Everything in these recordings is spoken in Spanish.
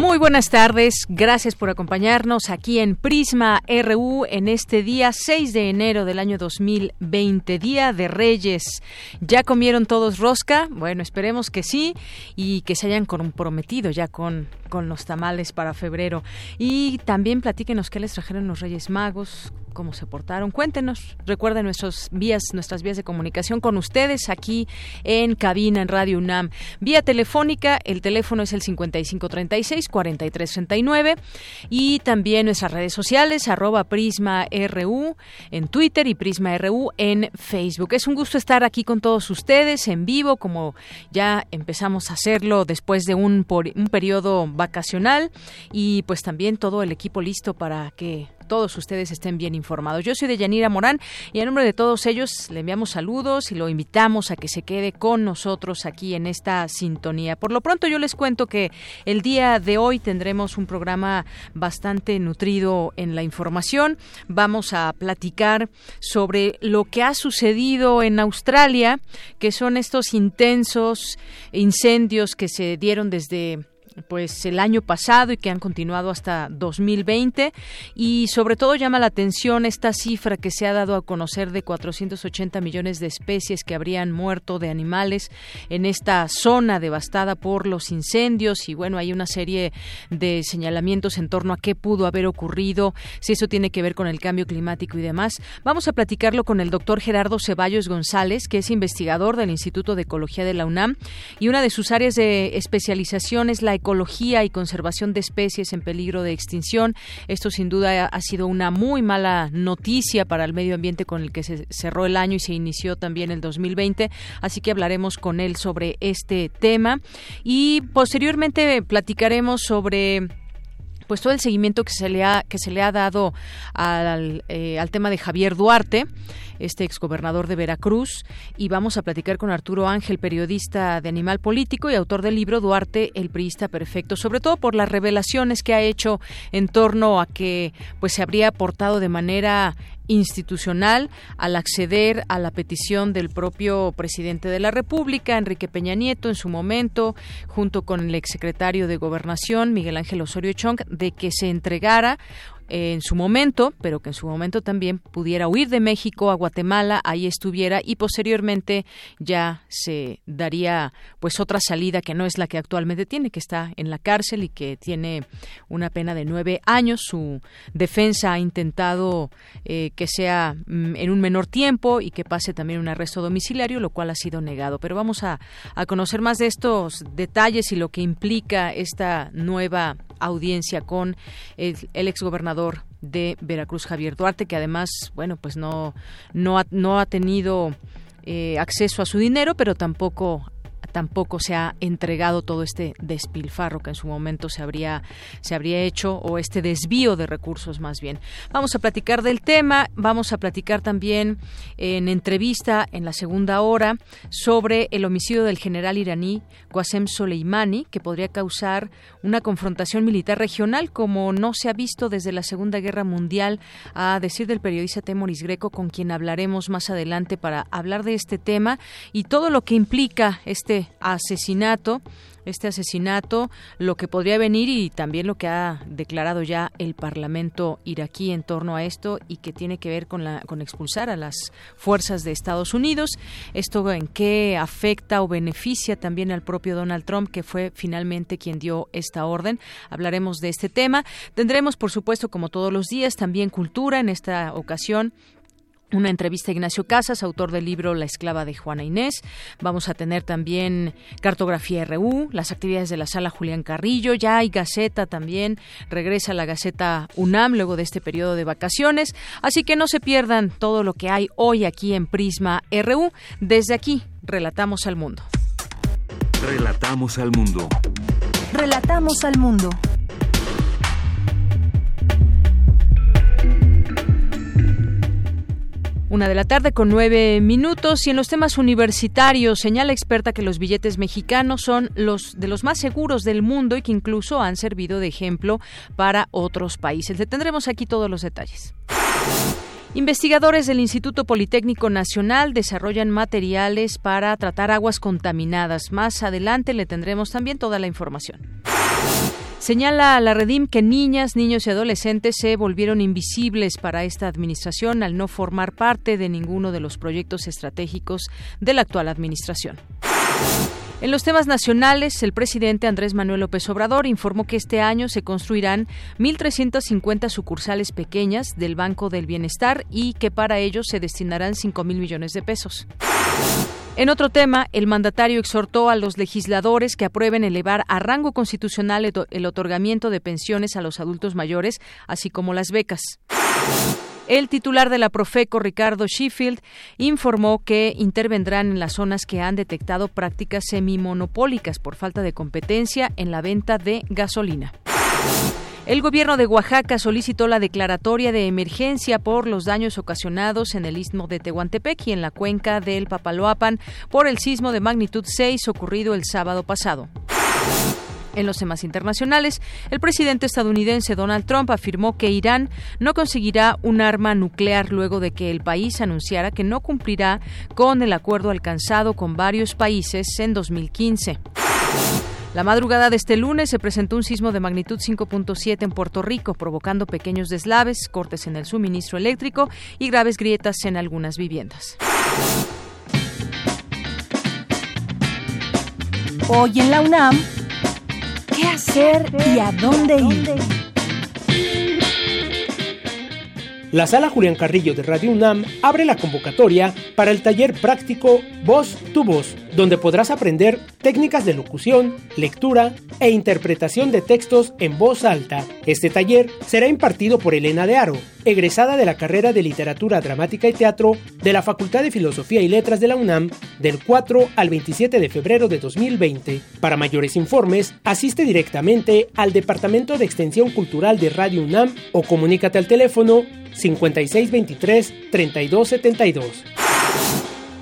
Muy buenas tardes, gracias por acompañarnos aquí en Prisma RU en este día 6 de enero del año 2020, Día de Reyes. ¿Ya comieron todos rosca? Bueno, esperemos que sí y que se hayan comprometido ya con, con los tamales para febrero. Y también platíquenos qué les trajeron los Reyes Magos, cómo se portaron. Cuéntenos, recuerden nuestros vías, nuestras vías de comunicación con ustedes aquí en cabina en Radio UNAM. Vía telefónica, el teléfono es el 5536-4339 y también nuestras redes sociales, arroba Prisma RU en Twitter y Prisma RU en Facebook. Es un gusto estar aquí con todos ustedes en vivo, como ya empezamos a hacerlo después de un, un periodo vacacional y pues también todo el equipo listo para que todos ustedes estén bien informados. Yo soy de Yanira Morán y en nombre de todos ellos le enviamos saludos y lo invitamos a que se quede con nosotros aquí en esta sintonía. Por lo pronto yo les cuento que el día de hoy tendremos un programa bastante nutrido en la información. Vamos a platicar sobre lo que ha sucedido en Australia, que son estos intensos incendios que se dieron desde pues el año pasado y que han continuado hasta 2020 y sobre todo llama la atención esta cifra que se ha dado a conocer de 480 millones de especies que habrían muerto de animales en esta zona devastada por los incendios. Y bueno hay una serie de señalamientos en torno a qué pudo haber ocurrido si eso tiene que ver con el cambio climático y demás. Vamos a platicarlo con el doctor Gerardo Ceballos González que es investigador del Instituto de Ecología de la UNAM y una de sus áreas de especialización es la ecología y conservación de especies en peligro de extinción. Esto sin duda ha sido una muy mala noticia para el medio ambiente con el que se cerró el año y se inició también el 2020. Así que hablaremos con él sobre este tema y posteriormente platicaremos sobre pues todo el seguimiento que se le ha que se le ha dado al, eh, al tema de Javier Duarte este exgobernador de Veracruz, y vamos a platicar con Arturo Ángel, periodista de Animal Político y autor del libro Duarte, el priista perfecto, sobre todo por las revelaciones que ha hecho en torno a que pues se habría aportado de manera institucional al acceder a la petición del propio presidente de la República, Enrique Peña Nieto, en su momento, junto con el exsecretario de Gobernación, Miguel Ángel Osorio Chong, de que se entregara en su momento, pero que en su momento también pudiera huir de México a Guatemala, ahí estuviera y posteriormente ya se daría pues otra salida que no es la que actualmente tiene, que está en la cárcel y que tiene una pena de nueve años. Su defensa ha intentado eh, que sea mm, en un menor tiempo y que pase también un arresto domiciliario, lo cual ha sido negado. Pero vamos a, a conocer más de estos detalles y lo que implica esta nueva audiencia con el, exgobernador de Veracruz, Javier Duarte, que además, bueno, pues no, no, ha, no ha tenido eh, acceso a su dinero, pero tampoco tampoco se ha entregado todo este despilfarro que en su momento se habría se habría hecho o este desvío de recursos más bien. Vamos a platicar del tema, vamos a platicar también en entrevista en la segunda hora sobre el homicidio del general iraní Qasem Soleimani que podría causar una confrontación militar regional como no se ha visto desde la Segunda Guerra Mundial, a decir del periodista Temoris Greco con quien hablaremos más adelante para hablar de este tema y todo lo que implica este asesinato este asesinato, lo que podría venir y también lo que ha declarado ya el Parlamento iraquí en torno a esto y que tiene que ver con la con expulsar a las fuerzas de Estados Unidos. Esto en qué afecta o beneficia también al propio Donald Trump que fue finalmente quien dio esta orden. Hablaremos de este tema. Tendremos por supuesto como todos los días también cultura en esta ocasión una entrevista a Ignacio Casas, autor del libro La esclava de Juana Inés. Vamos a tener también cartografía RU, las actividades de la sala Julián Carrillo, ya hay Gaceta también, regresa la Gaceta UNAM luego de este periodo de vacaciones, así que no se pierdan todo lo que hay hoy aquí en Prisma RU. Desde aquí, relatamos al mundo. Relatamos al mundo. Relatamos al mundo. Una de la tarde con nueve minutos y en los temas universitarios señala experta que los billetes mexicanos son los de los más seguros del mundo y que incluso han servido de ejemplo para otros países. Le tendremos aquí todos los detalles. Investigadores del Instituto Politécnico Nacional desarrollan materiales para tratar aguas contaminadas. Más adelante le tendremos también toda la información. Señala la Redim que niñas, niños y adolescentes se volvieron invisibles para esta administración al no formar parte de ninguno de los proyectos estratégicos de la actual administración. En los temas nacionales, el presidente Andrés Manuel López Obrador informó que este año se construirán 1.350 sucursales pequeñas del Banco del Bienestar y que para ello se destinarán 5 mil millones de pesos. En otro tema, el mandatario exhortó a los legisladores que aprueben elevar a rango constitucional el otorgamiento de pensiones a los adultos mayores, así como las becas. El titular de la Profeco, Ricardo Sheffield, informó que intervendrán en las zonas que han detectado prácticas semimonopólicas por falta de competencia en la venta de gasolina. El gobierno de Oaxaca solicitó la declaratoria de emergencia por los daños ocasionados en el istmo de Tehuantepec y en la cuenca del Papaloapan por el sismo de magnitud 6 ocurrido el sábado pasado. En los temas internacionales, el presidente estadounidense Donald Trump afirmó que Irán no conseguirá un arma nuclear luego de que el país anunciara que no cumplirá con el acuerdo alcanzado con varios países en 2015. La madrugada de este lunes se presentó un sismo de magnitud 5.7 en Puerto Rico, provocando pequeños deslaves, cortes en el suministro eléctrico y graves grietas en algunas viviendas. Hoy en la UNAM, ¿qué hacer y a dónde ir? La sala Julián Carrillo de Radio UNAM abre la convocatoria para el taller práctico Voz tu Voz, donde podrás aprender técnicas de locución, lectura e interpretación de textos en voz alta. Este taller será impartido por Elena de Aro, egresada de la carrera de Literatura Dramática y Teatro de la Facultad de Filosofía y Letras de la UNAM del 4 al 27 de febrero de 2020. Para mayores informes, asiste directamente al Departamento de Extensión Cultural de Radio UNAM o comunícate al teléfono 5623-3272.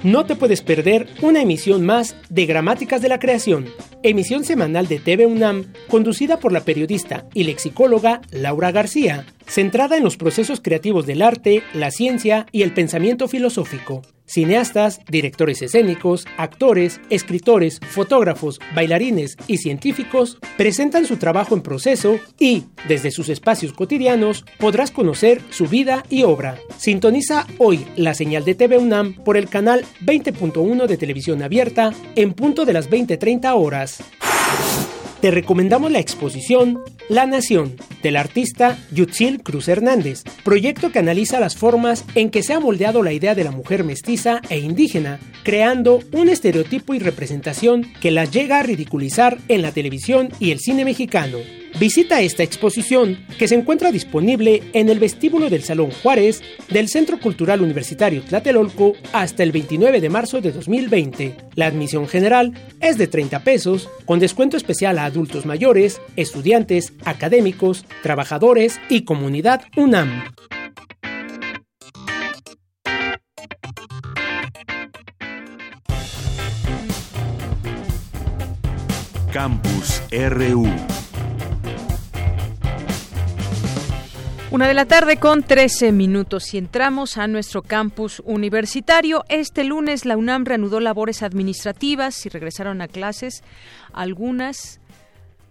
No te puedes perder una emisión más de Gramáticas de la Creación, emisión semanal de TV UNAM, conducida por la periodista y lexicóloga Laura García, centrada en los procesos creativos del arte, la ciencia y el pensamiento filosófico. Cineastas, directores escénicos, actores, escritores, fotógrafos, bailarines y científicos presentan su trabajo en proceso y, desde sus espacios cotidianos, podrás conocer su vida y obra. Sintoniza hoy la señal de TV UNAM por el canal 20.1 de televisión abierta en punto de las 20.30 horas te recomendamos la exposición La Nación del artista Yutzil Cruz Hernández, proyecto que analiza las formas en que se ha moldeado la idea de la mujer mestiza e indígena, creando un estereotipo y representación que las llega a ridiculizar en la televisión y el cine mexicano. Visita esta exposición que se encuentra disponible en el vestíbulo del Salón Juárez del Centro Cultural Universitario Tlatelolco hasta el 29 de marzo de 2020. La admisión general es de 30 pesos, con descuento especial a adultos mayores, estudiantes, académicos, trabajadores y comunidad UNAM. Campus RU Una de la tarde con 13 minutos y entramos a nuestro campus universitario. Este lunes la UNAM reanudó labores administrativas y regresaron a clases algunas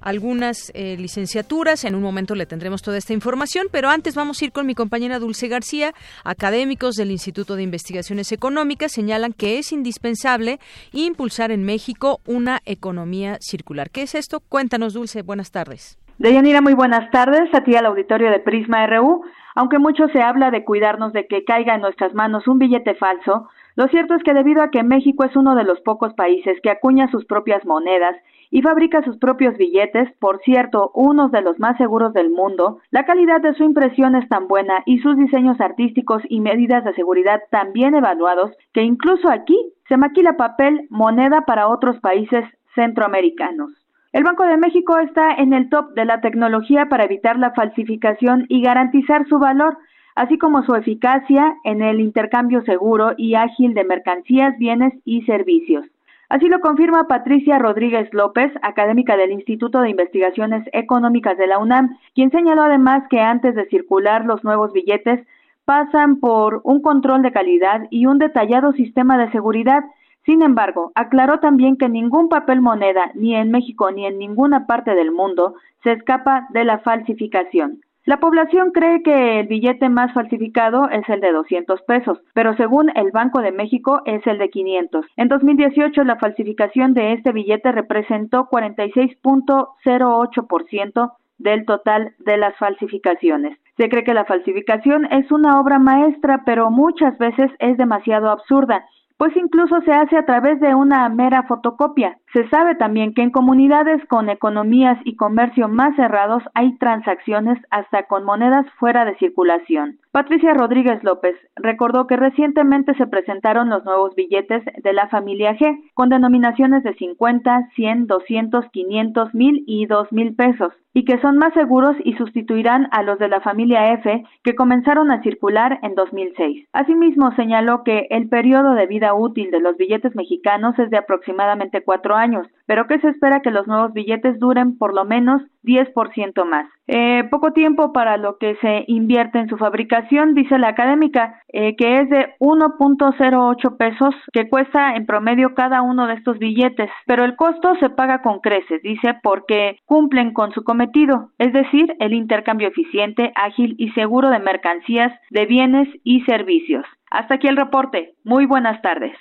algunas eh, licenciaturas. En un momento le tendremos toda esta información, pero antes vamos a ir con mi compañera Dulce García. Académicos del Instituto de Investigaciones Económicas señalan que es indispensable impulsar en México una economía circular. ¿Qué es esto? Cuéntanos, Dulce. Buenas tardes. Deyanira, muy buenas tardes. A ti al auditorio de Prisma RU. Aunque mucho se habla de cuidarnos de que caiga en nuestras manos un billete falso, lo cierto es que debido a que México es uno de los pocos países que acuña sus propias monedas y fabrica sus propios billetes, por cierto, unos de los más seguros del mundo, la calidad de su impresión es tan buena y sus diseños artísticos y medidas de seguridad tan bien evaluados que incluso aquí se maquila papel moneda para otros países centroamericanos. El Banco de México está en el top de la tecnología para evitar la falsificación y garantizar su valor, así como su eficacia en el intercambio seguro y ágil de mercancías, bienes y servicios. Así lo confirma Patricia Rodríguez López, académica del Instituto de Investigaciones Económicas de la UNAM, quien señaló además que antes de circular los nuevos billetes pasan por un control de calidad y un detallado sistema de seguridad sin embargo, aclaró también que ningún papel moneda, ni en México ni en ninguna parte del mundo, se escapa de la falsificación. La población cree que el billete más falsificado es el de 200 pesos, pero según el Banco de México es el de 500. En 2018 la falsificación de este billete representó 46.08% del total de las falsificaciones. Se cree que la falsificación es una obra maestra, pero muchas veces es demasiado absurda pues incluso se hace a través de una mera fotocopia. Se sabe también que en comunidades con economías y comercio más cerrados hay transacciones hasta con monedas fuera de circulación. Patricia Rodríguez López recordó que recientemente se presentaron los nuevos billetes de la familia G con denominaciones de 50, 100, 200, 500, 1000 y 2000 pesos y que son más seguros y sustituirán a los de la familia F que comenzaron a circular en 2006. Asimismo, señaló que el periodo de vida útil de los billetes mexicanos es de aproximadamente cuatro años, pero que se espera que los nuevos billetes duren por lo menos 10% más. Eh, poco tiempo para lo que se invierte en su fabricación, dice la académica, eh, que es de 1.08 pesos que cuesta en promedio cada uno de estos billetes, pero el costo se paga con creces, dice, porque cumplen con su cometido, es decir, el intercambio eficiente, ágil y seguro de mercancías, de bienes y servicios. Hasta aquí el reporte. Muy buenas tardes.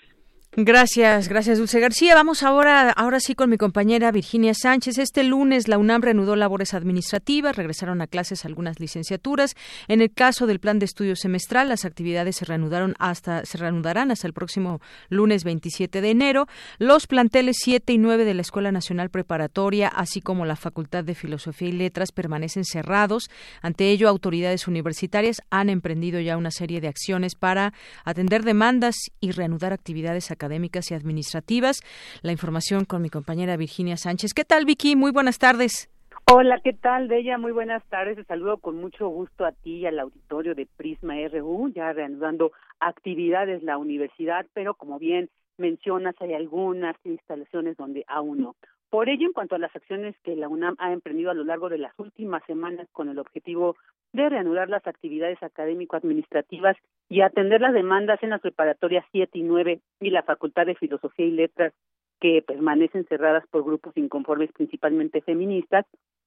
Gracias, gracias Dulce García. Vamos ahora, ahora sí con mi compañera Virginia Sánchez. Este lunes la UNAM reanudó labores administrativas, regresaron a clases algunas licenciaturas. En el caso del plan de estudio semestral, las actividades se reanudaron hasta, se reanudarán hasta el próximo lunes 27 de enero. Los planteles 7 y 9 de la Escuela Nacional Preparatoria, así como la Facultad de Filosofía y Letras, permanecen cerrados. Ante ello, autoridades universitarias han emprendido ya una serie de acciones para atender demandas y reanudar actividades académicas académicas y administrativas. La información con mi compañera Virginia Sánchez. ¿Qué tal, Vicky? Muy buenas tardes. Hola, ¿qué tal, Bella? Muy buenas tardes. Te saludo con mucho gusto a ti y al auditorio de Prisma RU, ya reanudando actividades la universidad, pero como bien mencionas, hay algunas instalaciones donde aún no. Por ello, en cuanto a las acciones que la UNAM ha emprendido a lo largo de las últimas semanas con el objetivo de reanudar las actividades académico-administrativas y atender las demandas en las preparatorias 7 y 9 y la Facultad de Filosofía y Letras que permanecen cerradas por grupos inconformes principalmente feministas,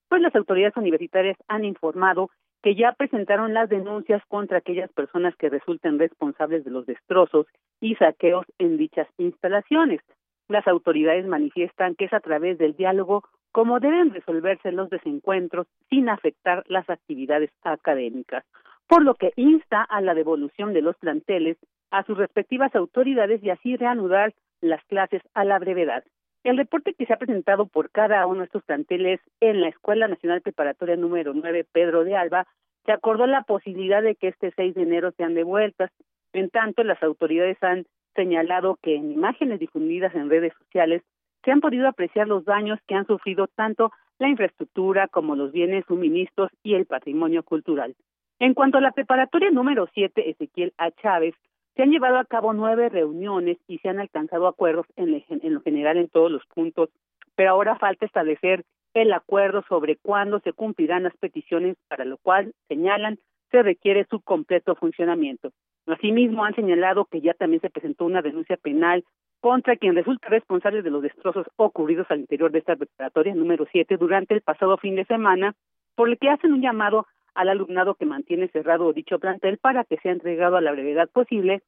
pues las autoridades universitarias han informado que ya presentaron las denuncias contra aquellas personas que resulten responsables de los destrozos y saqueos en dichas instalaciones. Las autoridades manifiestan que es a través del diálogo como deben resolverse los desencuentros sin afectar las actividades académicas, por lo que insta a la devolución de los planteles a sus respectivas autoridades y así reanudar las clases a la brevedad. El reporte que se ha presentado por cada uno de estos planteles en la Escuela Nacional Preparatoria número 9 Pedro de Alba se acordó la posibilidad de que este 6 de enero sean devueltas. En tanto, las autoridades han señalado que en imágenes difundidas en redes sociales se han podido apreciar los daños que han sufrido tanto la infraestructura como los bienes suministros y el patrimonio cultural. En cuanto a la preparatoria número 7, Ezequiel A. Chávez, se han llevado a cabo nueve reuniones y se han alcanzado acuerdos en, en lo general en todos los puntos, pero ahora falta establecer el acuerdo sobre cuándo se cumplirán las peticiones, para lo cual, señalan, se requiere su completo funcionamiento. Asimismo, han señalado que ya también se presentó una denuncia penal contra quien resulta responsable de los destrozos ocurridos al interior de esta preparatoria número 7 durante el pasado fin de semana, por lo que hacen un llamado al alumnado que mantiene cerrado dicho plantel para que sea entregado a la brevedad posible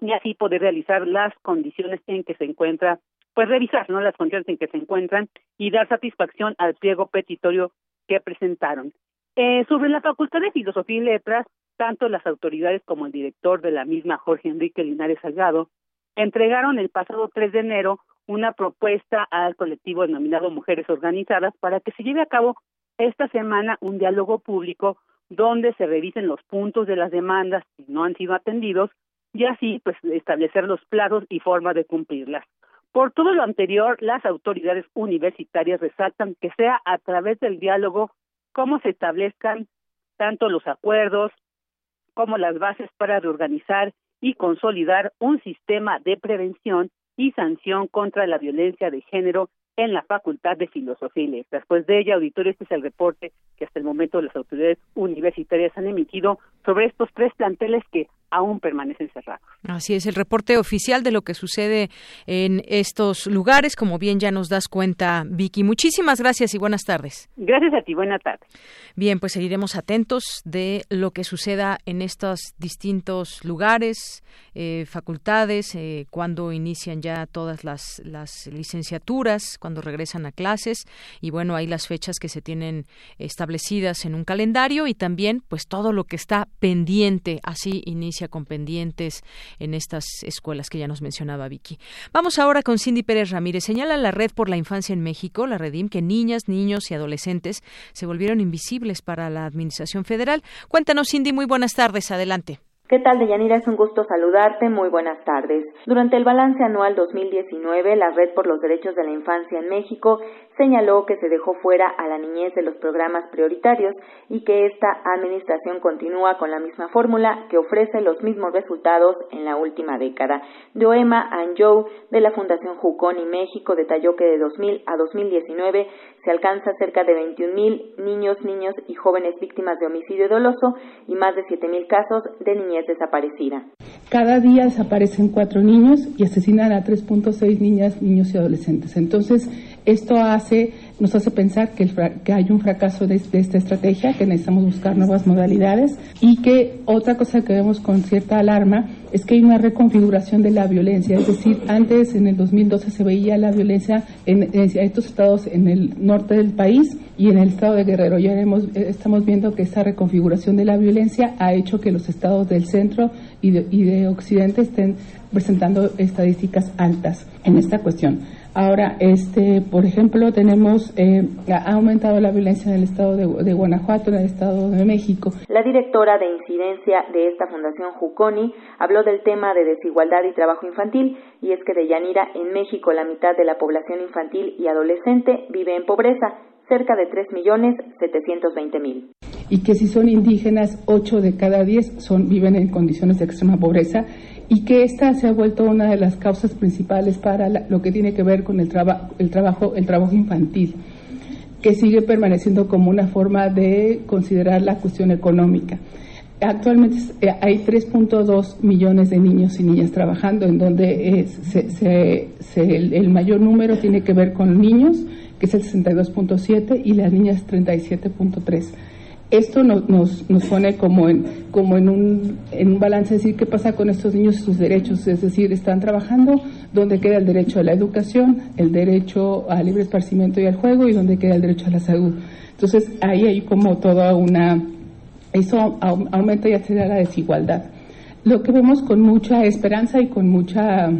y así poder realizar las condiciones en que se encuentra, pues revisar ¿no? las condiciones en que se encuentran y dar satisfacción al pliego petitorio que presentaron. Eh, sobre la Facultad de Filosofía y Letras, tanto las autoridades como el director de la misma, Jorge Enrique Linares Salgado, entregaron el pasado 3 de enero una propuesta al colectivo denominado Mujeres Organizadas para que se lleve a cabo esta semana un diálogo público donde se revisen los puntos de las demandas que no han sido atendidos y así pues establecer los plazos y formas de cumplirlas. Por todo lo anterior, las autoridades universitarias resaltan que sea a través del diálogo cómo se establezcan tanto los acuerdos como las bases para reorganizar y consolidar un sistema de prevención y sanción contra la violencia de género en la Facultad de Filosofía y Letras. Después de ella, auditorio, este es el reporte que hasta el momento las autoridades universitarias han emitido sobre estos tres planteles que aún permanecen cerrados. Así es, el reporte oficial de lo que sucede en estos lugares, como bien ya nos das cuenta, Vicky. Muchísimas gracias y buenas tardes. Gracias a ti, buena tarde. Bien, pues seguiremos atentos de lo que suceda en estos distintos lugares, eh, facultades, eh, cuando inician ya todas las, las licenciaturas, cuando regresan a clases y bueno, hay las fechas que se tienen establecidas en un calendario y también pues todo lo que está pendiente, así inicia con pendientes en estas escuelas que ya nos mencionaba Vicky. Vamos ahora con Cindy Pérez Ramírez. Señala la Red por la Infancia en México, la Redim, que niñas, niños y adolescentes se volvieron invisibles para la Administración Federal. Cuéntanos, Cindy, muy buenas tardes. Adelante. ¿Qué tal, Deyanira? Es un gusto saludarte. Muy buenas tardes. Durante el balance anual 2019, la Red por los Derechos de la Infancia en México señaló que se dejó fuera a la niñez de los programas prioritarios y que esta administración continúa con la misma fórmula que ofrece los mismos resultados en la última década. Doema Anjou de la Fundación Juconi México detalló que de 2000 a 2019 se alcanza cerca de 21.000 niños, niños y jóvenes víctimas de homicidio doloso y más de 7.000 casos de niñez desaparecida. Cada día desaparecen cuatro niños y asesinan a 3.6 niñas, niños y adolescentes. Entonces, esto hace, nos hace pensar que, que hay un fracaso de, esta estrategia, que necesitamos buscar nuevas modalidades y que otra cosa que vemos con cierta alarma es que hay una reconfiguración de la violencia. Es decir, antes, en el 2012, se veía la violencia en, estos estados en el norte del país y en el estado de Guerrero. Ya eh, estamos viendo que esta reconfiguración de la violencia ha hecho que los estados del centro y de, y de Occidente estén presentando estadísticas altas en esta cuestión. Ahora, este, por ejemplo, tenemos, eh, ha aumentado la violencia en el estado de, Guanajuato, en el estado de México. La directora de incidencia de esta fundación Juconi habló del tema de desigualdad y trabajo infantil y es que de Yanira, en México, la mitad de la población infantil y adolescente vive en pobreza, cerca de 3.720.000. Y que si son indígenas, 8 de cada 10 son, viven en condiciones de extrema pobreza y que esta se ha vuelto una de las causas principales para lo que tiene que ver con el, el, trabajo, el trabajo infantil, que sigue permaneciendo como una forma de considerar la cuestión económica. Actualmente eh, hay 3.2 millones de niños y niñas trabajando, en donde el, el mayor número tiene que ver con niños, que es el 62.7, y las niñas 37.3 esto nos, nos, pone como en, como en un, en un balance, decir, ¿qué pasa con estos niños y sus derechos? Es decir, están trabajando, ¿dónde queda el derecho a la educación, el derecho al libre esparcimiento y al juego y dónde queda el derecho a la salud? Entonces, ahí hay como toda una... Eso aumenta y acelera la desigualdad. Lo que vemos con mucha esperanza y con mucha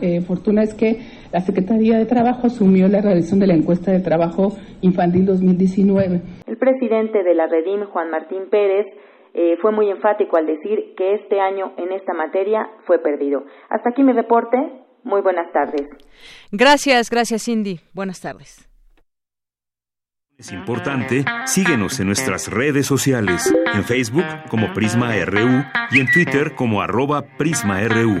eh, fortuna es que la Secretaría de Trabajo asumió la realización de la encuesta de trabajo infantil 2019. El presidente de la Redim, Juan Martín Pérez, eh, fue muy enfático al decir que este año en esta materia fue perdido. Hasta aquí mi reporte. Muy buenas tardes. Gracias, gracias Cindy. Buenas tardes. Es importante, síguenos en nuestras redes sociales, en Facebook como Prisma RU y en Twitter como arroba PrismaRU.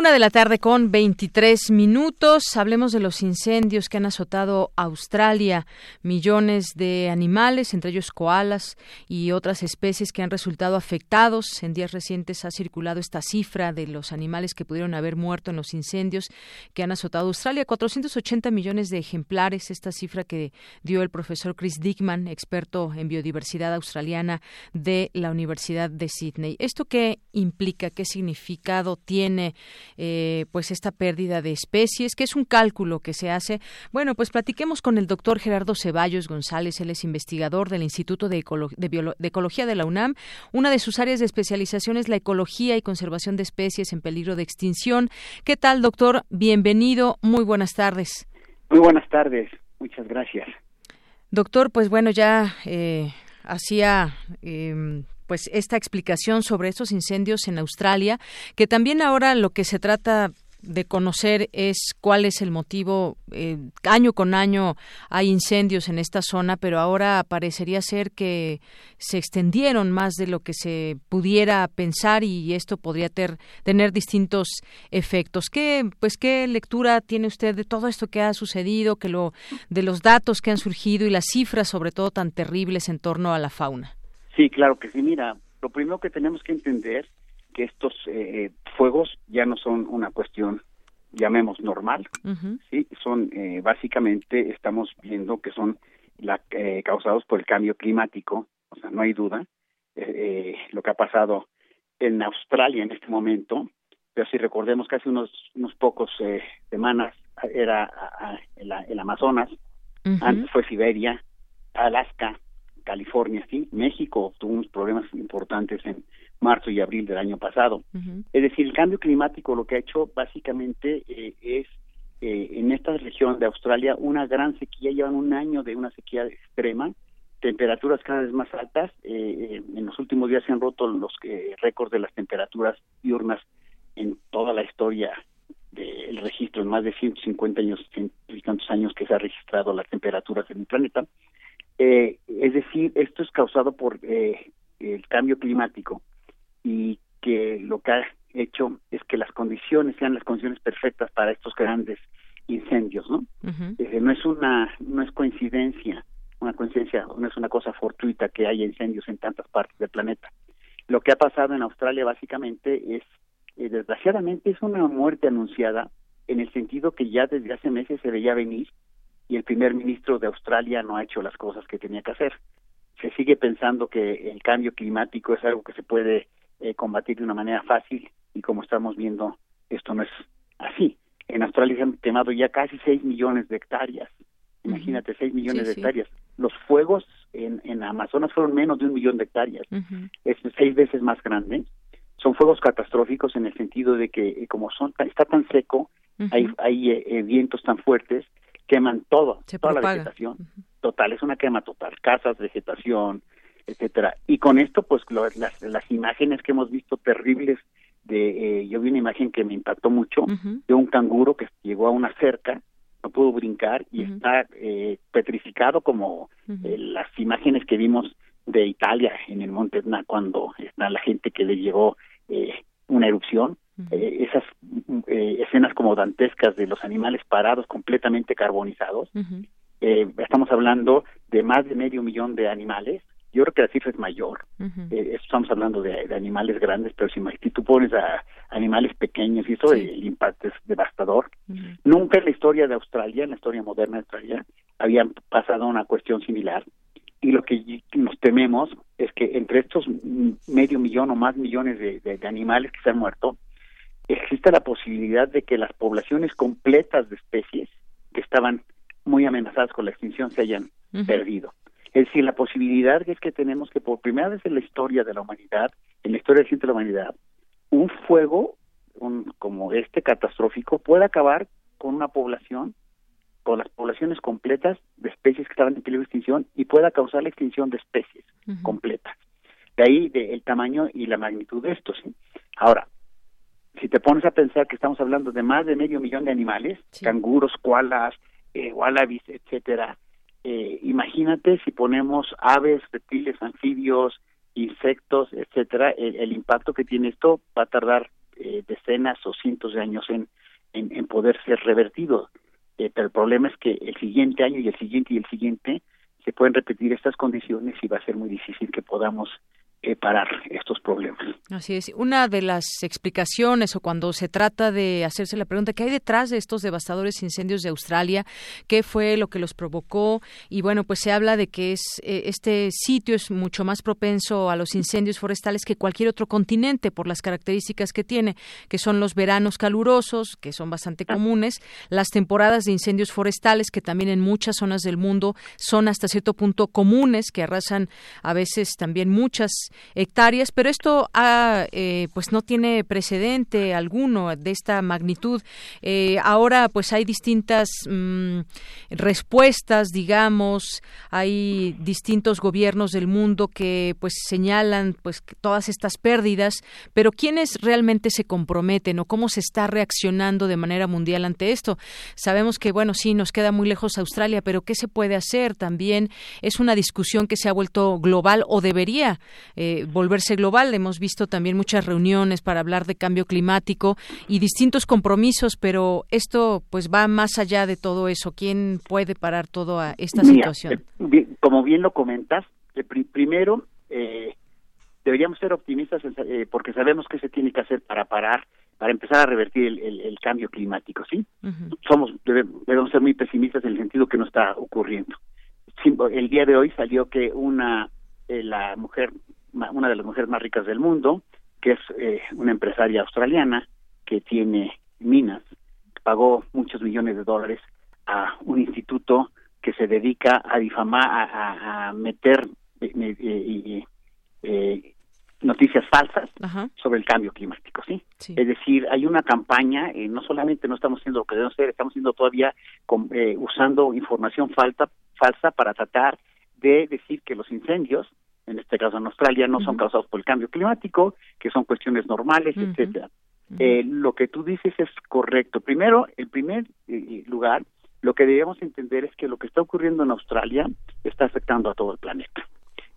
Una de la tarde con 23 minutos. Hablemos de los incendios que han azotado Australia. Millones de animales, entre ellos koalas y otras especies que han resultado afectados. En días recientes ha circulado esta cifra de los animales que pudieron haber muerto en los incendios que han azotado Australia. 480 millones de ejemplares. Esta cifra que dio el profesor Chris Dickman, experto en biodiversidad australiana de la Universidad de Sydney. ¿Esto qué implica? ¿Qué significado tiene? Eh, pues esta pérdida de especies, que es un cálculo que se hace. Bueno, pues platiquemos con el doctor Gerardo Ceballos González, él es investigador del Instituto de, de, Ecología de la UNAM. Una de sus áreas de especialización es la ecología y conservación de especies en peligro de extinción. ¿Qué tal, doctor? Bienvenido, muy buenas tardes. Muy buenas tardes, muchas gracias. Doctor, pues bueno, ya eh, hacía eh, pues esta explicación sobre estos incendios en Australia, que también ahora lo que se trata de conocer es cuál es el motivo. Eh, año con año hay incendios en esta zona, pero ahora parecería ser que se extendieron más de lo que se pudiera pensar y esto podría tener distintos efectos. ¿Qué, pues, qué lectura tiene usted de todo esto que ha sucedido, que lo, de los datos que han surgido y las cifras, sobre todo, tan terribles en torno a la fauna? Sí, claro que sí. Mira, lo primero que tenemos que entender que estos eh, fuegos ya no son una cuestión llamemos normal, sí, son eh, básicamente estamos viendo que son la, eh, causados por el cambio climático, o sea, no hay duda. lo que ha pasado en Australia en este momento, pero si recordemos que hace unos unos pocos semanas era el, Amazonas, antes fue Siberia, Alaska, California, sí, México tuvo unos problemas importantes en marzo y abril del año pasado. Es decir, el cambio climático lo que ha hecho básicamente eh, es eh, en esta región de Australia una gran sequía, llevan un año de una sequía extrema, temperaturas cada vez más altas, eh, en los últimos días se han roto los récords de las temperaturas diurnas en toda la historia del registro, en más de 150 años, y tantos años que se ha registrado las temperaturas en el planeta. Eh, es decir, esto es causado por eh, el cambio climático y que lo que ha hecho es que las condiciones sean las condiciones perfectas para estos grandes incendios, ¿no? Eh, no es una no es coincidencia, una coincidencia, no es una cosa fortuita que haya incendios en tantas partes del planeta. Lo que ha pasado en Australia básicamente es desgraciadamente es una muerte anunciada en el sentido que ya desde hace meses se veía venir y el primer ministro de Australia no ha hecho las cosas que tenía que hacer. Se sigue pensando que el cambio climático es algo que se puede eh, combatir de una manera fácil y como estamos viendo, esto no es así. En Australia se han quemado ya casi 6 millones de hectáreas. Imagínate, 6 millones de hectáreas. Los fuegos en, en Amazonas fueron menos de un millón de hectáreas. Es seis veces más grande. Son fuegos catastróficos en el sentido de que eh, como son está tan seco, hay, hay eh, vientos tan fuertes queman todo, toda la vegetación. Total, es una quema total, casas, vegetación, etcétera. Y con esto, pues las, las imágenes que hemos visto terribles de, eh, yo vi una imagen que me impactó mucho de un canguro que llegó a una cerca, no pudo brincar y está eh, petrificado como eh, las imágenes que vimos de Italia en el Monte Etna cuando está la gente que le llegó una erupción eh, esas eh, escenas como dantescas de los animales parados completamente carbonizados. eh, estamos hablando de más de medio millón de animales. Yo creo que la cifra es mayor. eh, estamos hablando de, de, animales grandes, pero si, si tú pones a animales pequeños y eso, el impacto es devastador. Nunca en la historia de Australia, en la historia moderna de Australia, había pasado una cuestión similar y lo que nos tememos es que entre estos medio millón o más millones de, de, de, animales que se han muerto, existe la posibilidad de que las poblaciones completas de especies que estaban muy amenazadas con la extinción se hayan uh -huh. perdido. Es decir, la posibilidad es que tenemos que por primera vez en la historia de la humanidad, en la historia reciente de la humanidad, un fuego un, como este catastrófico pueda acabar con una población, con las poblaciones completas de especies que estaban en peligro de extinción y pueda causar la extinción de especies uh -huh. completas. De ahí de, el tamaño y la magnitud de esto. ¿sí? Ahora, si te pones a pensar que estamos hablando de más de medio millón de animales, sí. canguros, koalas, eh, wallabies, etcétera, eh, imagínate si ponemos aves, reptiles, anfibios, insectos, etcétera, el, el, impacto que tiene esto va a tardar decenas o cientos de años en, en, poder ser revertido. pero el problema es que el siguiente año y el siguiente y el siguiente se pueden repetir estas condiciones y va a ser muy difícil que podamos eh, parar estos problemas. Así es. Una de las explicaciones o cuando se trata de hacerse la pregunta qué hay detrás de estos devastadores incendios de Australia, qué fue lo que los provocó y bueno, pues se habla de que es eh, este sitio es mucho más propenso a los incendios forestales que cualquier otro continente por las características que tiene, que son los veranos calurosos, que son bastante ah. comunes, las temporadas de incendios forestales que también en muchas zonas del mundo son hasta cierto punto comunes, que arrasan a veces también muchas hectáreas, pero esto ha, eh, pues no tiene precedente alguno de esta magnitud. Eh, ahora pues hay distintas mm, respuestas, digamos, hay distintos gobiernos del mundo que pues señalan pues todas estas pérdidas, pero ¿quiénes realmente se comprometen o cómo se está reaccionando de manera mundial ante esto? Sabemos que bueno, sí nos queda muy lejos Australia, pero ¿qué se puede hacer? También es una discusión que se ha vuelto global o debería eh, volverse global. Hemos visto también muchas reuniones para hablar de cambio climático y distintos compromisos, pero esto pues va más allá de todo eso. ¿Quién puede parar toda esta situación? Eh, como bien lo comentas, eh, primero deberíamos ser optimistas porque sabemos que se tiene que hacer para parar para empezar a revertir el, cambio climático, ¿sí? Somos debemos ser muy pesimistas en el sentido que no está ocurriendo. El día de hoy salió que una la mujer una de las mujeres más ricas del mundo, que es eh, una empresaria australiana que tiene minas, pagó muchos millones de dólares a un instituto que se dedica a difamar, a, meter eh, eh, noticias falsas sobre el cambio climático, ¿sí? Es decir, hay una campaña, no solamente no estamos haciendo lo que debemos hacer, estamos haciendo todavía usando información falta, falsa para tratar de decir que los incendios en este caso en Australia, no son causados por el cambio climático, que son cuestiones normales, etcétera. Eh, lo que tú dices es correcto. Primero, en primer eh, lugar, lo que debemos entender es que lo que está ocurriendo en Australia está afectando a todo el planeta.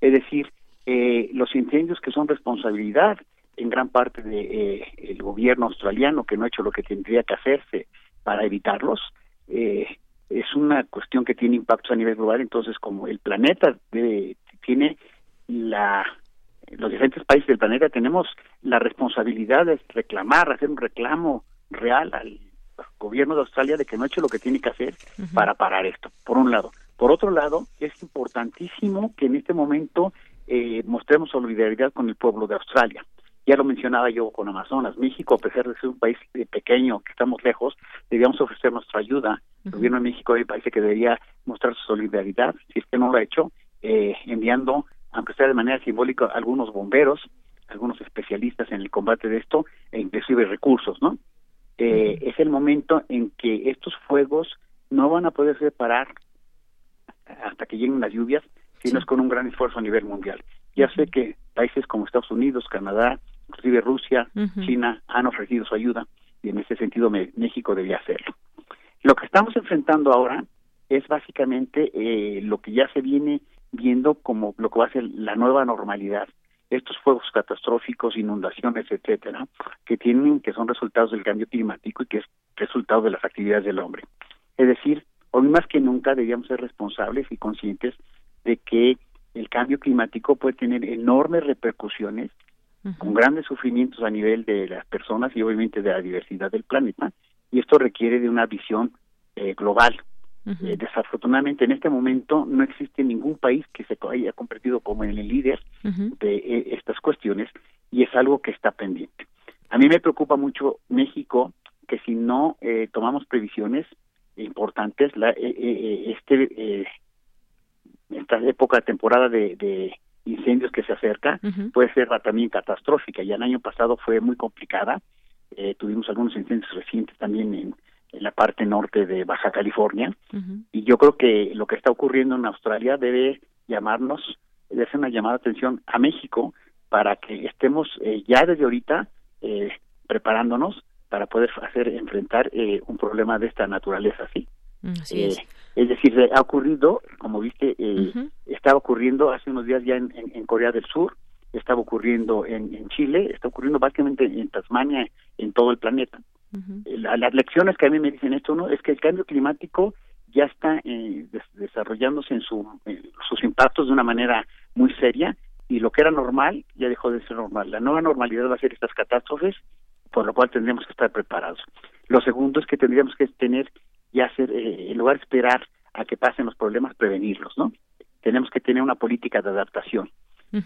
Es decir, eh, los incendios que son responsabilidad en gran parte del el gobierno australiano que no ha hecho lo que tendría que hacerse para evitarlos, es una cuestión que tiene impactos a nivel global. Entonces, como el planeta tiene la los diferentes países del planeta tenemos la responsabilidad de reclamar, hacer un reclamo real al gobierno de Australia de que no ha hecho lo que tiene que hacer para parar esto, por un lado. Por otro lado, es importantísimo que en este momento eh, mostremos solidaridad con el pueblo de Australia. Ya lo mencionaba yo con Amazonas. México, a pesar de ser un país eh, pequeño, que estamos lejos, debíamos ofrecer nuestra ayuda. El gobierno de México parece que debería mostrar su solidaridad, si es que no lo ha hecho, eh, enviando aunque sea de manera simbólica, algunos bomberos, algunos especialistas en el combate de esto, e inclusive recursos, ¿no? Eh, es el momento en que estos fuegos no van a poder separar hasta que lleguen las lluvias, sino es con un gran esfuerzo a nivel mundial. Ya sé que países como Estados Unidos, Canadá, inclusive Rusia, China han ofrecido su ayuda y en ese sentido México debía hacerlo. Lo que estamos enfrentando ahora es básicamente eh, lo que ya se viene viendo como lo que va a ser la nueva normalidad estos fuegos catastróficos, inundaciones, etcétera, que tienen que son resultados del cambio climático y que es resultado de las actividades del hombre. Es decir, hoy más que nunca debíamos ser responsables y conscientes de que el cambio climático puede tener enormes repercusiones con grandes sufrimientos a nivel de las personas y obviamente de la diversidad del planeta y esto requiere de una visión eh, global eh, desafortunadamente en este momento no existe ningún país que se haya convertido como el líder de eh, estas cuestiones y es algo que está pendiente. A mí me preocupa mucho México que si no eh, tomamos previsiones importantes, la, este esta época temporada de, incendios que se acerca puede ser también catastrófica. Ya el año pasado fue muy complicada. tuvimos algunos incendios recientes también en en la parte norte de Baja California. Y yo creo que lo que está ocurriendo en Australia debe llamarnos, debe ser una llamada de atención a México para que estemos eh, ya desde ahorita eh, preparándonos para poder hacer enfrentar eh, un problema de esta naturaleza, ¿sí? es. es. decir, ha ocurrido, como viste, está ocurriendo hace unos días ya en, en, Corea del Sur, estaba ocurriendo en, Chile, está ocurriendo básicamente en Tasmania, en todo el planeta. Las lecciones que a mí me dicen esto, ¿no? Es que el cambio climático ya está eh, desarrollándose en, su, sus impactos de una manera muy seria y lo que era normal ya dejó de ser normal. La nueva normalidad va a ser estas catástrofes, por lo cual tendremos que estar preparados. Lo segundo es que tendríamos que tener y hacer, eh, en lugar de esperar a que pasen los problemas, prevenirlos, ¿no? Tenemos que tener una política de adaptación.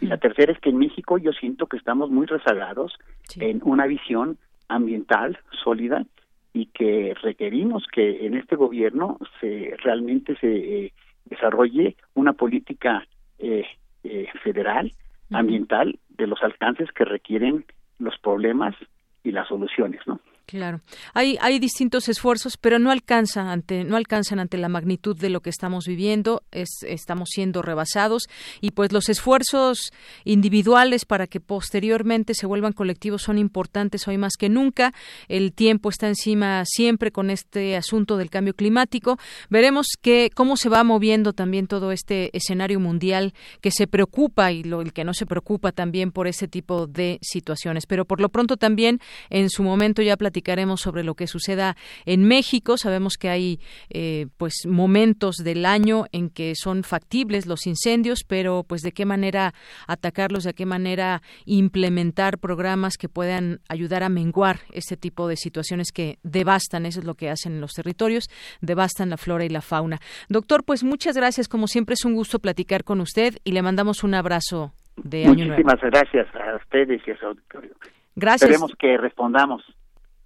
Y la tercera es que en México yo siento que estamos muy rezagados en una visión ambiental sólida y que requerimos que en este gobierno se realmente se eh, desarrolle una política eh, eh, federal ambiental de los alcances que requieren los problemas y las soluciones, ¿no? Claro. Hay, hay distintos esfuerzos, pero no alcanza ante, no alcanzan ante la magnitud de lo que estamos viviendo. Es, estamos siendo rebasados y pues los esfuerzos individuales para que posteriormente se vuelvan colectivos son importantes hoy más que nunca. El tiempo está encima siempre con este asunto del cambio climático. Veremos que, cómo se va moviendo también todo este escenario mundial que se preocupa y lo, el que no se preocupa también por ese tipo de situaciones. Pero por lo pronto también en su momento ya platicamos platicaremos sobre lo que suceda en México. Sabemos que hay eh, pues momentos del año en que son factibles los incendios, pero pues de qué manera atacarlos, de qué manera implementar programas que puedan ayudar a menguar este tipo de situaciones que devastan, eso es lo que hacen en los territorios, devastan la flora y la fauna. Doctor, pues muchas gracias, como siempre es un gusto platicar con usted y le mandamos un abrazo de año nuevo. Muchísimas gracias a ustedes y a su auditorio. Gracias. Esperemos que respondamos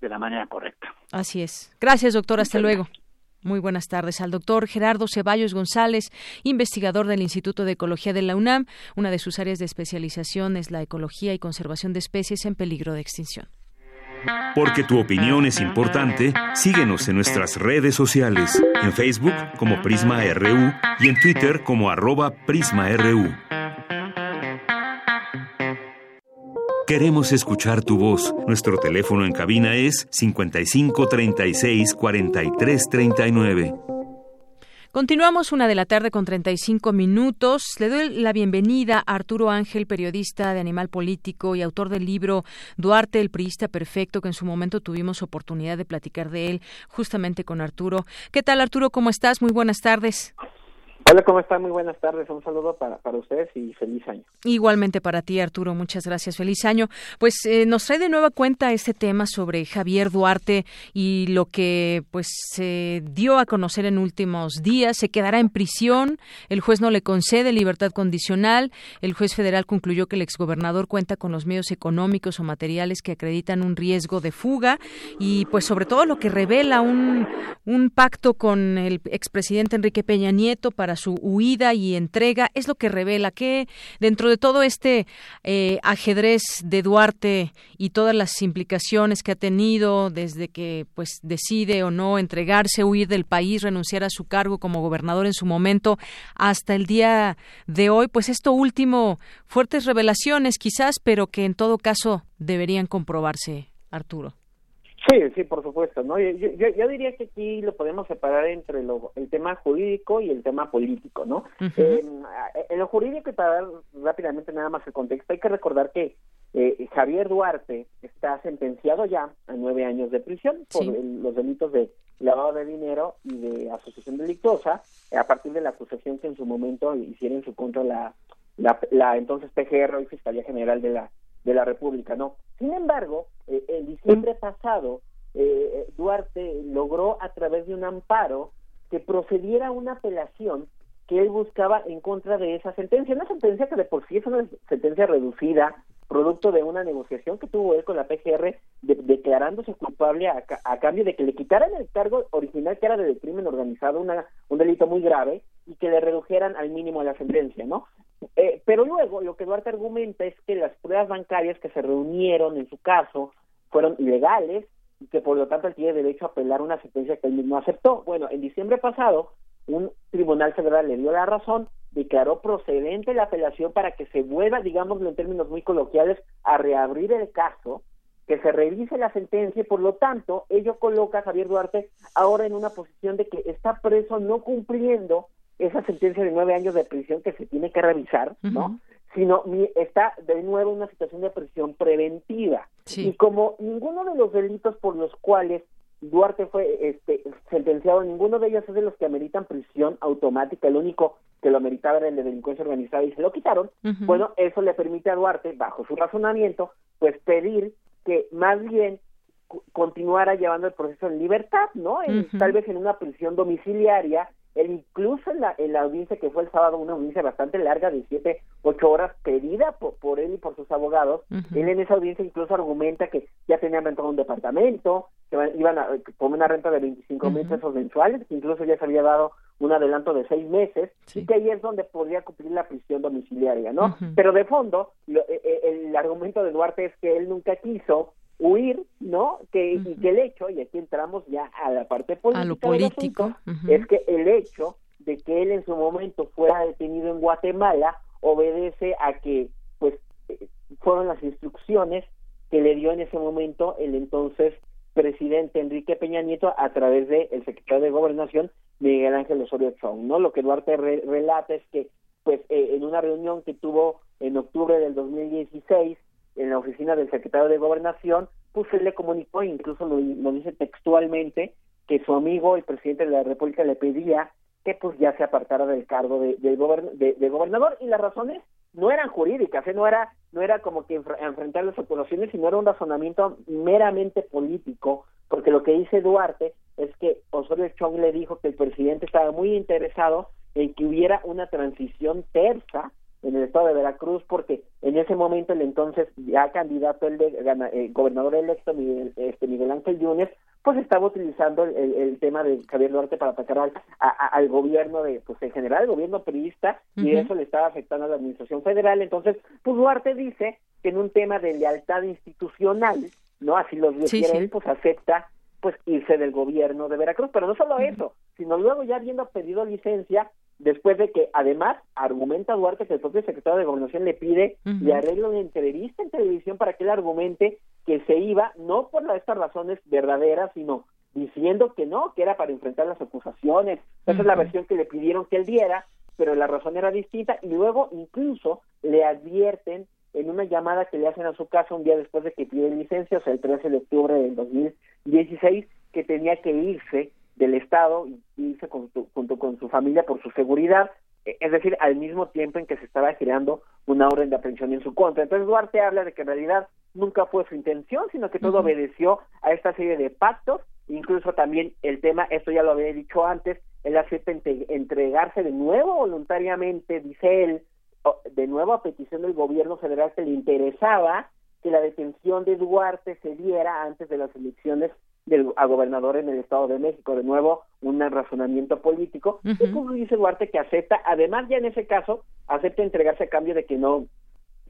de la manera correcta. Así es. Gracias, doctor. Hasta luego. Muy buenas tardes al doctor Gerardo Ceballos González, investigador del Instituto de Ecología de la UNAM. Una de sus áreas de especialización es la ecología y conservación de especies en peligro de extinción. Porque tu opinión es importante, síguenos en nuestras redes sociales, en Facebook como Prisma RU y en Twitter como arroba PrismaRU. Queremos escuchar tu voz. Nuestro teléfono en cabina es 55 36 43 39. Continuamos una de la tarde con 35 minutos. Le doy la bienvenida a Arturo Ángel, periodista de Animal Político y autor del libro Duarte, el priista perfecto, que en su momento tuvimos oportunidad de platicar de él justamente con Arturo. ¿Qué tal, Arturo? ¿Cómo estás? Muy buenas tardes. Hola, ¿cómo están? Muy buenas tardes. Un saludo para, para ustedes y feliz año. Igualmente para ti, Arturo. Muchas gracias. Feliz año. Pues eh, nos trae de nueva cuenta este tema sobre Javier Duarte y lo que pues se dio a conocer en últimos días. Se quedará en prisión. El juez no le concede libertad condicional. El juez federal concluyó que el exgobernador cuenta con los medios económicos o materiales que acreditan un riesgo de fuga y pues sobre todo lo que revela un, un pacto con el expresidente Enrique Peña Nieto para su huida y entrega es lo que revela que dentro de todo este eh, ajedrez de Duarte y todas las implicaciones que ha tenido desde que pues decide o no entregarse, huir del país, renunciar a su cargo como gobernador en su momento hasta el día de hoy, pues esto último fuertes revelaciones quizás, pero que en todo caso deberían comprobarse, Arturo. Sí, sí, por supuesto, ¿no? Yo, yo, diría que aquí lo podemos separar entre lo, el tema jurídico y el tema político, ¿no? en lo jurídico, y para dar rápidamente nada más el contexto, hay que recordar que eh, Javier Duarte está sentenciado ya a nueve años de prisión por los delitos de lavado de dinero y de asociación delictuosa, a partir de la acusación que en su momento hicieron en su contra la, la, la entonces PGR y Fiscalía General de la de la República, ¿no? Sin embargo, eh, en diciembre pasado, eh, Duarte logró a través de un amparo que procediera una apelación que él buscaba en contra de esa sentencia, una sentencia que de por sí es una sentencia reducida, producto de una negociación que tuvo él con la PGR, declarándose culpable a, cambio de que le quitaran el cargo original que era de crimen organizado, una, un delito muy grave, y que le redujeran al mínimo la sentencia, ¿no? Eh, pero luego lo que Duarte argumenta es que las pruebas bancarias que se reunieron en su caso fueron ilegales y que por lo tanto él tiene derecho a apelar una sentencia que él mismo aceptó. Bueno, en diciembre pasado un tribunal federal le dio la razón, declaró procedente la apelación para que se vuelva, digámoslo en términos muy coloquiales, a reabrir el caso, que se revise la sentencia y por lo tanto ello coloca a Javier Duarte ahora en una posición de que está preso no cumpliendo esa sentencia de nueve años de prisión que se tiene que revisar, ¿no? sino está de nuevo una situación de prisión preventiva. Y como ninguno de los delitos por los cuales Duarte fue este, sentenciado, ninguno de ellos es de los que ameritan prisión automática, el único que lo ameritaba era el de delincuencia organizada y se lo quitaron, bueno, eso le permite a Duarte, bajo su razonamiento, pues pedir que más bien continuara llevando el proceso en libertad, ¿no? Tal vez en una prisión domiciliaria él incluso en la, en la audiencia que fue el sábado, una audiencia bastante larga de siete, ocho horas, pedida por, él y por sus abogados, él en esa audiencia incluso argumenta que ya tenían rentado un departamento, que iban a, con una renta de 25 mil pesos mensuales, que incluso ya se había dado un adelanto de seis meses, y que ahí es donde podría cumplir la prisión domiciliaria, ¿no? Pero de fondo, e, e, el argumento de Duarte es que él nunca quiso huir, ¿no? Que, y que el hecho, y aquí entramos ya a la parte política, a lo político, es que el hecho de que él en su momento fuera detenido en Guatemala obedece a que, pues, fueron las instrucciones que le dio en ese momento el entonces presidente Enrique Peña Nieto a través del el secretario de Gobernación Miguel Ángel Osorio Chong, ¿no? Lo que Duarte relata es que, pues, eh, en una reunión que tuvo en octubre del 2016 en la oficina del secretario de Gobernación, pues él le comunicó, incluso lo, dice textualmente, que su amigo, el presidente de la República, le pedía que pues ya se apartara del cargo de, de, gobernador y las razones no eran jurídicas, ¿eh? no era no era como que enfrentar las operaciones, sino era un razonamiento meramente político, porque lo que dice Duarte es que Osorio Chong le dijo que el presidente estaba muy interesado en que hubiera una transición tersa en el estado de Veracruz porque en ese momento el entonces ya candidato el de eh, gobernador electo Miguel, este Miguel Ángel Yunes pues estaba utilizando el, tema de Javier Duarte para atacar al, al gobierno de pues en general el gobierno periodista y eso le estaba afectando a la administración federal. Entonces pues Duarte dice que en un tema de lealtad institucional no así lo refiere él pues acepta pues irse del gobierno de Veracruz. Pero no solo eso sino luego ya habiendo pedido licencia después de que además argumenta Duarte que el propio secretario de Gobernación le pide y arregla una entrevista en televisión para que él argumente que se iba no por estas razones verdaderas, sino diciendo que no, que era para enfrentar las acusaciones. Esa es la versión que le pidieron que él diera, pero la razón era distinta. Y luego incluso le advierten en una llamada que le hacen a su casa un día después de que pide licencia, o sea, el 13 de octubre del 2016, que tenía que irse del Estado y irse junto con su familia por su seguridad, e, es decir, al mismo tiempo en que se estaba creando una orden de aprehensión en su contra. Entonces Duarte habla de que en realidad nunca fue su intención, sino que todo obedeció a esta serie de pactos, incluso también el tema, esto ya lo había dicho antes, él acepta entregarse de nuevo voluntariamente, dice él, de nuevo a petición del gobierno federal que le interesaba que la detención de Duarte se diera antes de las elecciones del, a gobernador en el Estado de México. De nuevo, un razonamiento político. Y como dice Duarte que acepta, además ya en ese caso, acepta entregarse a cambio de que no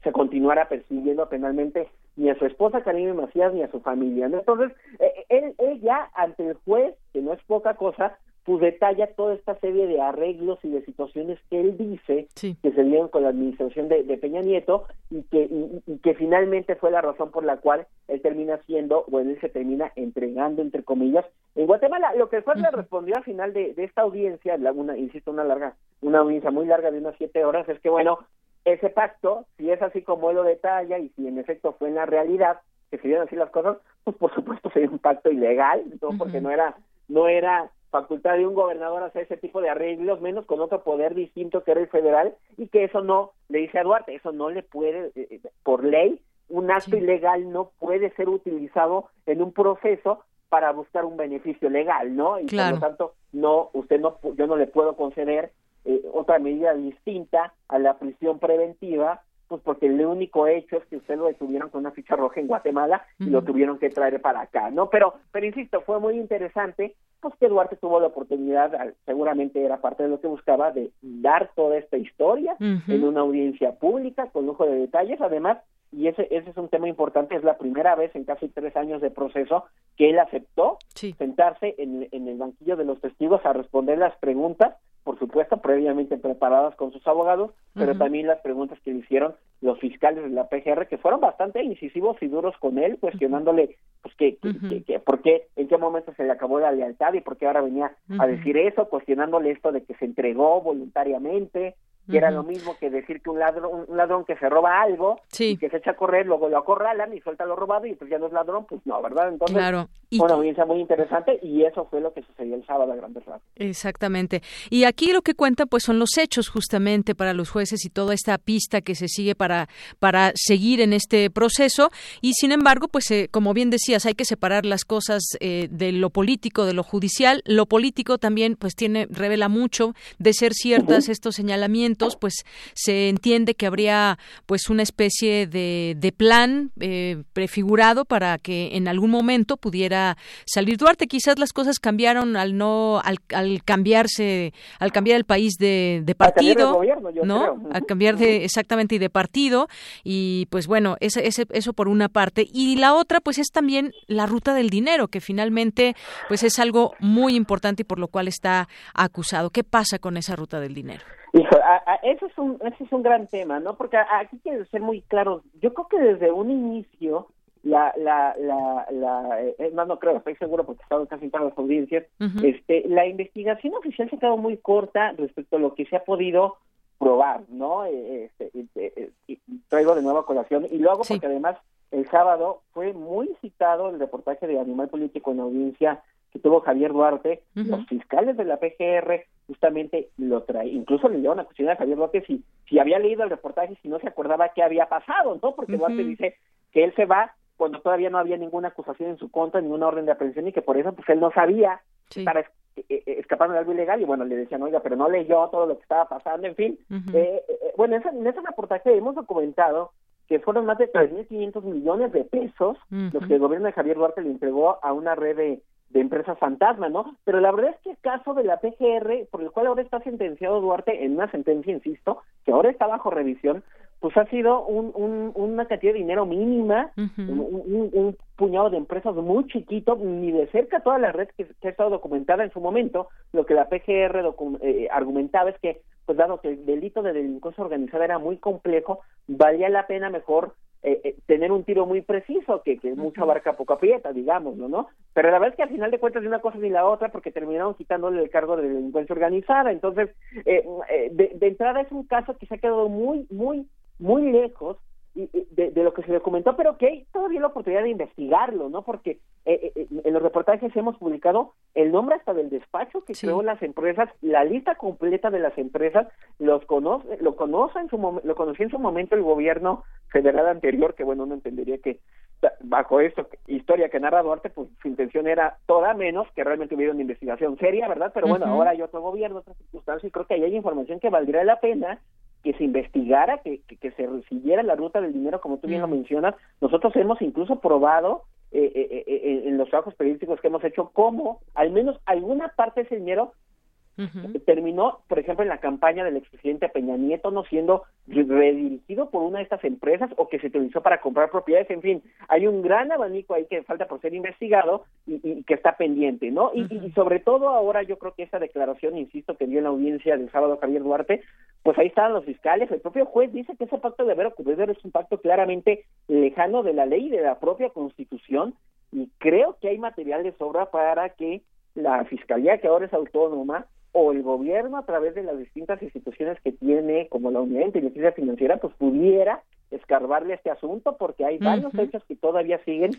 se continuara persiguiendo penalmente ni a su esposa Karime Macías ni a su familia. Entonces, eh, él, él ya ante el juez, que no es poca cosa, pues detalla toda esta serie de arreglos y de situaciones que él dice que se dieron con la administración de, Peña Nieto y que, y, que finalmente fue la razón por la cual él termina siendo, o él se termina entregando, entre comillas, en Guatemala. Lo que el juez le respondió al final de, esta audiencia, una, insisto, una larga, una audiencia muy larga de unas siete horas, es que bueno, ese pacto, si es así como él lo detalla y si en efecto fue en la realidad, que se dieron así las cosas, pues por supuesto sería un pacto ilegal, ¿no? porque no era, no era facultad de un gobernador hacer ese tipo de arreglos, menos con otro poder distinto que era el federal, y que eso no, le dice a Duarte, eso no le puede, eh, eh, por ley, un acto ilegal no puede ser utilizado en un proceso para buscar un beneficio legal, ¿no? Y por lo tanto, no, usted no, yo no le puedo conceder eh, otra medida distinta a la prisión preventiva pues porque el único hecho es que usted lo detuvieron con una ficha roja en Guatemala y lo tuvieron que traer para acá, ¿no? Pero, pero insisto, fue muy interesante, pues que Duarte tuvo la oportunidad, seguramente era parte de lo que buscaba, de dar toda esta historia en una audiencia pública con lujo de detalles, además, y ese, ese es un tema importante, es la primera vez en casi tres años de proceso que él aceptó sentarse en, en el banquillo de los testigos a responder las preguntas por supuesto, previamente preparadas con sus abogados, pero también las preguntas que le hicieron los fiscales de la PGR, que fueron bastante incisivos y duros con él, cuestionándole, pues, que, por qué, en qué momento se le acabó la lealtad y por qué ahora venía a decir eso, cuestionándole esto de que se entregó voluntariamente, que era lo mismo que decir que un ladrón, un ladrón que se roba algo y que se echa a correr, luego lo acorralan y suelta lo robado y pues ya no es ladrón, pues no, ¿verdad? Entonces, claro. una audiencia muy interesante y eso fue lo que sucedió el sábado a Grandes Rasgos. Exactamente. Y aquí lo que cuenta pues son los hechos justamente para los jueces y toda esta pista que se sigue para para seguir en este proceso y sin embargo, pues eh, como bien decías, hay que separar las cosas eh, de lo político de lo judicial. Lo político también pues tiene revela mucho de ser ciertas estos señalamientos pues se entiende que habría pues una especie de, de plan eh, prefigurado para que en algún momento pudiera salir Duarte. Quizás las cosas cambiaron al no al, al cambiarse al cambiar el país de, de partido, ¿no? A cambiar de exactamente y de partido y pues bueno ese, ese, eso por una parte y la otra pues es también la ruta del dinero que finalmente pues es algo muy importante y por lo cual está acusado. ¿Qué pasa con esa ruta del dinero? Hijo, eso, es un, eso es un gran tema, ¿no? Porque aquí quiero ser muy claro. Yo creo que desde un inicio, la, la, la, la eh, no, no creo, estoy seguro porque he estado casi en todas las audiencias, este, la investigación oficial se ha quedado muy corta respecto a lo que se ha podido probar, ¿no? Eh, este, eh, traigo de nuevo a colación y lo hago porque además el sábado fue muy citado el reportaje de Animal Político en audiencia que tuvo Javier Duarte, los fiscales de la PGR justamente lo trae, incluso le dieron a cuestionar a Javier Duarte si, si había leído el reportaje, si no se acordaba qué había pasado, ¿no? Porque Duarte dice que él se va cuando todavía no había ninguna acusación en su contra, ninguna orden de aprehensión y que por eso pues él no sabía para eh, eh, escapar de algo ilegal y bueno, le decían, oiga, pero no leyó todo lo que estaba pasando, en fin. eh, eh, bueno, en ese reportaje hemos documentado que fueron más de 3.500 millones de pesos los que el gobierno de Javier Duarte le entregó a una red de, de empresas fantasma, ¿no? Pero la verdad es que el caso de la PGR, por el cual ahora está sentenciado Duarte en una sentencia, insisto, que ahora está bajo revisión, pues ha sido un, un, una cantidad de dinero mínima, un, un, puñado de empresas muy chiquito, ni de cerca toda la red que, ha estado documentada en su momento. Lo que la PGR eh, argumentaba es que, pues dado que el delito de delincuencia organizada era muy complejo, valía la pena mejor eh, eh, tener un tiro muy preciso, que, que mucha barca poco aprieta, digámoslo, ¿no? Pero la verdad es que al final de cuentas ni una cosa ni la otra, porque terminaron quitándole el cargo de delincuencia organizada. Entonces, eh, de, de entrada es un caso que se ha quedado muy, muy, muy lejos de, de, lo que se documentó, pero que hay todavía la oportunidad de investigarlo, ¿no? Porque eh, eh, en los reportajes hemos publicado el nombre hasta del despacho que creó las empresas, la lista completa de las empresas, los conoce, lo conoce en su lo conocía en su momento el gobierno federal anterior, que bueno, uno entendería que bajo esta historia que narra Duarte, pues su intención era toda menos que realmente hubiera una investigación seria, ¿verdad? Pero bueno, ahora hay otro gobierno, otras circunstancias, y creo que ahí hay información que valdría la pena que se investigara, que, que, se siguiera la ruta del dinero, como tú bien lo mencionas. Nosotros hemos incluso probado eh, eh, eh, en los trabajos periodísticos que hemos hecho cómo al menos alguna parte de ese dinero terminó, por ejemplo, en la campaña del expresidente Peña Nieto, no siendo redirigido por una de estas empresas o que se utilizó para comprar propiedades. En fin, hay un gran abanico ahí que falta por ser investigado y, que está pendiente, ¿no? Y, y, sobre todo ahora yo creo que esa declaración, insisto, que dio en la audiencia del sábado Javier Duarte, pues ahí están los fiscales. El propio juez dice que ese pacto de haber ocurrido es un pacto claramente lejano de la ley y de la propia Constitución y creo que hay material de sobra para que la fiscalía que ahora es autónoma o el gobierno a través de las distintas instituciones que tiene, como la Unidad de Inteligencia Financiera, pues pudiera escarbarle este asunto, porque hay varios hechos que todavía siguen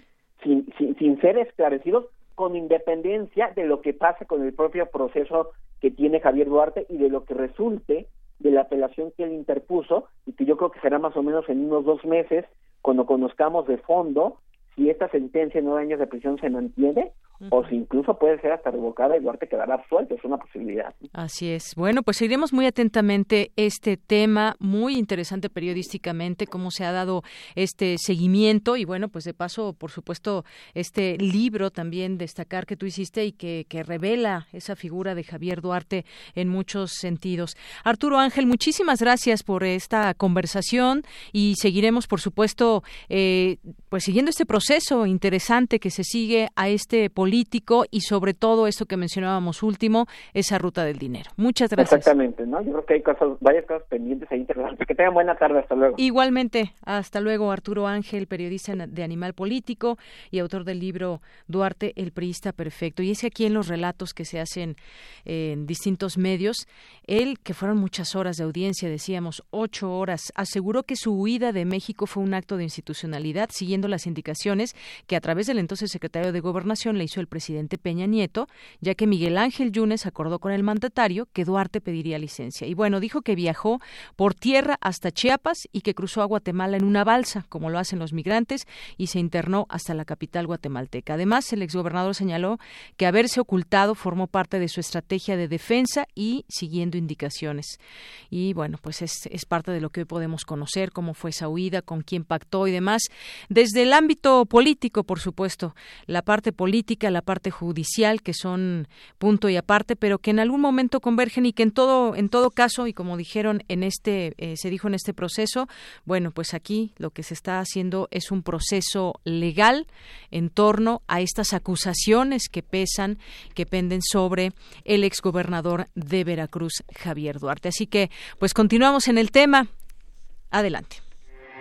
sin, sin, ser esclarecidos, con independencia de lo que pase con el propio proceso que tiene Javier Duarte y de lo que resulte de la apelación que él interpuso, y que yo creo que será más o menos en unos dos meses, cuando conozcamos de fondo si esta sentencia de nueve años de prisión se mantiene o si incluso puede ser hasta revocada y Duarte quedará absuelto, es una posibilidad. Así es. Bueno, pues seguiremos muy atentamente este tema, muy interesante periodísticamente, cómo se ha dado este seguimiento y bueno, pues de paso, por supuesto, este libro también destacar que tú hiciste y que, que revela esa figura de Javier Duarte en muchos sentidos. Arturo Ángel, muchísimas gracias por esta conversación y seguiremos, por supuesto, eh, pues siguiendo este proceso interesante que se sigue a este político y sobre todo esto que mencionábamos último, esa ruta del dinero. Muchas gracias. Exactamente, ¿no? Yo creo que hay cosas, varias cosas pendientes ahí interesantes. Que tengan buena tarde, hasta luego. Igualmente, hasta luego Arturo Ángel, periodista de Animal Político y autor del libro Duarte, el priista perfecto. Y es que aquí en los relatos que se hacen en distintos medios, él, que fueron muchas horas de audiencia, decíamos ocho horas, aseguró que su huida de México fue un acto de institucionalidad, siguiendo las indicaciones que a través del entonces secretario de Gobernación le hizo el presidente Peña Nieto, ya que Miguel Ángel Yunes acordó con el mandatario que Duarte pediría licencia. Y bueno, dijo que viajó por tierra hasta Chiapas y que cruzó a Guatemala en una balsa, como lo hacen los migrantes, y se internó hasta la capital guatemalteca. Además, el exgobernador señaló que haberse ocultado formó parte de su estrategia de defensa y siguiendo indicaciones. Y bueno, pues es, es parte de lo que hoy podemos conocer, cómo fue esa huida, con quién pactó y demás. Desde el ámbito político, por supuesto, la parte política, la parte judicial, que son punto y aparte, pero que en algún momento convergen y que en todo, en todo caso, y como dijeron en este, eh, se dijo en este proceso, bueno, pues aquí lo que se está haciendo es un proceso legal en torno a estas acusaciones que pesan, que penden sobre el exgobernador de Veracruz, Javier Duarte. Así que, pues continuamos en el tema. Adelante.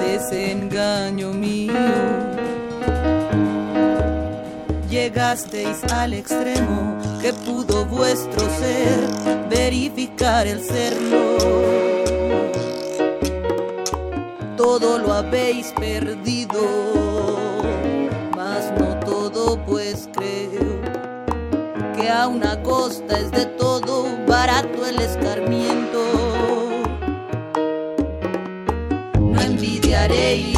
Desengaño mío, llegasteis al extremo que pudo vuestro ser verificar el serlo. Todo lo habéis perdido, mas no todo, pues creo que a una costa es de todo barato el escarmiento. farei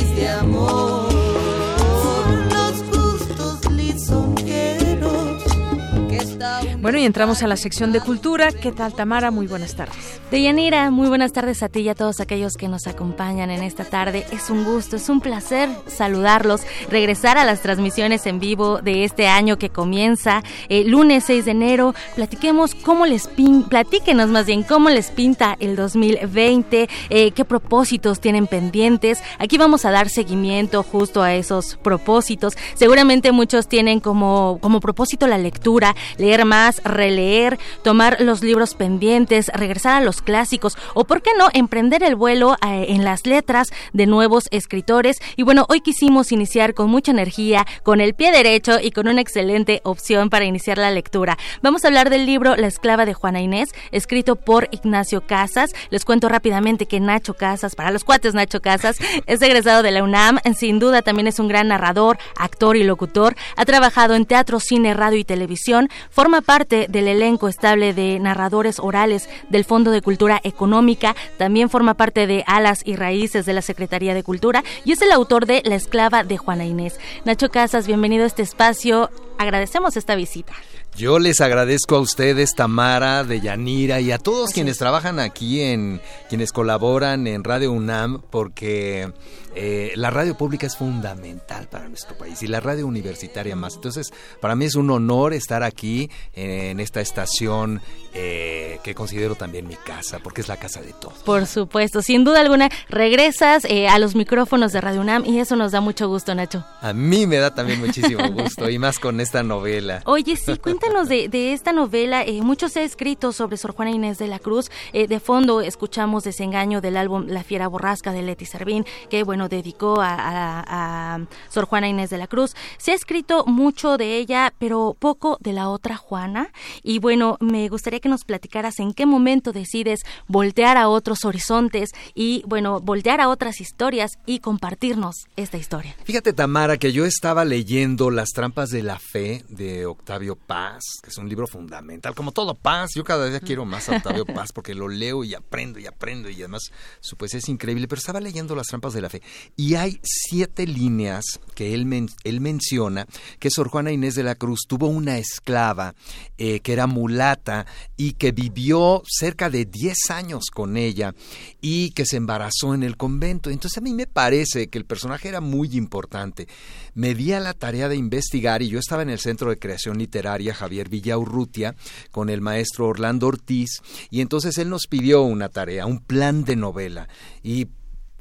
Bueno, y entramos a la sección de cultura. ¿Qué tal, Tamara? Muy buenas tardes. Deyanira, muy buenas tardes a ti y a todos aquellos que nos acompañan en esta tarde. Es un gusto, es un placer saludarlos, regresar a las transmisiones en vivo de este año que comienza el lunes 6 de enero. Platiquemos cómo les pin, platíquenos más bien cómo les pinta el 2020, eh, qué propósitos tienen pendientes. Aquí vamos a dar seguimiento justo a esos propósitos. Seguramente muchos tienen como, como propósito la lectura, leer más, releer, tomar los libros pendientes, regresar a los clásicos o, por qué no, emprender el vuelo eh, en las letras de nuevos escritores. Y bueno, hoy quisimos iniciar con mucha energía, con el pie derecho y con una excelente opción para iniciar la lectura. Vamos a hablar del libro La esclava de Juana Inés, escrito por Ignacio Casas. Les cuento rápidamente que Nacho Casas, para los cuates Nacho Casas, es egresado de la UNAM. Sin duda también es un gran narrador, actor y locutor. Ha trabajado en teatro, cine, radio y televisión. Forma parte del elenco estable de narradores orales del Fondo de Cultura Económica, también forma parte de Alas y Raíces de la Secretaría de Cultura y es el autor de La esclava de Juana Inés. Nacho Casas, bienvenido a este espacio. Agradecemos esta visita. Yo les agradezco a ustedes, Tamara, de Yanira y a todos quienes trabajan aquí en, quienes colaboran en Radio UNAM, porque eh, la radio pública es fundamental para nuestro país y la radio universitaria más. Entonces, para mí es un honor estar aquí en esta estación eh, que considero también mi casa, porque es la casa de todos. Por supuesto, sin duda alguna, regresas eh, a los micrófonos de Radio UNAM y eso nos da mucho gusto, Nacho. A mí me da también muchísimo gusto y más con esta novela. Oye, sí, cuéntanos de, de esta novela. Eh, mucho se ha escrito sobre Sor Juana Inés de la Cruz. De fondo escuchamos Desengaño del álbum La Fiera Borrasca de Leti Servín, que bueno, dedicó a, a, a, Sor Juana Inés de la Cruz. Se ha escrito mucho de ella, pero poco de la otra Juana. Y bueno, me gustaría que nos platicaras en qué momento decides voltear a otros horizontes y bueno, voltear a otras historias y compartirnos esta historia. Fíjate, Tamara, que yo estaba leyendo Las trampas de la fe de Octavio Paz, que es un libro fundamental, como todo Paz. Yo cada día quiero más a Octavio Paz porque lo leo y aprendo y aprendo y además su poesía es increíble, pero estaba leyendo Las trampas de la fe Y hay siete líneas que él, él menciona, que Sor Juana Inés de la Cruz tuvo una esclava eh, que era mulata y que vivió cerca de 10 años con ella y que se embarazó en el convento. Entonces a mí me parece que el personaje era muy importante. Me di a la tarea de investigar y yo estaba en el Centro de Creación Literaria Javier Villaurrutia con el maestro Orlando Ortiz y entonces él nos pidió una tarea, un plan de novela y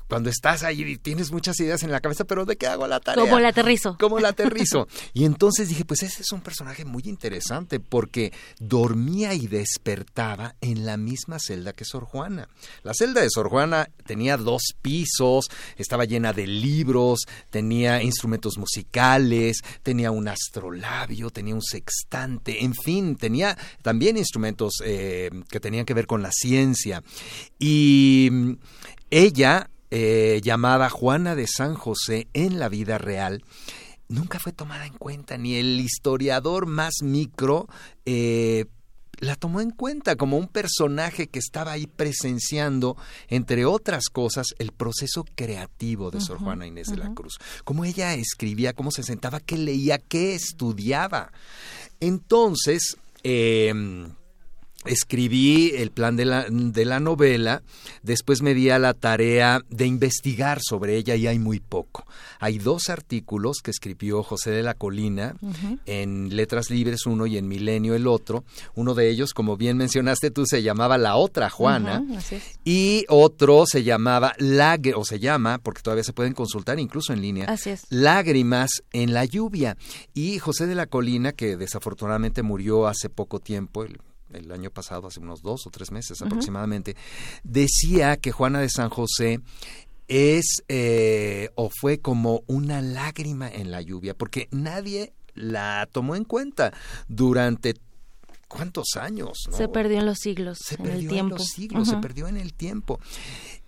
cuando estás ahí y tienes muchas ideas en la cabeza, pero ¿de qué hago la tarea? ¿Cómo la aterrizo? ¿Cómo la aterrizo? y entonces dije, pues ese es un personaje muy interesante porque dormía y despertaba en la misma celda que Sor Juana. La celda de Sor Juana tenía dos pisos, estaba llena de libros, tenía instrumentos musicales, tenía un astrolabio, tenía un sextante, en fin, tenía también instrumentos eh, que tenían que ver con la ciencia. Y mm, ella eh, llamada Juana de San José en la vida real, nunca fue tomada en cuenta, ni el historiador más micro eh, la tomó en cuenta como un personaje que estaba ahí presenciando, entre otras cosas, el proceso creativo de Sor Juana Inés de la Cruz. Cómo ella escribía, cómo se sentaba, qué leía, qué estudiaba. Entonces, eh, escribí el plan de la, de la novela, después me di a la tarea de investigar sobre ella y hay muy poco. Hay dos artículos que escribió José de la Colina en Letras Libres uno y en Milenio el otro. Uno de ellos, como bien mencionaste tú, se llamaba La Otra Juana y otro se llamaba o se llama, porque todavía se pueden consultar incluso en línea, Lágrimas en la lluvia. Y José de la Colina, que desafortunadamente murió hace poco tiempo, el el año pasado, hace unos dos o tres meses aproximadamente, decía que Juana de San José es eh, o fue como una lágrima en la lluvia, porque nadie la tomó en cuenta durante cuántos años. Se perdió en los siglos, se en perdió el tiempo. en los siglos, se perdió en el tiempo.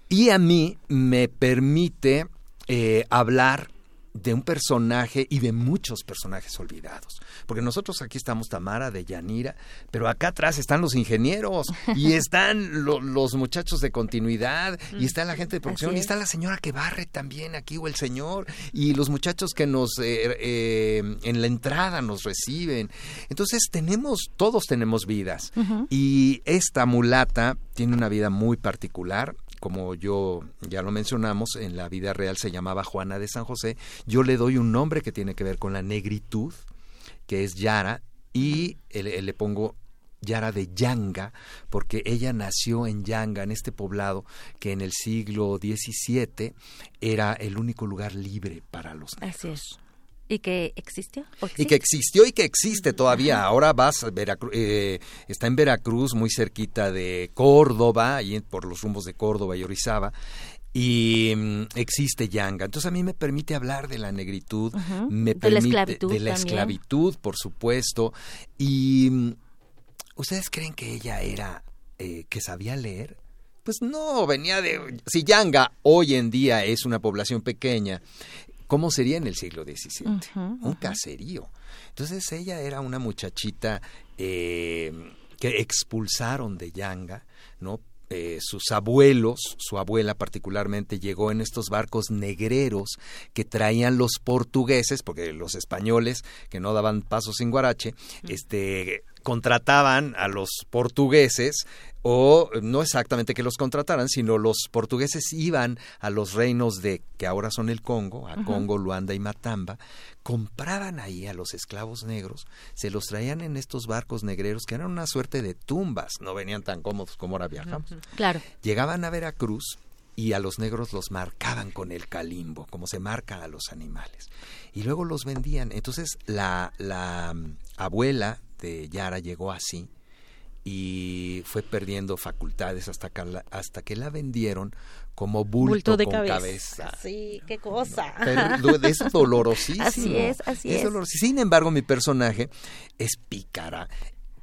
Y a mí me permite eh, hablar de un personaje y de muchos personajes olvidados. Porque nosotros aquí estamos Tamara de Yanira, pero acá atrás están los ingenieros y están los muchachos de continuidad y está la gente de producción y está la señora que barre también aquí o el señor y los muchachos que nos eh, eh, en la entrada nos reciben. Entonces tenemos, todos tenemos vidas y esta mulata tiene una vida muy particular como yo ya lo mencionamos, en la vida real se llamaba Juana de San José, yo le doy un nombre que tiene que ver con la negritud, que es Yara, y le, pongo Yara de Yanga, porque ella nació en Yanga, en este poblado que en el siglo XVII era el único lugar libre para los negros. Así es. ¿Y que existió? Y que existió y que existe todavía. Ahora vas, a eh, está en Veracruz, muy cerquita de Córdoba, ahí por los rumbos de Córdoba y Orizaba, y mm, existe Yanga. Entonces a mí me permite hablar de la negritud, me de permite la esclavitud, de la esclavitud, por supuesto. Y mm, ustedes creen que ella era eh, que sabía leer? Pues no, venía de... Si Yanga hoy en día es una población pequeña, ¿Cómo sería en el siglo XVII? Un caserío. Entonces ella era una muchachita eh, que expulsaron de Yanga, ¿no? Eh, sus abuelos, su abuela particularmente, llegó en estos barcos negreros que traían los portugueses, porque los españoles, que no daban paso sin guarache, este, contrataban a los portugueses o no exactamente que los contrataran, sino los portugueses iban a los reinos de que ahora son el Congo, a Congo, Luanda y Matamba, compraban ahí a los esclavos negros, se los traían en estos barcos negreros que eran una suerte de tumbas, no venían tan cómodos como ahora viajamos. Claro. Llegaban a Veracruz y a los negros los marcaban con el calimbo, como se marca a los animales. Y luego los vendían. Entonces la, la mm, abuela de Yara llegó así y fue perdiendo facultades hasta que la, hasta que la vendieron como bulto, de con cabeza. Sí, qué cosa. es dolorosísimo. Así es, así es. Sin embargo, mi personaje es pícara,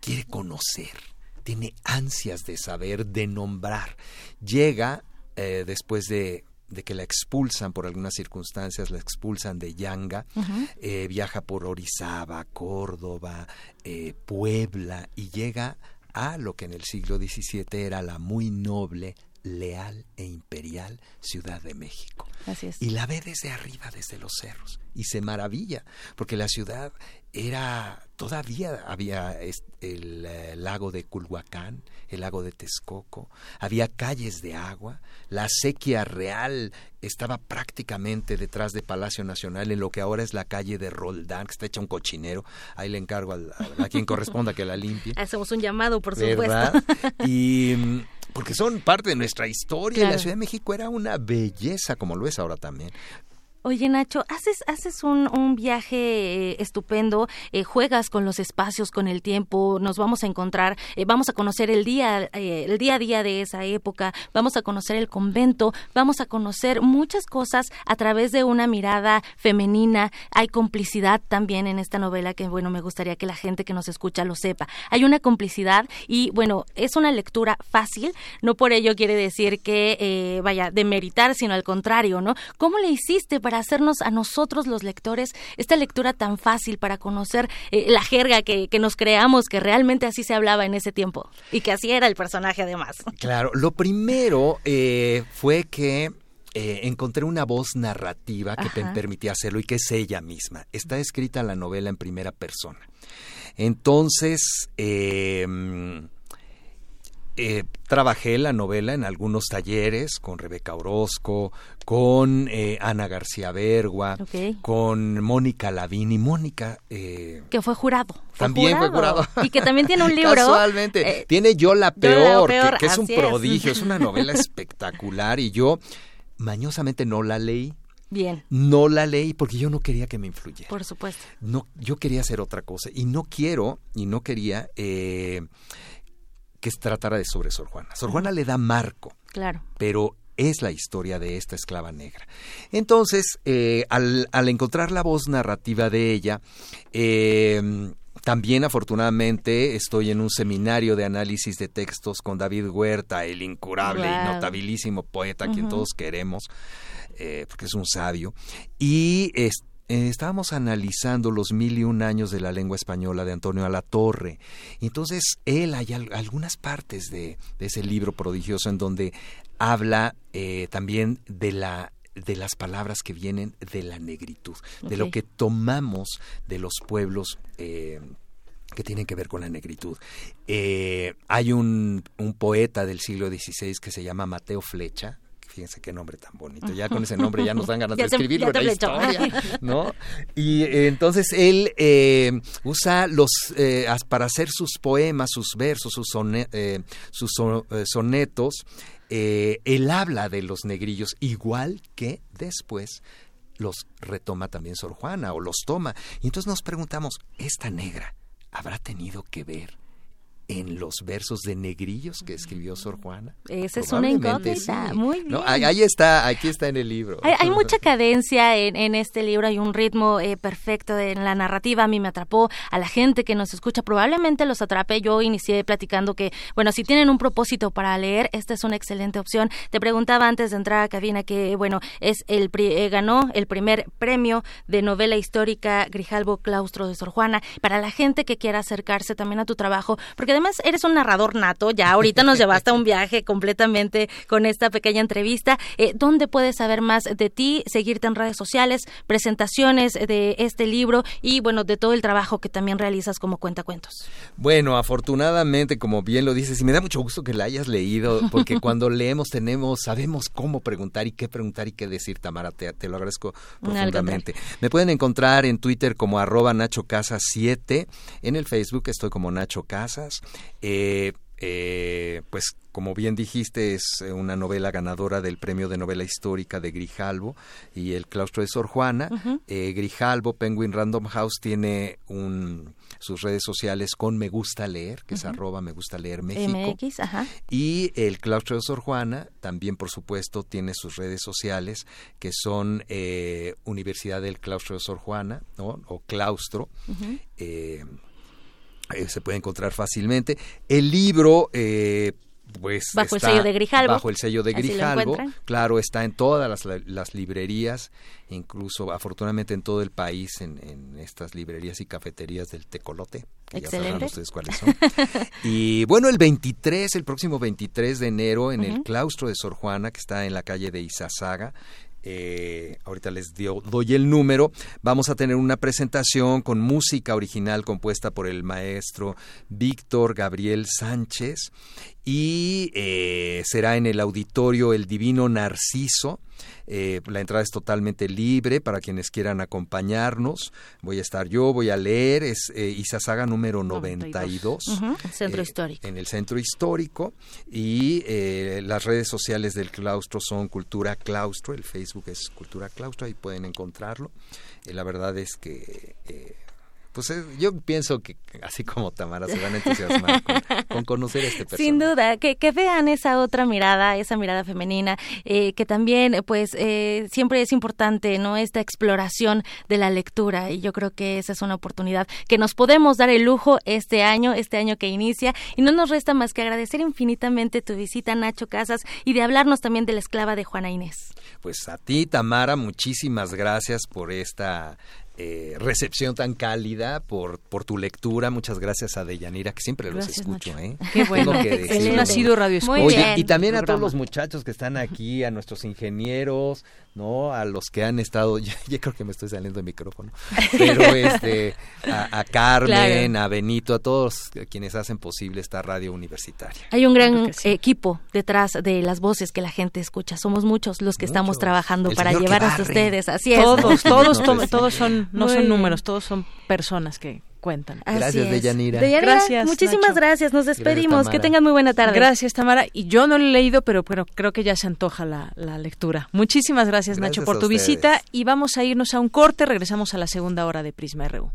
quiere conocer, tiene ansias de saber, de nombrar. Llega eh, después de de que la expulsan por algunas circunstancias, la expulsan de Yanga, eh, viaja por Orizaba, Córdoba, eh, Puebla y llega a lo que en el siglo XVII era la muy noble leal e imperial Ciudad de México. Así es. Y la ve desde arriba, desde los cerros, y se maravilla, porque la ciudad era, todavía había el, eh, lago de Culhuacán, el lago de Texcoco, había calles de agua, la sequía real estaba prácticamente detrás de Palacio Nacional, en lo que ahora es la calle de Roldán, que está hecha un cochinero, ahí le encargo a, quien corresponda que la limpie. Hacemos un llamado, por supuesto. Y mm, porque son parte de nuestra historia. La Ciudad de México era una belleza, como lo es ahora también. Oye, Nacho, haces, haces un, un viaje eh, estupendo, eh, juegas con los espacios, con el tiempo, nos vamos a encontrar, eh, vamos a conocer el día, el día a día de esa época, vamos a conocer el convento, vamos a conocer muchas cosas a través de una mirada femenina. Hay complicidad también en esta novela que, bueno, me gustaría que la gente que nos escucha lo sepa. Hay una complicidad y, bueno, es una lectura fácil, no por ello quiere decir que vaya demeritar, sino al contrario, ¿no? ¿Cómo le hiciste para hacernos a nosotros los lectores esta lectura tan fácil para conocer eh, la jerga que, nos creamos que realmente así se hablaba en ese tiempo y que así era el personaje además. Claro, lo primero eh, fue que eh, encontré una voz narrativa que me permitía hacerlo y que es ella misma. Está escrita la novela en primera persona. Entonces, eh, trabajé la novela en algunos talleres con Rebeca Orozco, con eh, Ana García Bergua, con Mónica Lavini. Mónica... Eh, que fue jurado. también fue jurado. Y que también tiene un libro. Casualmente. tiene Yo la Peor, que, es un prodigio, es. una novela espectacular y yo mañosamente no la leí. Bien. No la leí porque yo no quería que me influyera. Por supuesto. No, yo quería hacer otra cosa y no quiero y no quería que se tratara de sobre Sor Juana. Sor Juana le da marco. Claro. Pero es la historia de esta esclava negra. Entonces, eh, al, encontrar la voz narrativa de ella, em, también afortunadamente estoy en un seminario de análisis de textos con David Huerta, el incurable y notabilísimo poeta, quien todos queremos, eh, porque es un sabio, y eh, estábamos analizando los mil y un años de la lengua española de Antonio Alatorre. Entonces, él hay algunas partes de, ese libro prodigioso en donde habla eh, también de la de las palabras que vienen de la negritud, de lo que tomamos de los pueblos eh, que tienen que ver con la negritud. hay un, un, poeta del siglo XVI que se llama Mateo Flecha, fíjense qué nombre tan bonito, ya con ese nombre ya nos dan ganas de escribirlo en la historia, ¿no? Y eh, entonces él eh, usa los, eh, para hacer sus poemas, sus versos, sus, sus sonetos, él habla de los negrillos, igual que después los retoma también Sor Juana o los toma. Y entonces nos preguntamos, ¿esta negra habrá tenido que ver en los versos de negrillos que escribió Sor Juana. Esa es una incógnita, muy bien. ahí, está, aquí está en el libro. Hay, mucha cadencia en, este libro, hay un ritmo eh, perfecto en la narrativa, a mí me atrapó, a la gente que nos escucha probablemente los atrape. Yo inicié platicando que, bueno, si tienen un propósito para leer, esta es una excelente opción. Te preguntaba antes de entrar a cabina que, bueno, es el eh, ganó el primer premio de novela histórica Grijalbo Claustro de Sor Juana. Para la gente que quiera acercarse también a tu trabajo, porque además eres un narrador nato, ya ahorita nos llevaste a un viaje completamente con esta pequeña entrevista. Eh, ¿Dónde puedes saber más de ti, seguirte en redes sociales, presentaciones de este libro y bueno, de todo el trabajo que también realizas como cuentacuentos? Bueno, afortunadamente, como bien lo dices, y me da mucho gusto que la hayas leído, porque cuando leemos tenemos, sabemos cómo preguntar y qué preguntar y qué decir, Tamara, te, lo agradezco profundamente. Me pueden encontrar en Twitter como arroba Nacho Casas 7, en el Facebook estoy como Nacho Casas, eh, eh, pues como bien dijiste, es una novela ganadora del premio de novela histórica de Grijalbo y el claustro de Sor Juana. Eh, Grijalbo, Penguin Random House, tiene un, sus redes sociales con Me Gusta Leer, que es arroba Me Gusta Leer México. Y el claustro de Sor Juana también, por supuesto, tiene sus redes sociales, que son Universidad del Claustro de Sor Juana, o claustro. Eh, se puede encontrar fácilmente. El libro, eh, pues bajo el sello de Grijalbo. Bajo el sello de Grijalbo. Claro, está en todas las, librerías, incluso afortunadamente en todo el país, en, estas librerías y cafeterías del Tecolote. Que Excelente. Ya ustedes cuáles son. y bueno, el 23, el próximo 23 de enero, en el claustro de Sor Juana, que está en la calle de Izazaga, eh, ahorita les doy el número, vamos a tener una presentación con música original compuesta por el maestro Víctor Gabriel Sánchez y eh, será en el auditorio El Divino Narciso eh, la entrada es totalmente libre para quienes quieran acompañarnos. Voy a estar yo, voy a leer, es eh, Isasaga número 92. Centro eh, Histórico. En el Centro Histórico. Y eh, las redes sociales del claustro son Cultura Claustro, el Facebook es Cultura Claustro, ahí pueden encontrarlo. la verdad es que pues yo pienso que así como Tamara se van a entusiasmar con, conocer a este personaje. Sin duda, que, que, vean esa otra mirada, esa mirada femenina, eh, que también pues eh, siempre es importante, ¿no? Esta exploración de la lectura y yo creo que esa es una oportunidad que nos podemos dar el lujo este año, este año que inicia y no nos resta más que agradecer infinitamente tu visita, Nacho Casas, y de hablarnos también de la esclava de Juana Inés. Pues a ti, Tamara, muchísimas gracias por esta eh, recepción tan cálida, por, por tu lectura. Muchas gracias a Deyanira, que siempre los escucho. ¿eh? Qué bueno. Él ha sido radio Oye, y también a todos los muchachos que están aquí, a nuestros ingenieros, ¿no? A los que han estado, ya, creo que me estoy saliendo de micrófono, pero este, a, Carmen, a Benito, a todos quienes hacen posible esta radio universitaria. Hay un gran equipo detrás de las voces que la gente escucha. Somos muchos los que estamos trabajando para llevar a ustedes. Así es. Todos, todos, todos son, no son números, todos son personas que cuentan. Gracias, Deyanira. gracias. Muchísimas gracias. Nos despedimos. que tengan muy buena tarde. Gracias, Tamara. Y yo no lo he leído, pero, pero creo que ya se antoja la, lectura. Muchísimas gracias, Nacho, por tu visita. Y vamos a irnos a un corte. Regresamos a la segunda hora de Prisma RU.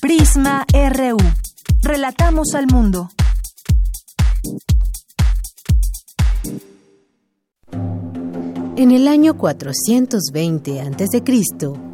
Prisma RU. Relatamos al mundo. En el año 420 a.C.,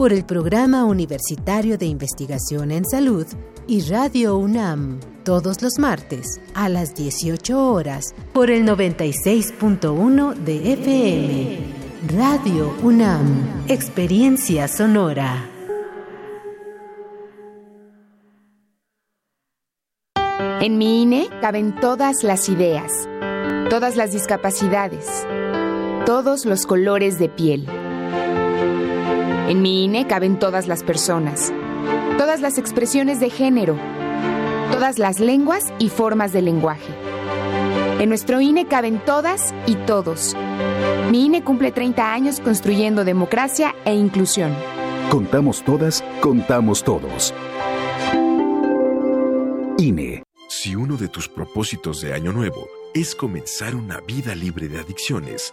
por el Programa Universitario de Investigación en Salud y Radio UNAM todos los martes a las 18 horas por el 96.1 de FM. Radio UNAM, Experiencia Sonora. En mi INE caben todas las ideas, todas las discapacidades, todos los colores de piel. En mi INE caben todas las personas, todas las expresiones de género todas las lenguas y formas de lenguaje. En nuestro INE caben todas y todos. Mi INE cumple 30 años construyendo democracia e inclusión. Contamos todas, contamos todos. INE. Si uno de tus propósitos de año nuevo es comenzar una vida libre de adicciones,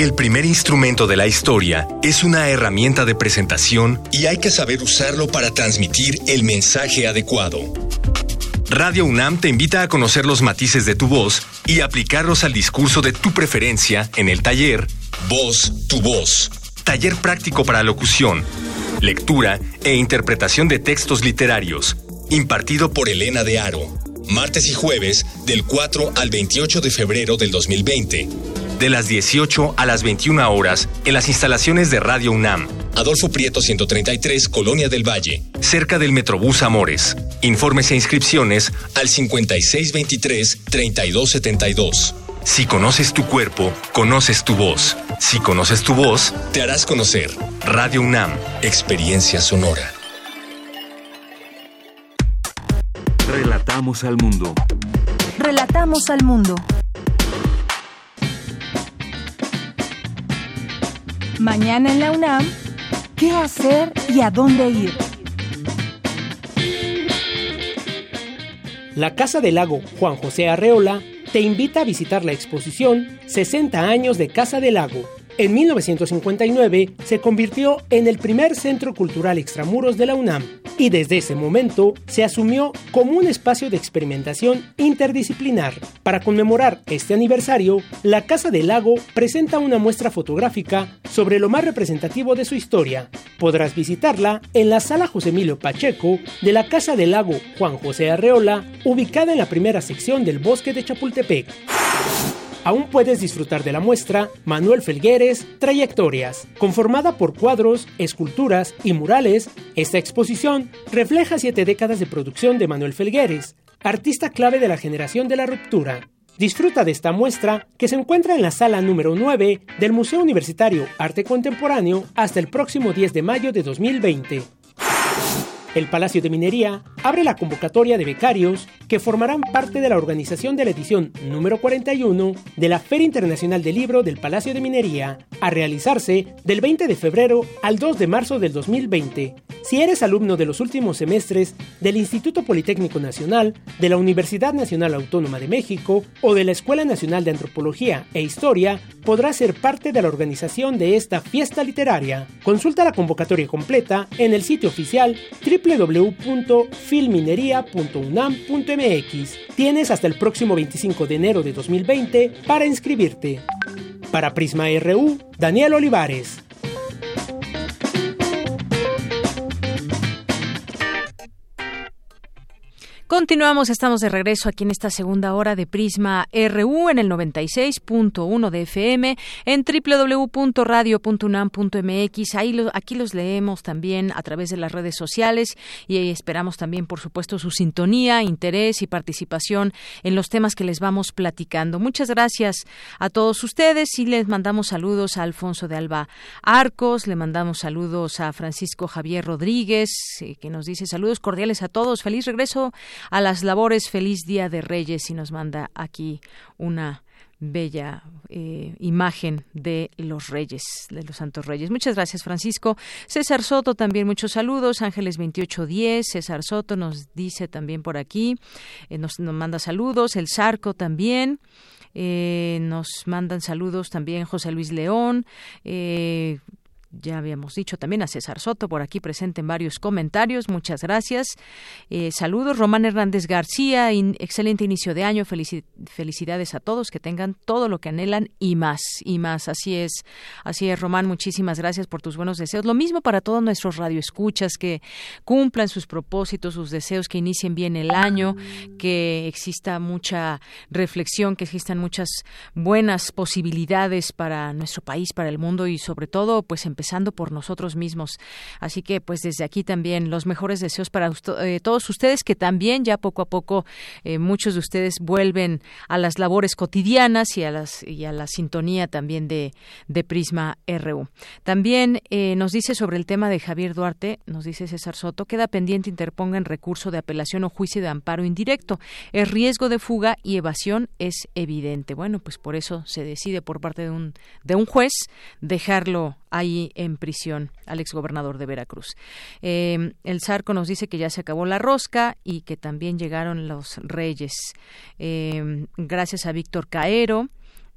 El primer instrumento de la historia es una herramienta de presentación y hay que saber usarlo para transmitir el mensaje adecuado. Radio UNAM te invita a conocer los matices de tu voz y aplicarlos al discurso de tu preferencia en el taller Voz, tu voz. Taller práctico para locución, lectura e interpretación de textos literarios, impartido por Elena de Aro. Martes y jueves del 4 al 28 de febrero del 2020 de las 18 a las 21 horas en las instalaciones de Radio UNAM. Adolfo Prieto 133, Colonia del Valle, cerca del Metrobús Amores. Informes e inscripciones al 5623-3272. Si conoces tu cuerpo, conoces tu voz. Si conoces tu voz, te harás conocer. Radio UNAM, Experiencia Sonora. Relatamos al mundo. Relatamos al mundo. Mañana en la UNAM, ¿qué hacer y a dónde ir? La Casa del Lago Juan José Arreola te invita a visitar la exposición 60 años de Casa del Lago. En 1959 se convirtió en el primer centro cultural extramuros de la UNAM y desde ese momento se asumió como un espacio de experimentación interdisciplinar. Para conmemorar este aniversario, la Casa del Lago presenta una muestra fotográfica sobre lo más representativo de su historia. Podrás visitarla en la sala José Emilio Pacheco de la Casa del Lago Juan José Arreola, ubicada en la primera sección del bosque de Chapultepec. Aún puedes disfrutar de la muestra Manuel Felgueres Trayectorias. Conformada por cuadros, esculturas y murales, esta exposición refleja siete décadas de producción de Manuel Felgueres, artista clave de la generación de la ruptura. Disfruta de esta muestra que se encuentra en la sala número 9 del Museo Universitario Arte Contemporáneo hasta el próximo 10 de mayo de 2020. El Palacio de Minería abre la convocatoria de becarios que formarán parte de la organización de la edición número 41 de la Feria Internacional del Libro del Palacio de Minería, a realizarse del 20 de febrero al 2 de marzo del 2020. Si eres alumno de los últimos semestres del Instituto Politécnico Nacional, de la Universidad Nacional Autónoma de México o de la Escuela Nacional de Antropología e Historia, podrás ser parte de la organización de esta fiesta literaria. Consulta la convocatoria completa en el sitio oficial www.filminería.unam.mx. Tienes hasta el próximo 25 de enero de 2020 para inscribirte. Para Prisma RU, Daniel Olivares. Continuamos, estamos de regreso aquí en esta segunda hora de Prisma RU en el 96.1 de FM, en www.radio.unam.mx. Ahí lo, aquí los leemos también a través de las redes sociales y esperamos también, por supuesto, su sintonía, interés y participación en los temas que les vamos platicando. Muchas gracias a todos ustedes y les mandamos saludos a Alfonso de Alba Arcos, le mandamos saludos a Francisco Javier Rodríguez, eh, que nos dice saludos cordiales a todos. Feliz regreso a las labores. Feliz Día de Reyes y nos manda aquí una bella eh, imagen de los reyes, de los santos reyes. Muchas gracias, Francisco. César Soto también, muchos saludos. Ángeles 2810, César Soto nos dice también por aquí, eh, nos, nos, manda saludos. El Zarco también. Eh, nos mandan saludos también José Luis León, eh, ya habíamos dicho también a César Soto por aquí presente en varios comentarios. Muchas gracias. Eh, saludos. Román Hernández García. excelente inicio de año. felicidades a todos. Que tengan todo lo que anhelan y más. Y más. Así es. Así es, Román. Muchísimas gracias por tus buenos deseos. Lo mismo para todos nuestros radioescuchas. Que cumplan sus propósitos, sus deseos. Que inicien bien el año. Que exista mucha reflexión. Que existan muchas buenas posibilidades para nuestro país, para el mundo y sobre todo, pues en empezando por nosotros mismos. Así que, pues desde aquí también los mejores deseos para eh, todos ustedes, que también ya poco a poco eh, muchos de ustedes vuelven a las labores cotidianas y a, las, y a la sintonía también de, Prisma RU. También eh, nos dice sobre el tema de Javier Duarte, nos dice César Soto, queda pendiente interpongan recurso de apelación o juicio de amparo indirecto. El riesgo de fuga y evasión es evidente. Bueno, pues por eso se decide por parte de un, de un juez dejarlo ahí en prisión al exgobernador de Veracruz. Eh, el Zarco nos dice que ya se acabó la rosca y que también llegaron los reyes. Eh, gracias a Víctor Caero.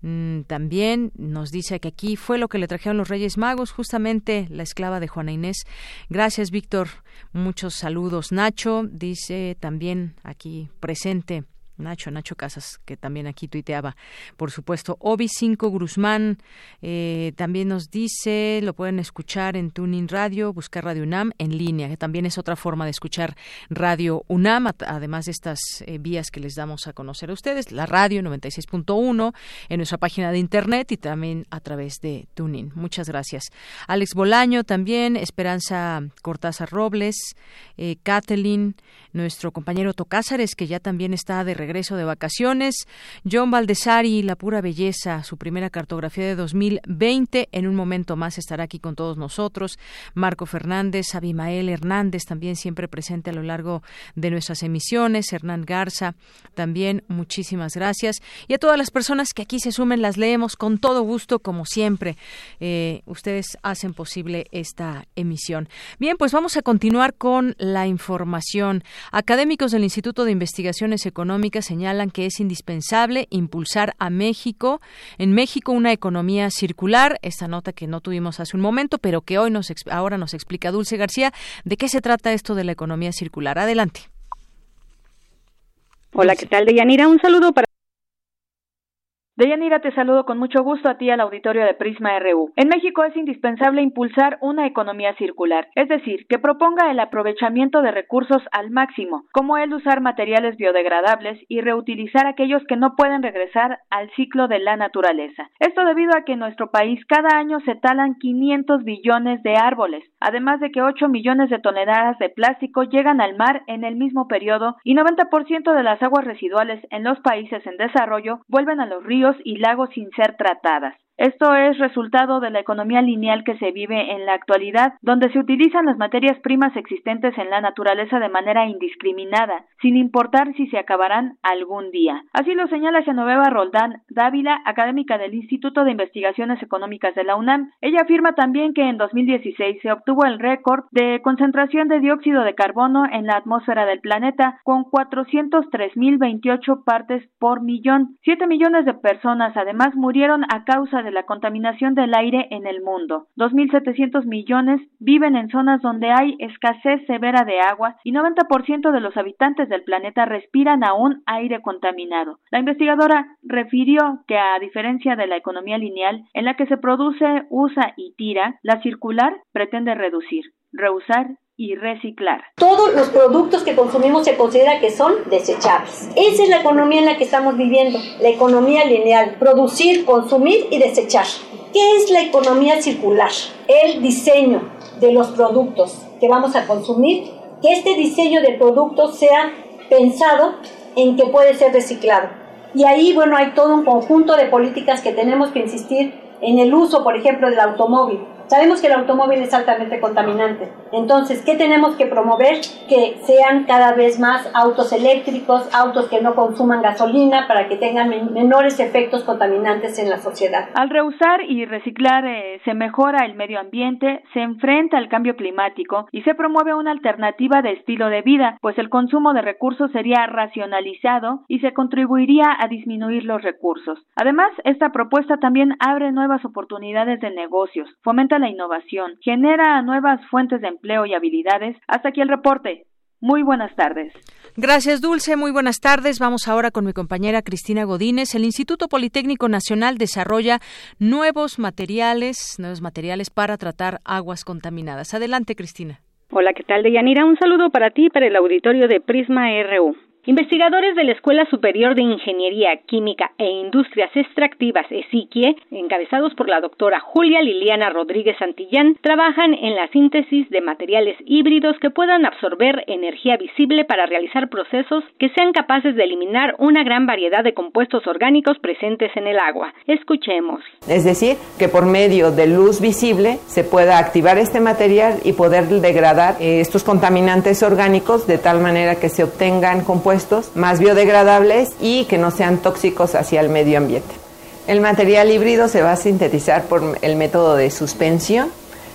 Mm, también nos dice que aquí fue lo que le trajeron los Reyes Magos, justamente la esclava de Juana Inés. Gracias, Víctor. Muchos saludos. Nacho dice también aquí presente Nacho, Nacho Casas, que también aquí tuiteaba, por supuesto. Obi 5 Guzmán eh, también nos dice, lo pueden escuchar en Tuning Radio, buscar Radio UNAM en línea, que también es otra forma de escuchar Radio UNAM, además de estas eh, vías que les damos a conocer a ustedes, la radio 96.1 en nuestra página de internet y también a través de Tuning. Muchas gracias. Alex Bolaño también, Esperanza Cortázar Robles, eh, Kathleen, nuestro compañero Tocázares, que ya también está de regreso regreso de vacaciones. John Valdesari, La Pura Belleza, su primera cartografía de 2020. En un momento más estará aquí con todos nosotros. Marco Fernández, Abimael Hernández, también siempre presente a lo largo de nuestras emisiones. Hernán Garza, también muchísimas gracias. Y a todas las personas que aquí se sumen, las leemos con todo gusto, como siempre. Eh, ustedes hacen posible esta emisión. Bien, pues vamos a continuar con la información. Académicos del Instituto de Investigaciones Económicas señalan que es indispensable impulsar a México, en México una economía circular, esta nota que no tuvimos hace un momento, pero que hoy nos ahora nos explica Dulce García, ¿de qué se trata esto de la economía circular? Adelante. Hola, ¿qué tal, Deyanira? Un saludo para Deyanira, te saludo con mucho gusto a ti al auditorio de Prisma RU. En México es indispensable impulsar una economía circular, es decir, que proponga el aprovechamiento de recursos al máximo, como el usar materiales biodegradables y reutilizar aquellos que no pueden regresar al ciclo de la naturaleza. Esto debido a que en nuestro país cada año se talan 500 billones de árboles, además de que 8 millones de toneladas de plástico llegan al mar en el mismo periodo y 90% de las aguas residuales en los países en desarrollo vuelven a los ríos y lagos sin ser tratadas. Esto es resultado de la economía lineal que se vive en la actualidad, donde se utilizan las materias primas existentes en la naturaleza de manera indiscriminada, sin importar si se acabarán algún día. Así lo señala Genoveva Roldán Dávila, académica del Instituto de Investigaciones Económicas de la UNAM. Ella afirma también que en 2016 se obtuvo el récord de concentración de dióxido de carbono en la atmósfera del planeta, con 403.028 partes por millón. Siete millones de personas además murieron a causa de la contaminación del aire en el mundo. 2.700 millones viven en zonas donde hay escasez severa de agua y 90% de los habitantes del planeta respiran aún aire contaminado. La investigadora refirió que a diferencia de la economía lineal, en la que se produce, usa y tira, la circular pretende reducir, reusar y reciclar. Todos los productos que consumimos se considera que son desechables. Esa es la economía en la que estamos viviendo, la economía lineal, producir, consumir y desechar. ¿Qué es la economía circular? El diseño de los productos que vamos a consumir, que este diseño de productos sea pensado en que puede ser reciclado. Y ahí, bueno, hay todo un conjunto de políticas que tenemos que insistir en el uso, por ejemplo, del automóvil Sabemos que el automóvil es altamente contaminante. Entonces, ¿qué tenemos que promover? Que sean cada vez más autos eléctricos, autos que no consuman gasolina para que tengan menores efectos contaminantes en la sociedad. Al reusar y reciclar eh, se mejora el medio ambiente, se enfrenta al cambio climático y se promueve una alternativa de estilo de vida, pues el consumo de recursos sería racionalizado y se contribuiría a disminuir los recursos. Además, esta propuesta también abre nuevas oportunidades de negocios, fomenta la innovación, genera nuevas fuentes de empleo y habilidades. Hasta aquí el reporte. Muy buenas tardes. Gracias, Dulce. Muy buenas tardes. Vamos ahora con mi compañera Cristina Godínez. El Instituto Politécnico Nacional desarrolla nuevos materiales, nuevos materiales para tratar aguas contaminadas. Adelante, Cristina. Hola, ¿qué tal, Deyanira? Un saludo para ti y para el auditorio de Prisma RU. Investigadores de la Escuela Superior de Ingeniería Química e Industrias Extractivas ESIQUIE, encabezados por la doctora Julia Liliana Rodríguez Santillán, trabajan en la síntesis de materiales híbridos que puedan absorber energía visible para realizar procesos que sean capaces de eliminar una gran variedad de compuestos orgánicos presentes en el agua. Escuchemos. Es decir, que por medio de luz visible se pueda activar este material y poder degradar eh, estos contaminantes orgánicos de tal manera que se obtengan compuestos más biodegradables y que no sean tóxicos hacia el medio ambiente. El material híbrido se va a sintetizar por el método de suspensión.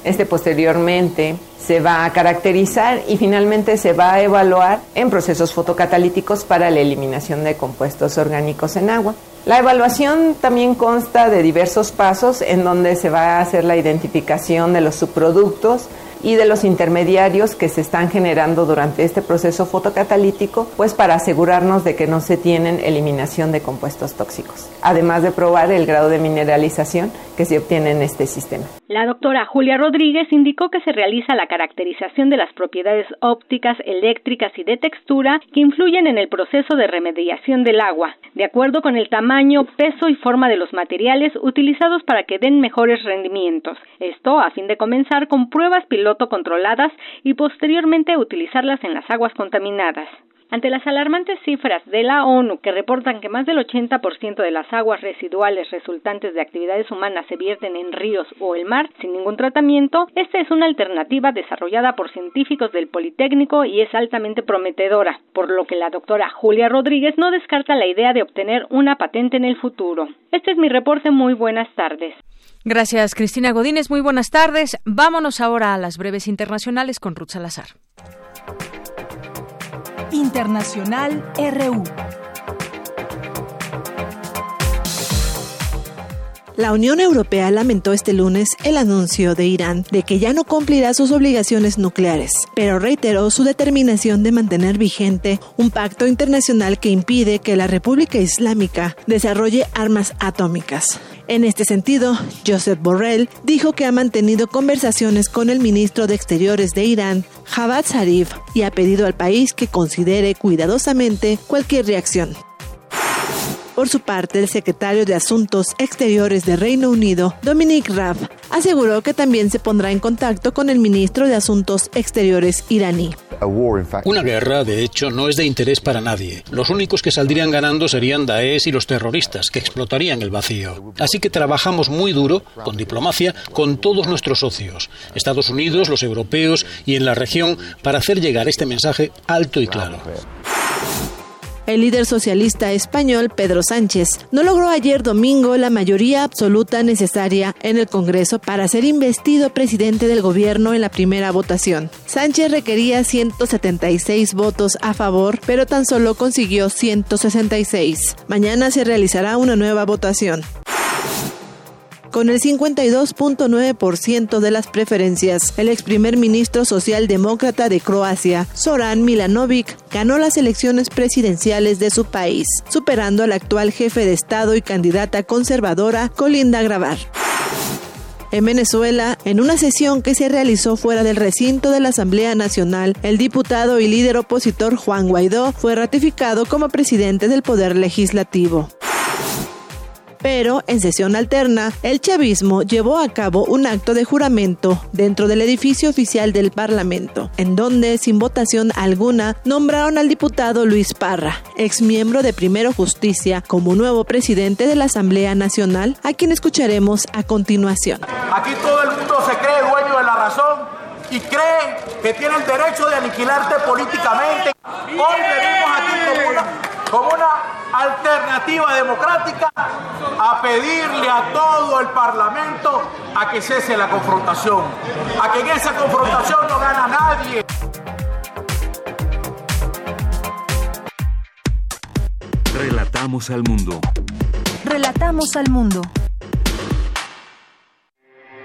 Este posteriormente se va a caracterizar y finalmente se va a evaluar en procesos fotocatalíticos para la eliminación de compuestos orgánicos en agua. La evaluación también consta de diversos pasos en donde se va a hacer la identificación de los subproductos, y de los intermediarios que se están generando durante este proceso fotocatalítico, pues para asegurarnos de que no se tienen eliminación de compuestos tóxicos, además de probar el grado de mineralización que se obtiene en este sistema. La doctora Julia Rodríguez indicó que se realiza la caracterización de las propiedades ópticas, eléctricas y de textura que influyen en el proceso de remediación del agua, de acuerdo con el tamaño, peso y forma de los materiales utilizados para que den mejores rendimientos. Esto a fin de comenzar con pruebas piloto controladas y posteriormente utilizarlas en las aguas contaminadas. Ante las alarmantes cifras de la ONU que reportan que más del 80% de las aguas residuales resultantes de actividades humanas se vierten en ríos o el mar sin ningún tratamiento, esta es una alternativa desarrollada por científicos del Politécnico y es altamente prometedora, por lo que la doctora Julia Rodríguez no descarta la idea de obtener una patente en el futuro. Este es mi reporte. Muy buenas tardes. Gracias, Cristina Godínez. Muy buenas tardes. Vámonos ahora a las breves internacionales con Ruth Salazar. Internacional RU. La Unión Europea lamentó este lunes el anuncio de Irán de que ya no cumplirá sus obligaciones nucleares, pero reiteró su determinación de mantener vigente un pacto internacional que impide que la República Islámica desarrolle armas atómicas. En este sentido, Joseph Borrell dijo que ha mantenido conversaciones con el ministro de Exteriores de Irán, Javad Zarif, y ha pedido al país que considere cuidadosamente cualquier reacción. Por su parte, el secretario de Asuntos Exteriores de Reino Unido, Dominic Raab, aseguró que también se pondrá en contacto con el ministro de Asuntos Exteriores iraní. Una guerra, de hecho, no es de interés para nadie. Los únicos que saldrían ganando serían Daesh y los terroristas, que explotarían el vacío. Así que trabajamos muy duro, con diplomacia, con todos nuestros socios, Estados Unidos, los europeos y en la región, para hacer llegar este mensaje alto y claro. El líder socialista español Pedro Sánchez no logró ayer domingo la mayoría absoluta necesaria en el Congreso para ser investido presidente del gobierno en la primera votación. Sánchez requería 176 votos a favor, pero tan solo consiguió 166. Mañana se realizará una nueva votación. Con el 52.9% de las preferencias, el ex primer ministro socialdemócrata de Croacia, Zoran Milanovic, ganó las elecciones presidenciales de su país, superando al actual jefe de Estado y candidata conservadora, Colinda Grabar. En Venezuela, en una sesión que se realizó fuera del recinto de la Asamblea Nacional, el diputado y líder opositor Juan Guaidó fue ratificado como presidente del Poder Legislativo. Pero en sesión alterna, el chavismo llevó a cabo un acto de juramento dentro del edificio oficial del Parlamento, en donde, sin votación alguna, nombraron al diputado Luis Parra, ex miembro de Primero Justicia, como nuevo presidente de la Asamblea Nacional, a quien escucharemos a continuación. Aquí todo el mundo se cree dueño de la razón y cree que tiene el derecho de aniquilarte políticamente. Hoy venimos aquí como una, como una alternativa democrática a pedirle a todo el Parlamento a que cese la confrontación, a que en esa confrontación no gana nadie. Relatamos al mundo. Relatamos al mundo.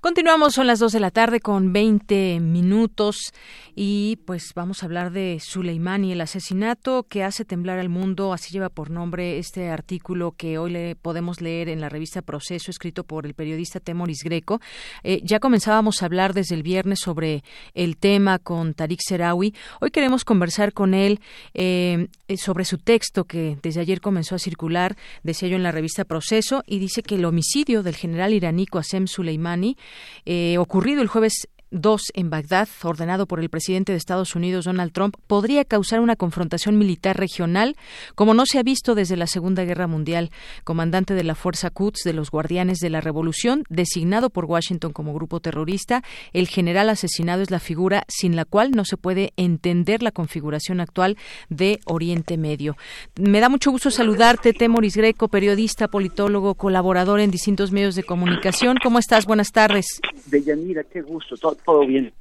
Continuamos, son las 2 de la tarde con 20 minutos y pues vamos a hablar de Suleimani, el asesinato que hace temblar al mundo, así lleva por nombre este artículo que hoy le podemos leer en la revista Proceso, escrito por el periodista Temoris Greco. Eh, ya comenzábamos a hablar desde el viernes sobre el tema con Tariq Serawi. Hoy queremos conversar con él eh, sobre su texto que desde ayer comenzó a circular, decía yo en la revista Proceso, y dice que el homicidio del general iraní Qasem Soleimani eh, ocurrido el jueves 2 en Bagdad, ordenado por el presidente de Estados Unidos Donald Trump, podría causar una confrontación militar regional como no se ha visto desde la Segunda Guerra Mundial. Comandante de la Fuerza Quds de los Guardianes de la Revolución, designado por Washington como grupo terrorista, el general asesinado es la figura sin la cual no se puede entender la configuración actual de Oriente Medio. Me da mucho gusto saludarte, Temoris Greco, periodista, politólogo, colaborador en distintos medios de comunicación. ¿Cómo estás? Buenas tardes. Deyanira, qué gusto. Todo bien.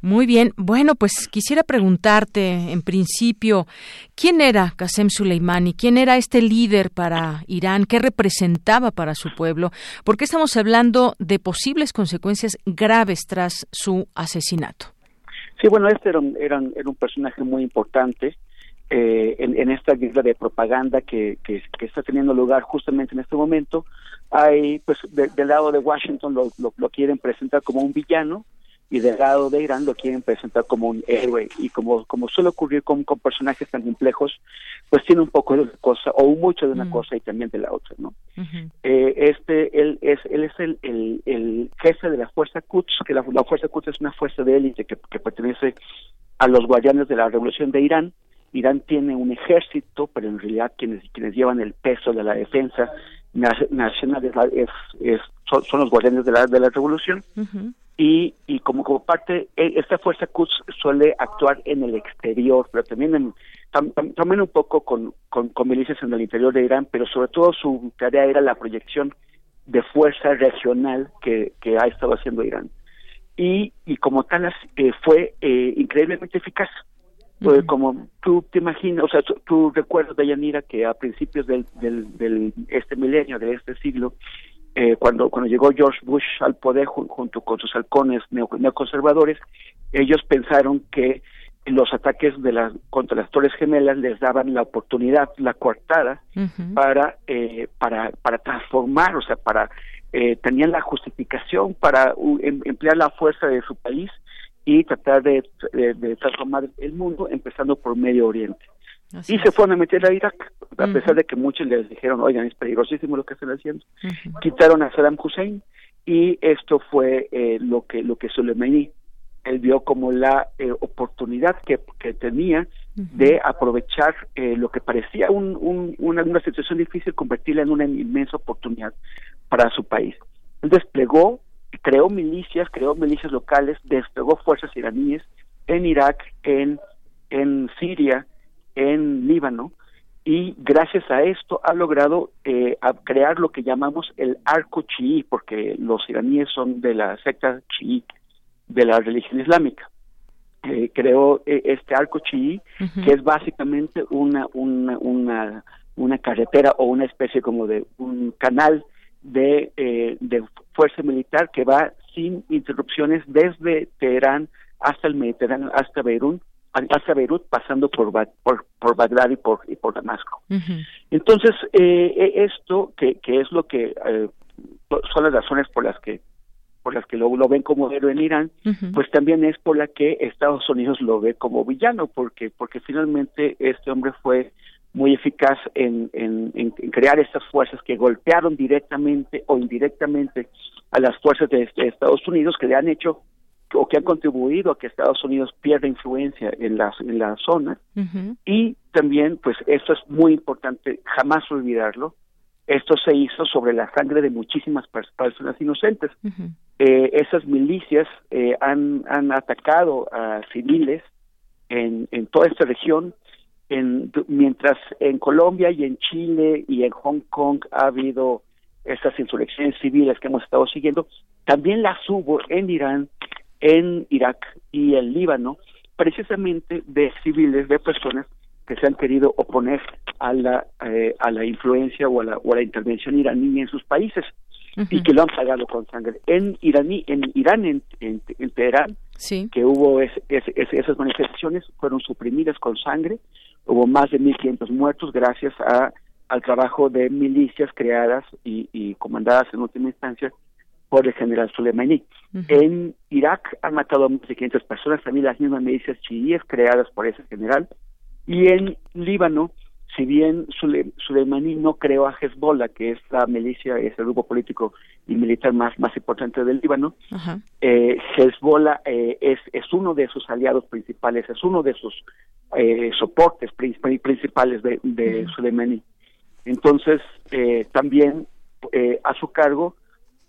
Muy bien. Bueno, pues quisiera preguntarte, en principio, ¿quién era Qasem Soleimani? ¿Quién era este líder para Irán? ¿Qué representaba para su pueblo? Porque estamos hablando de posibles consecuencias graves tras su asesinato. Sí, bueno, este era un, era un, era un personaje muy importante eh, en, en, esta guerra de propaganda que, que, que, está teniendo lugar justamente en este momento. Hay, pues, de, del lado de Washington lo, lo, lo quieren presentar como un villano, y del lado de Irán lo quieren presentar como un héroe. Y como como suele ocurrir con, con personajes tan complejos pues tiene un poco de una cosa o mucho de una Mm. cosa y también de la otra no eh, este él es él es el, el, el jefe de la fuerza Quds que la, la fuerza Quds es una fuerza de élite que, que pertenece a los guardianes de la revolución de Irán. Irán tiene un ejército pero en realidad quienes quienes llevan el peso de la defensa nacional es, la- es- es- son, son los guardianes de la de la revolución y, y como, como parte, e- esta fuerza Quds suele actuar en el exterior, pero también en, tam- tam- también un poco con, con, con milicias en el interior de Irán, pero sobre todo su tarea era la proyección de fuerza regional que, que ha estado haciendo Irán. Y, y como tal eh, fue eh, increíblemente eficaz. Pues como tú te imaginas, o sea, tú, recuerdas, Dayanira, que a principios del, del, del este milenio, de este siglo, eh, cuando cuando llegó George Bush al poder jun- junto con sus halcones neo- neoconservadores, ellos pensaron que los ataques de las contra las Torres Gemelas les daban la oportunidad, la coartada para eh, para para transformar, o sea, para eh, tenían la justificación para em- emplear la fuerza de su país y tratar de, de- de transformar el mundo, empezando por Medio Oriente. y se fueron a meter a Irak, a pesar de que muchos les dijeron, oigan, es peligrosísimo lo que están haciendo. Quitaron a Saddam Hussein y esto fue eh, lo que lo que Soleimani él vio como la eh, oportunidad que, que tenía de aprovechar eh, lo que parecía un, un- una, una situación difícil, convertirla en una inmensa oportunidad para su país. Él desplegó, creó milicias, creó milicias locales, desplegó fuerzas iraníes en Irak, en, en Siria, en Líbano, y gracias a esto ha logrado eh, a crear lo que llamamos el arco chií, porque los iraníes son de la secta chií de la religión islámica. Eh, creó eh, este arco chií, que es básicamente una, una, una, una carretera o una especie como de un canal de, eh, de fuerza militar que va sin interrupciones desde Teherán hasta el Mediterráneo, hasta Beirut, hasta Beirut, pasando por, por, por Bagdad y por, y por Damasco. Entonces, eh, eh, esto, que, que es lo que eh, son las razones por las que por las que lo, lo ven como héroe en Irán, pues también es por la que Estados Unidos lo ve como villano, porque porque finalmente este hombre fue muy eficaz en, en, en- en crear estas fuerzas que golpearon directamente o indirectamente a las fuerzas de, de Estados Unidos que le han hecho o que han contribuido a que Estados Unidos pierda influencia en la, en la zona. Y también, pues esto es muy importante, jamás olvidarlo, esto se hizo sobre la sangre de muchísimas pers- personas inocentes. Eh, esas milicias eh, han, han atacado a civiles en, en toda esta región, en, mientras en Colombia y en Chile y en Hong Kong ha habido estas insurrecciones civiles que hemos estado siguiendo, también las hubo en Irán, en Irak y en Líbano, precisamente de civiles, de personas que se han querido oponer a la eh, a la influencia o a la, o a la intervención iraní en sus países y que lo han pagado con sangre. En iraní, en Irán, en, en, en Teherán, que hubo es- es- es- esas manifestaciones fueron suprimidas con sangre, hubo más de 1.500 muertos gracias a al trabajo de milicias creadas y, y comandadas en última instancia por el general Soleimani. En Irak han matado a más de 500 personas, también las mismas milicias chiíes creadas por ese general. Y en Líbano, si bien Sule- Soleimani no creó a Hezbollah, que es la milicia, es el grupo político y militar más, más importante del Líbano, eh, Hezbollah eh, es, es uno de sus aliados principales, es uno de sus eh, soportes princip- principales de, de. Entonces, eh, también eh, a su cargo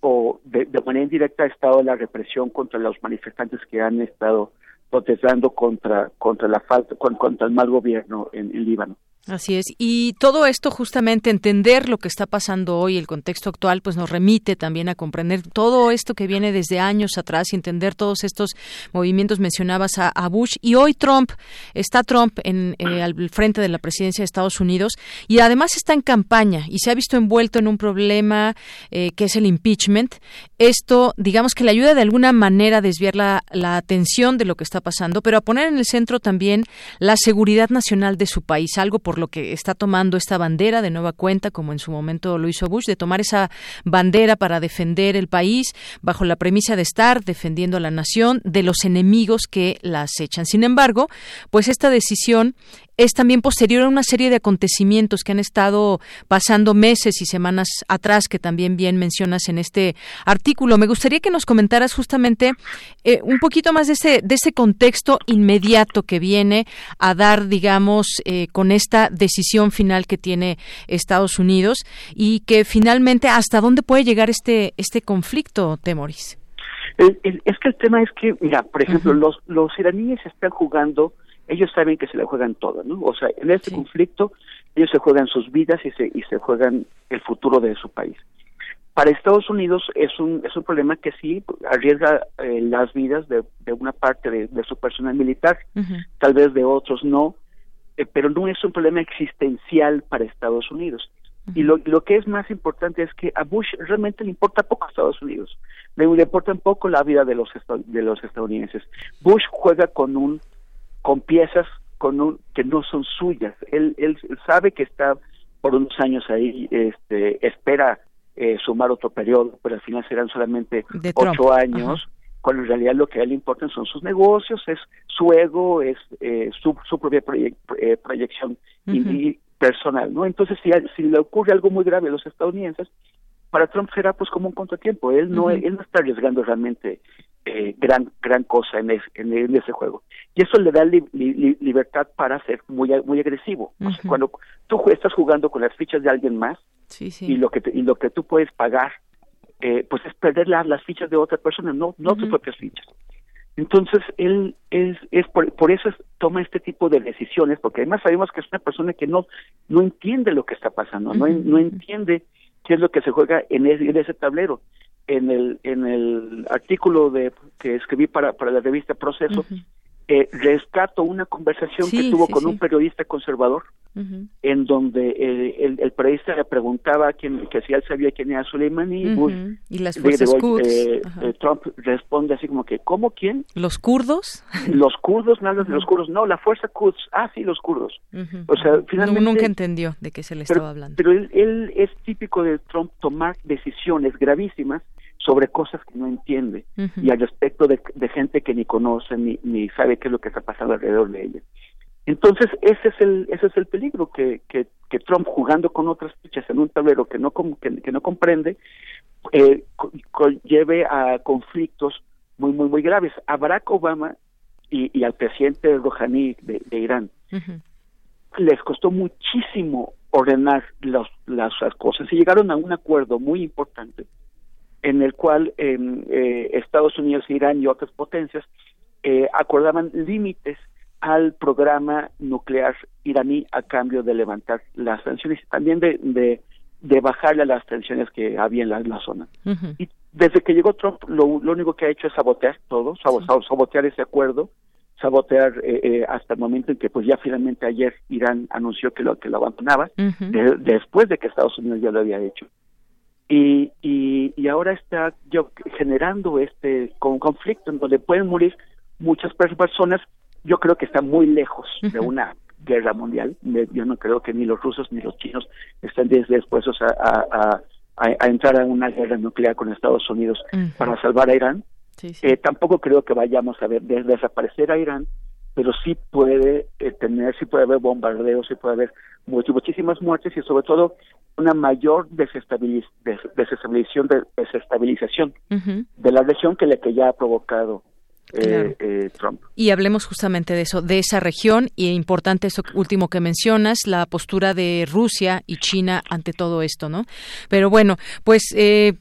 o de, de manera indirecta ha estado la represión contra los manifestantes que han estado protestando contra contra la falta con- contra el mal gobierno en, en Líbano. Así es. Y todo esto, justamente, entender lo que está pasando hoy, el contexto actual, pues nos remite también a comprender todo esto que viene desde años atrás y entender todos estos movimientos. Mencionabas a, a Bush y hoy Trump, está Trump en, eh, al frente de la presidencia de Estados Unidos y además está en campaña y se ha visto envuelto en un problema eh, que es el impeachment. Esto, digamos que le ayuda de alguna manera a desviar la, atención de lo que está pasando, pero a poner en el centro también la seguridad nacional de su país, algo por por lo que está tomando esta bandera de nueva cuenta, como en su momento lo hizo Bush, de tomar esa bandera para defender el país bajo la premisa de estar defendiendo a la nación de los enemigos que la acechan. Sin embargo, pues esta decisión es también posterior a una serie de acontecimientos que han estado pasando meses y semanas atrás, que también bien mencionas en este artículo. Me gustaría que nos comentaras justamente eh, un poquito más de ese, de ese contexto inmediato que viene a dar, digamos, eh, con esta decisión final que tiene Estados Unidos y que finalmente hasta dónde puede llegar este, este conflicto, Temoris. es que el tema es que, mira, por ejemplo, los, los iraníes están jugando ellos saben que se la juegan todo, ¿no? O sea, en este conflicto ellos se juegan sus vidas y se, y se juegan el futuro de su país. Para Estados Unidos es un, es un problema que sí arriesga eh, las vidas de, de, una parte de, su personal militar, tal vez de otros no, eh, pero no es un problema existencial para Estados Unidos. Y lo, lo que es más importante es que a Bush realmente le importa poco a Estados Unidos, le, le importa un poco la vida de los, de los estadounidenses. Bush juega con un con piezas con un, que no son suyas. Él, él sabe que está por unos años ahí, este, espera eh, sumar otro periodo, pero al final serán solamente ocho años, cuando en realidad lo que a él le importa son sus negocios, es su ego, es eh, su, su propia eh, proyección personal, ¿no? Entonces, si, si le ocurre algo muy grave a los estadounidenses, para Trump será pues como un contratiempo. Él no, él no está arriesgando realmente eh, gran gran cosa en, en, ese juego. Y eso le da libertad para ser muy muy agresivo. Cuando tú estás jugando con las fichas de alguien más y lo que y lo que tú puedes pagar eh, pues es perder las, fichas de otra persona no no tus propias fichas. Entonces él es, es por, por eso toma este tipo de decisiones porque además sabemos que es una persona que no no entiende lo que está pasando no no entiende qué es lo que se juega en en ese tablero en el en el artículo de que escribí para para la revista Proceso eh, rescato una conversación que tuvo con un periodista conservador en donde eh, el, el, periodista le preguntaba quién, que si él sabía quién era Soleimani y las fuerzas eh, Trump responde así como que ¿cómo quién? ¿Los kurdos? Los kurdos, nada de los kurdos, no, la fuerza Quds, ah sí, los kurdos. O sea, finalmente... nunca entendió de qué se le estaba hablando. Pero él, él es típico de Trump tomar decisiones gravísimas sobre cosas que no entiende y al respecto de, gente que ni conoce ni, ni sabe qué es lo que está pasando alrededor de ella. Entonces ese es el ese es el peligro que, que, Trump jugando con otras fichas en un tablero que no que, no comprende eh, lleve a conflictos muy muy muy graves. A Barack Obama y, y al presidente Rouhani de, Irán les costó muchísimo ordenar las, las cosas y llegaron a un acuerdo muy importante en el cual em, eh, Estados Unidos, Irán y otras potencias eh, acordaban límites al programa nuclear iraní a cambio de levantar las sanciones y también de, de, de bajarle a las tensiones que había en la, zona. Y desde que llegó Trump, lo, único que ha hecho es sabotear todo, sabotear ese acuerdo, sabotear eh, eh, hasta el momento en que pues ya finalmente ayer Irán anunció que lo que lo abandonaba después de que Estados Unidos ya lo había hecho y, y, y ahora está yo generando este con conflicto en donde pueden morir muchas personas. Yo creo que está muy lejos de una guerra mundial. Yo no creo que ni los rusos ni los chinos estén dispuestos a, a, a, entrar a una guerra nuclear con Estados Unidos para salvar a Irán. Eh, tampoco creo que vayamos a ver desaparecer a Irán pero sí puede eh, tener, sí puede haber bombardeos, sí puede haber muchísimas muertes y sobre todo una mayor desestabilización, de, desestabilización de la región que la que ya ha provocado eh, eh, Trump. Y hablemos justamente de eso, de esa región y importante eso último que mencionas, la postura de Rusia y China ante todo esto, ¿no? Pero bueno, pues eh,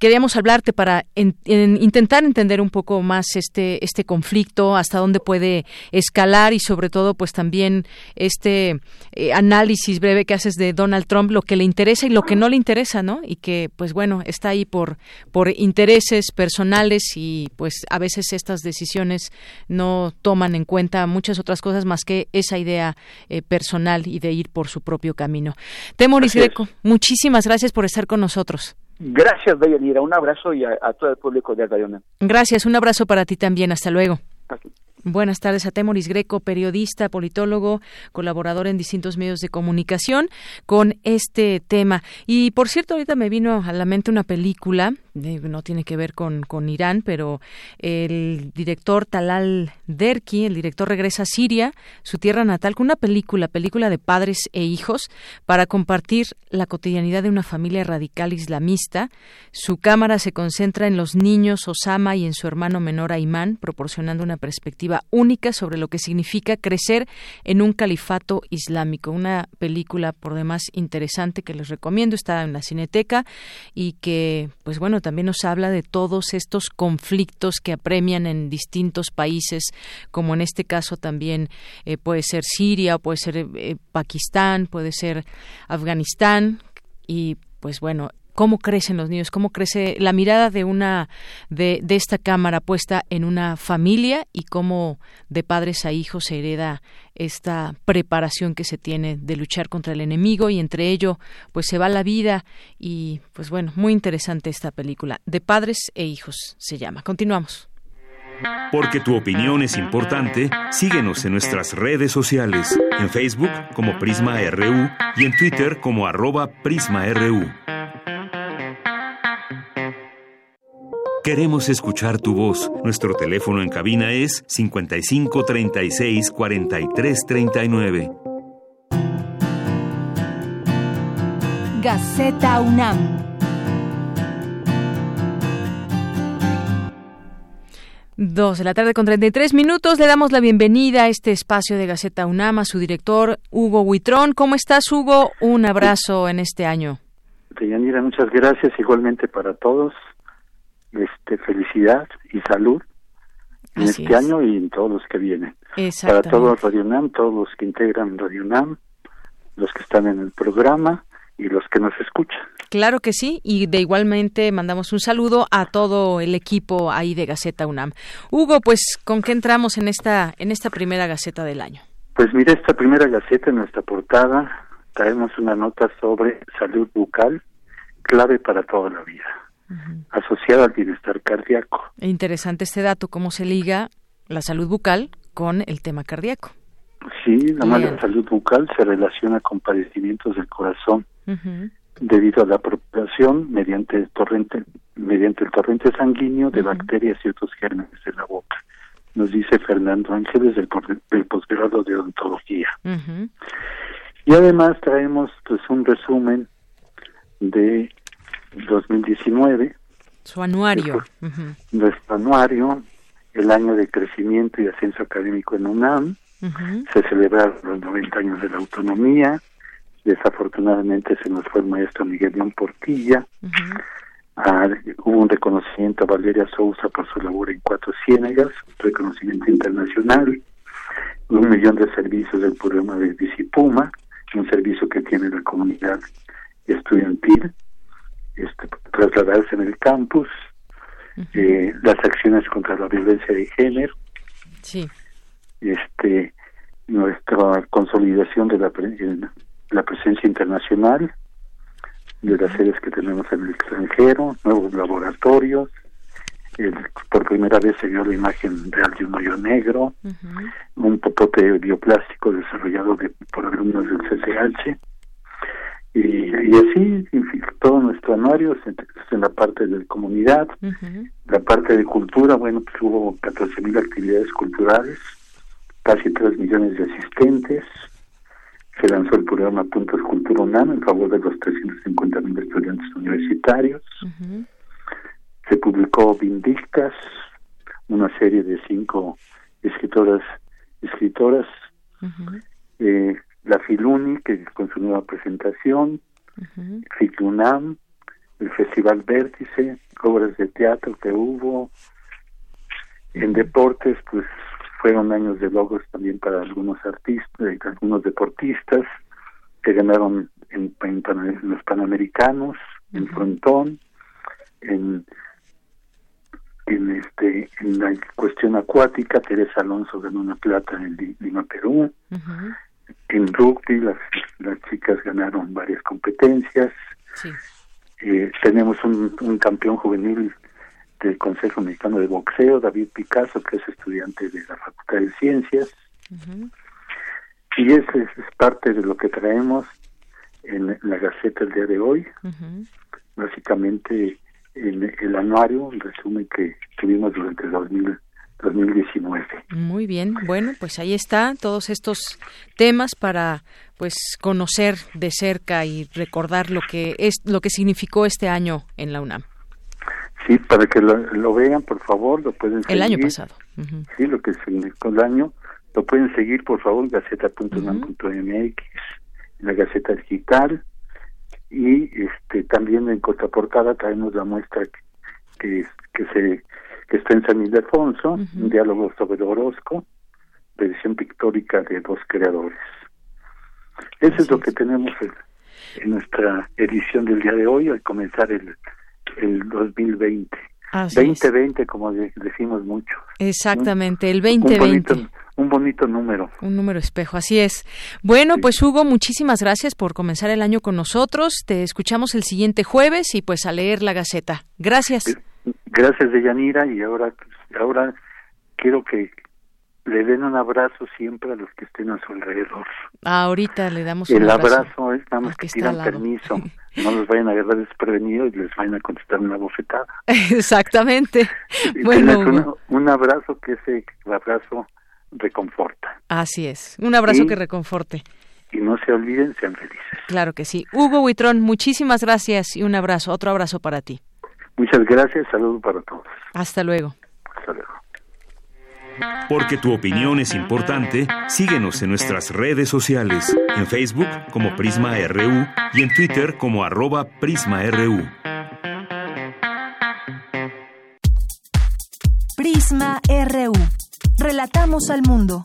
queríamos hablarte para intentar entender un poco más este este conflicto, hasta dónde puede escalar y sobre todo pues también este eh, análisis breve que haces de Donald Trump, lo que le interesa y lo que no le interesa, ¿no? Y que pues bueno, está ahí por por intereses personales y pues a veces estas decisiones no toman en cuenta muchas otras cosas más que esa idea eh, personal y de ir por su propio camino. Temoris Greco, muchísimas gracias por estar con nosotros. Gracias, Deyanira. Un abrazo y a, todo el público de Radio Gracias, un abrazo para ti también. Hasta luego. Buenas tardes a Temoris Greco, periodista, politólogo, colaborador en distintos medios de comunicación con este tema. Y por cierto, ahorita me vino a la mente una película, no tiene que ver con, con Irán, pero el director Talal Derki, el director regresa a Siria, su tierra natal, con una película, película de padres e hijos, para compartir la cotidianidad de una familia radical islamista. Su cámara se concentra en los niños Osama y en su hermano menor Ayman, proporcionando una perspectiva única sobre lo que significa crecer en un califato islámico. Una película por demás interesante que les recomiendo, está en la Cineteca y que, pues bueno, también nos habla de todos estos conflictos que apremian en distintos países, como en este caso también eh, puede ser Siria, puede ser eh, Pakistán, puede ser Afganistán y pues bueno, cómo crecen los niños, cómo crece la mirada de una de, esta cámara puesta en una familia y cómo de padres a hijos se hereda esta preparación que se tiene de luchar contra el enemigo y entre ello pues se va la vida y pues bueno, muy interesante esta película de padres e hijos se llama. Continuamos. Porque tu opinión es importante, síguenos en nuestras redes sociales, en Facebook como Prisma RU y en Twitter como arroba PrismaRU. Queremos escuchar tu voz. Nuestro teléfono en cabina es 55 36 43 39. Gaceta UNAM. Dos de la tarde con 33 minutos. Le damos la bienvenida a este espacio de Gaceta UNAM a su director Hugo Huitrón. ¿Cómo estás, Hugo? Un abrazo en este año. Deyanira, muchas gracias. Igualmente para todos este, felicidad y salud en este año y en todos los que vienen. Para todos Radio UNAM, todos los que integran Radio UNAM, los que están en el programa y los que nos escuchan. Claro que sí, y de igualmente mandamos un saludo a todo el equipo ahí de Gaceta UNAM. Hugo, pues, ¿con qué entramos en esta, en esta primera Gaceta del año? Pues mira, esta primera Gaceta en nuestra portada traemos una nota sobre salud bucal, clave para toda la vida asociada al bienestar cardíaco. Interesante este dato, cómo se liga la salud bucal con el tema cardíaco. Sí, la mala salud bucal se relaciona con padecimientos del corazón debido a la propagación mediante el torrente mediante el torrente sanguíneo de bacterias y otros gérmenes de la boca. Nos dice Fernando Ángeles del, del posgrado de odontología. Y además traemos pues un resumen de 2019. Su anuario. Nuestro anuario, el año de crecimiento y ascenso académico en UNAM. Se celebraron los 90 años de la autonomía. Desafortunadamente se nos fue el maestro Miguel León Portilla. Ah, hubo un reconocimiento a Valeria Sousa por su labor en Cuatro Ciénegas, reconocimiento internacional, un millón de servicios del programa de Visipuma, un servicio que tiene la comunidad estudiantil este, trasladarse en el campus, eh, las acciones contra la violencia de género, sí. este, nuestra consolidación de la, la presencia internacional, de las sedes que tenemos en el extranjero, nuevos laboratorios, por primera vez se vio la imagen real de un hoyo negro, un popote bioplástico desarrollado por alumnos del CCH, y, así todo nuestro anuario en la parte de comunidad la parte de cultura bueno pues hubo 14 mil actividades culturales casi 3 millones de asistentes se lanzó el programa Puntos Cultura UNAM en favor de los 350 mil estudiantes universitarios. Se publicó Vindictas una serie de cinco escritoras escritoras eh, la Filuni, que con su nueva presentación, uh el Festival Vértice, obras de teatro que hubo. En deportes, pues fueron años de logros también para algunos artistas, algunos deportistas que ganaron en, los Panamericanos, en frontón, en en este en la cuestión acuática Teresa Alonso ganó una plata en Lima Perú en rugby las, las chicas ganaron varias competencias. Eh, tenemos un, un, campeón juvenil del Consejo Mexicano de Boxeo, David Picasso, que es estudiante de la Facultad de Ciencias. Y ese es, parte de lo que traemos en la Gaceta el día de hoy. Básicamente, en el anuario, el resumen que tuvimos durante el 2019. Muy bien, bueno, pues ahí está todos estos temas para pues conocer de cerca y recordar lo que es lo que significó este año en la UNAM. Sí, para que lo, vean, por favor, lo pueden seguir. El año pasado. Sí, lo que significó el año, lo pueden seguir, por favor, gaceta.unam.mx, la Gaceta Digital, y este también en contraportada traemos la muestra que, que, se que está en San Ildefonso, un diálogo sobre Orozco, de edición pictórica de dos creadores. Eso es lo que tenemos en, nuestra edición del día de hoy, al comenzar el, el 2020. 2020, como decimos mucho. Exactamente, el 2020. Un bonito, número. Un número espejo, así es. Bueno, pues Hugo, muchísimas gracias por comenzar el año con nosotros. Te escuchamos el siguiente jueves y pues a leer la Gaceta. Gracias. Gracias, Deyanira, y ahora, ahora quiero que le den un abrazo siempre a los que estén a su alrededor. ahorita le damos un abrazo. El abrazo es nada más que pidan permiso, no los vayan a agarrar desprevenidos y les vayan a contestar una bofetada. Exactamente. bueno, un, abrazo que ese abrazo reconforta. Así es, un abrazo que reconforte. Y no se olviden, sean felices. Claro que sí. Hugo Huitrón, muchísimas gracias y un abrazo, otro abrazo para ti. Muchas gracias, saludos para todos. Hasta luego. Hasta luego. Porque tu opinión es importante, síguenos en nuestras redes sociales, en Facebook como Prisma RU y en Twitter como arroba PrismaRU. Prisma RU. Relatamos al mundo.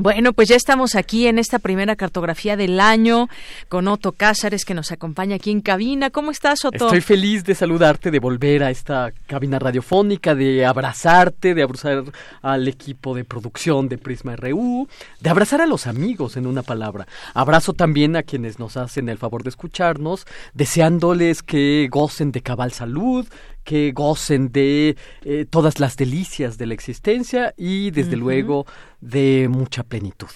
Bueno, pues ya estamos aquí en esta primera cartografía del año con Otto Cázares que nos acompaña aquí en cabina. ¿Cómo estás, Otto? Estoy feliz de saludarte, de volver a esta cabina radiofónica, de abrazarte, de abrazar al equipo de producción de Prisma RU, de abrazar a los amigos, en una palabra. Abrazo también a quienes nos hacen el favor de escucharnos, deseándoles que gocen de cabal salud, que gocen de eh, todas las delicias de la existencia y desde luego de mucha plenitud.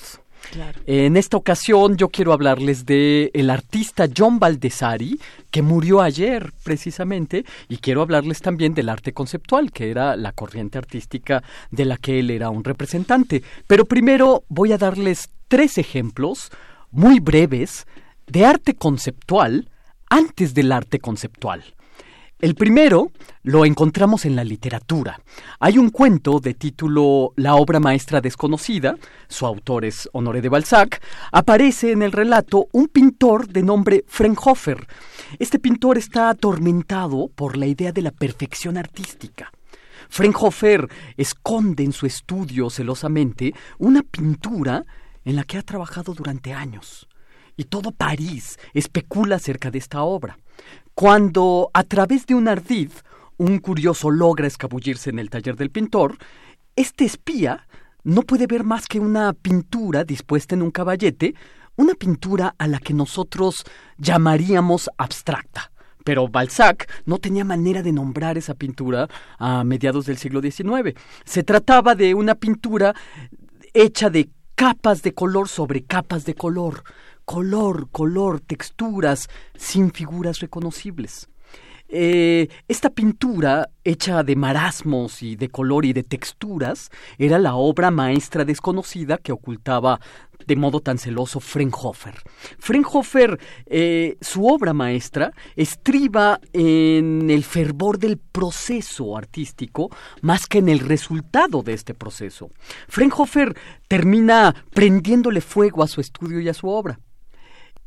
En esta ocasión yo quiero hablarles de el artista John Baldessari, que murió ayer precisamente, y quiero hablarles también del arte conceptual, que era la corriente artística de la que él era un representante. Pero primero voy a darles tres ejemplos muy breves de arte conceptual antes del arte conceptual. El primero lo encontramos en la literatura. Hay un cuento de título La obra maestra desconocida, su autor es Honoré de Balzac, aparece en el relato un pintor de nombre Fraunhofer. Este pintor está atormentado por la idea de la perfección artística. Fraunhofer esconde en su estudio celosamente una pintura en la que ha trabajado durante años. Y todo París especula acerca de esta obra. Cuando a través de un ardid un curioso logra escabullirse en el taller del pintor, este espía no puede ver más que una pintura dispuesta en un caballete, una pintura a la que nosotros llamaríamos abstracta. Pero Balzac no tenía manera de nombrar esa pintura a mediados del siglo XIX. Se trataba de una pintura hecha de capas de color sobre capas de color, color, color, texturas, sin figuras reconocibles. Eh, esta pintura, hecha de marasmos y de color y de texturas, era la obra maestra desconocida que ocultaba de modo tan celoso Fraunhofer. Fraunhofer, eh, su obra maestra, estriba en el fervor del proceso artístico más que en el resultado de este proceso. Fraunhofer termina prendiéndole fuego a su estudio y a su obra.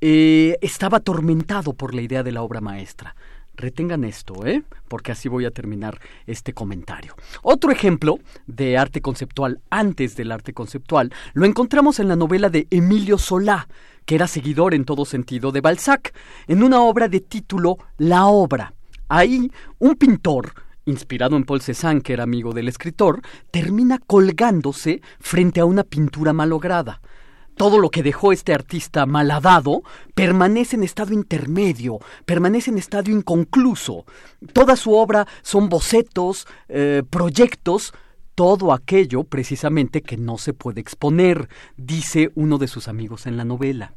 Eh, estaba atormentado por la idea de la obra maestra. Retengan esto, ¿eh? Porque así voy a terminar este comentario. Otro ejemplo de arte conceptual antes del arte conceptual lo encontramos en la novela de Emilio Solá, que era seguidor en todo sentido de Balzac, en una obra de título La obra. Ahí, un pintor, inspirado en Paul Cézanne, que era amigo del escritor, termina colgándose frente a una pintura malograda todo lo que dejó este artista malhadado permanece en estado intermedio, permanece en estado inconcluso. Toda su obra son bocetos, eh, proyectos, todo aquello precisamente que no se puede exponer, dice uno de sus amigos en la novela.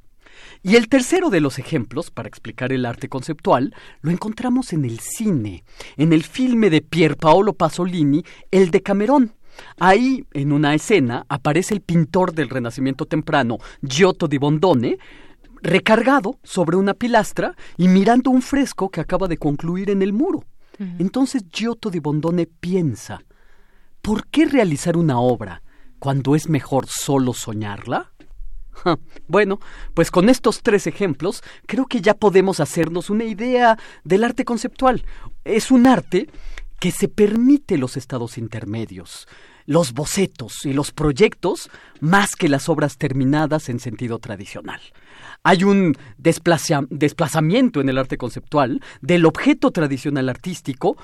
Y el tercero de los ejemplos, para explicar el arte conceptual, lo encontramos en el cine, en el filme de Pier Paolo Pasolini, El de Camerón. Ahí, en una escena, aparece el pintor del Renacimiento temprano, Giotto di Bondone, recargado sobre una pilastra y mirando un fresco que acaba de concluir en el muro. Entonces Giotto di Bondone piensa, ¿por qué realizar una obra cuando es mejor solo soñarla? Bueno, pues con estos tres ejemplos creo que ya podemos hacernos una idea del arte conceptual. Es un arte que se permite los estados intermedios, los bocetos y los proyectos más que las obras terminadas en sentido tradicional. Hay un desplazamiento en el arte conceptual del objeto tradicional artístico,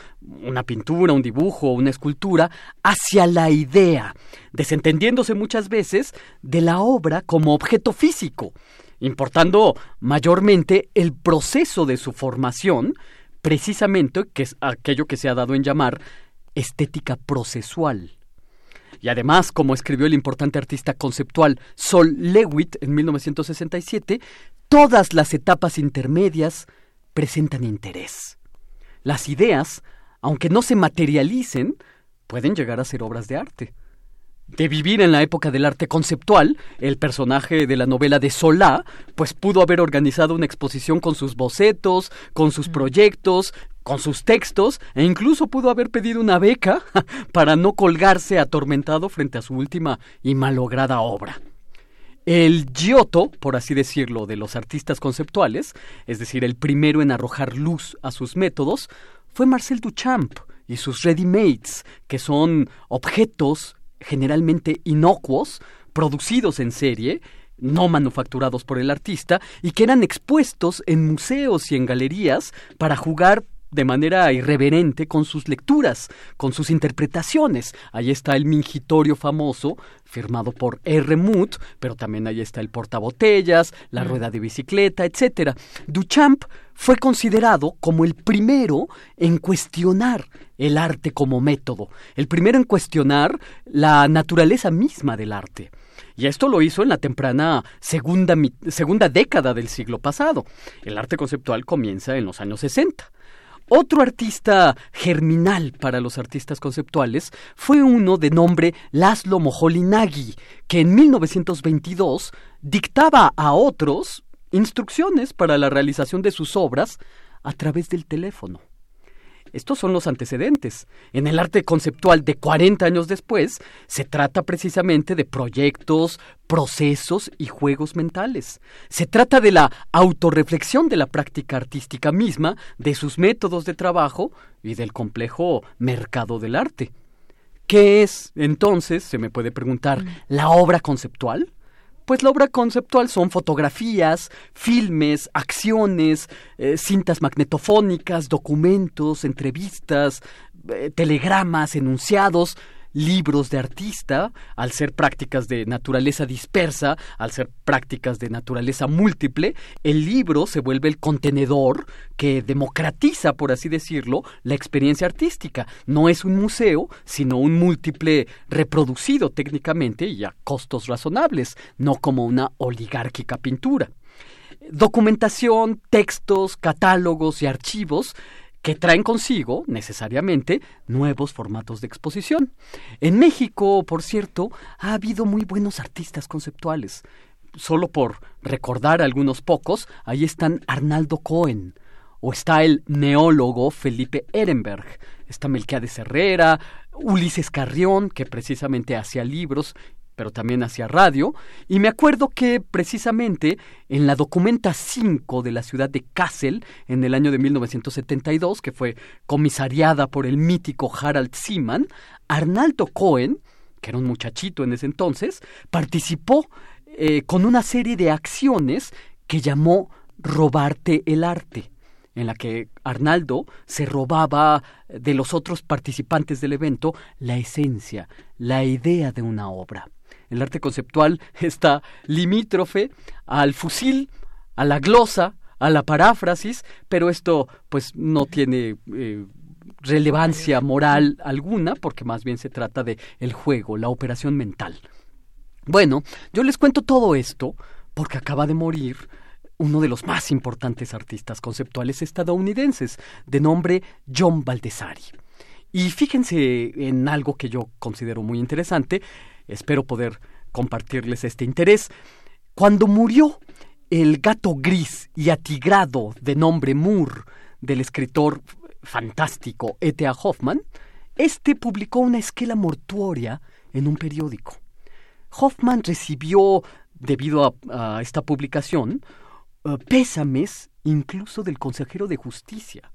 una pintura, un dibujo, una escultura, hacia la idea, desentendiéndose muchas veces de la obra como objeto físico, importando mayormente el proceso de su formación, precisamente que es aquello que se ha dado en llamar estética procesual. Y además, como escribió el importante artista conceptual Sol Lewitt en 1967, todas las etapas intermedias presentan interés. Las ideas, aunque no se materialicen, pueden llegar a ser obras de arte. De vivir en la época del arte conceptual, el personaje de la novela de Solá, pues pudo haber organizado una exposición con sus bocetos, con sus proyectos, con sus textos e incluso pudo haber pedido una beca para no colgarse atormentado frente a su última y malograda obra. El Giotto, por así decirlo, de los artistas conceptuales, es decir, el primero en arrojar luz a sus métodos, fue Marcel Duchamp y sus ready-mates, que son objetos generalmente inocuos, producidos en serie, no manufacturados por el artista, y que eran expuestos en museos y en galerías para jugar de manera irreverente con sus lecturas, con sus interpretaciones. Ahí está el mingitorio famoso, firmado por R. Mood, pero también ahí está el portabotellas, la mm. rueda de bicicleta, etc. Duchamp fue considerado como el primero en cuestionar el arte como método, el primero en cuestionar la naturaleza misma del arte. Y esto lo hizo en la temprana segunda, segunda década del siglo pasado. El arte conceptual comienza en los años 60. Otro artista germinal para los artistas conceptuales fue uno de nombre Laszlo Moholy-Nagy, que en 1922 dictaba a otros instrucciones para la realización de sus obras a través del teléfono. Estos son los antecedentes. En el arte conceptual de 40 años después, se trata precisamente de proyectos, procesos y juegos mentales. Se trata de la autorreflexión de la práctica artística misma, de sus métodos de trabajo y del complejo mercado del arte. ¿Qué es, entonces, se me puede preguntar, mm. la obra conceptual? Pues la obra conceptual son fotografías, filmes, acciones, eh, cintas magnetofónicas, documentos, entrevistas, eh, telegramas, enunciados, libros de artista, al ser prácticas de naturaleza dispersa, al ser prácticas de naturaleza múltiple, el libro se vuelve el contenedor que democratiza, por así decirlo, la experiencia artística. No es un museo, sino un múltiple reproducido técnicamente y a costos razonables, no como una oligárquica pintura documentación, textos, catálogos y archivos que traen consigo necesariamente nuevos formatos de exposición. En México, por cierto, ha habido muy buenos artistas conceptuales. Solo por recordar algunos pocos, ahí están Arnaldo Cohen, o está el neólogo Felipe Ehrenberg, está Melquiades Herrera, Ulises Carrión, que precisamente hacía libros pero también hacia radio, y me acuerdo que precisamente en la documenta 5 de la ciudad de Kassel, en el año de 1972, que fue comisariada por el mítico Harald Seaman, Arnaldo Cohen, que era un muchachito en ese entonces, participó eh, con una serie de acciones que llamó robarte el arte en la que Arnaldo se robaba de los otros participantes del evento la esencia, la idea de una obra. El arte conceptual está limítrofe al fusil, a la glosa, a la paráfrasis, pero esto pues no tiene eh, relevancia moral alguna porque más bien se trata de el juego, la operación mental. Bueno, yo les cuento todo esto porque acaba de morir uno de los más importantes artistas conceptuales estadounidenses, de nombre John Baldessari. Y fíjense en algo que yo considero muy interesante, espero poder compartirles este interés. Cuando murió el gato gris y atigrado de nombre Moore del escritor fantástico E.T.A. Hoffman, este publicó una esquela mortuoria en un periódico. Hoffman recibió, debido a esta publicación, eh, pésames incluso del consejero de justicia.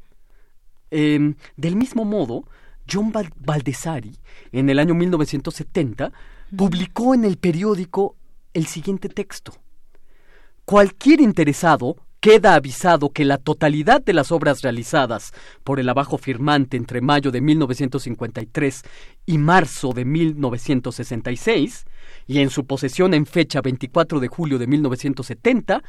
Em, del mismo modo, John Baldessari, en el año 1970, publicó en el periódico el siguiente texto. Cualquier interesado queda avisado que la totalidad de las obras realizadas por el abajo firmante entre mayo de 1953 y marzo de 1966, y en su posesión en fecha 24 de julio de 1970,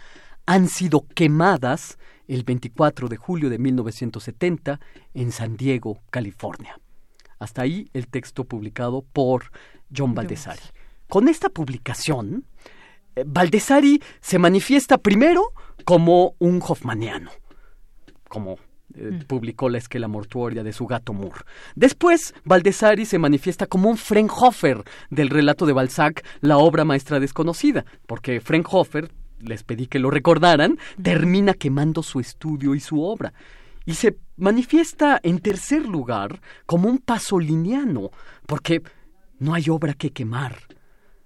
han sido quemadas el 24 de julio de 1970 en San Diego, California. Hasta ahí el texto publicado por John Baldessari. Con esta publicación, eh, Baldessari se manifiesta primero como un hoffmaniano, como eh, mm. publicó la esquela mortuoria de su gato Moore. Después, Baldessari se manifiesta como un Frankhofer del relato de Balzac, la obra maestra desconocida, porque Frankhofer les pedí que lo recordaran, termina quemando su estudio y su obra. Y se manifiesta en tercer lugar como un pasoliniano, porque no hay obra que quemar,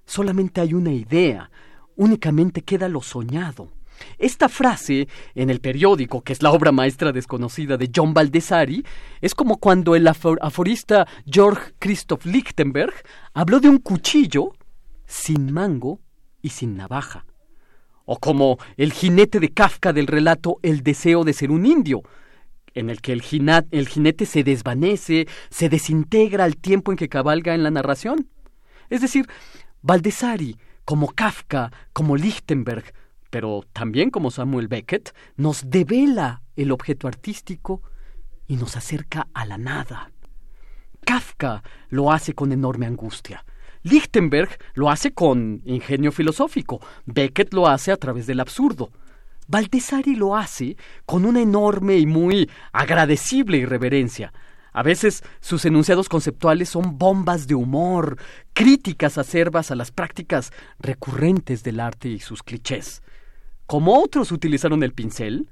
solamente hay una idea, únicamente queda lo soñado. Esta frase en el periódico, que es la obra maestra desconocida de John Baldessari, es como cuando el aforista Georg Christoph Lichtenberg habló de un cuchillo sin mango y sin navaja. O como el jinete de Kafka del relato El deseo de ser un indio, en el que el, jinete se desvanece, se desintegra al tiempo en que cabalga en la narración. Es decir, Baldessari, como Kafka, como Lichtenberg, pero también como Samuel Beckett, nos devela el objeto artístico y nos acerca a la nada. Kafka lo hace con enorme angustia. Lichtenberg lo hace con ingenio filosófico, Beckett lo hace a través del absurdo. Baldessari lo hace con una enorme y muy agradecible irreverencia. A veces sus enunciados conceptuales son bombas de humor, críticas acervas a las prácticas recurrentes del arte y sus clichés. Como otros utilizaron el pincel,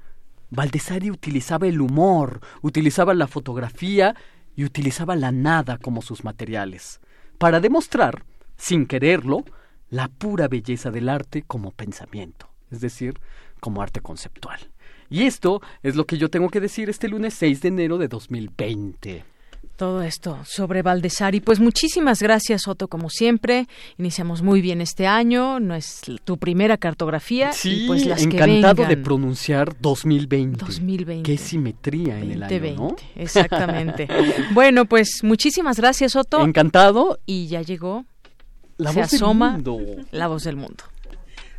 Baldessari utilizaba el humor, utilizaba la fotografía y utilizaba la nada como sus materiales para demostrar, sin quererlo, la pura belleza del arte como pensamiento, es decir, como arte conceptual. Y esto es lo que yo tengo que decir este lunes 6 de enero de 2020 todo esto sobre Valdesari. Pues muchísimas gracias, Otto, como siempre. Iniciamos muy bien este año, no es tu primera cartografía. Sí, pues las encantado de pronunciar 2020. 2020. Qué simetría en el año, ¿no? Exactamente. bueno, pues muchísimas gracias, Otto. Encantado. Y ya llegó. La se voz asoma del mundo. la voz del mundo.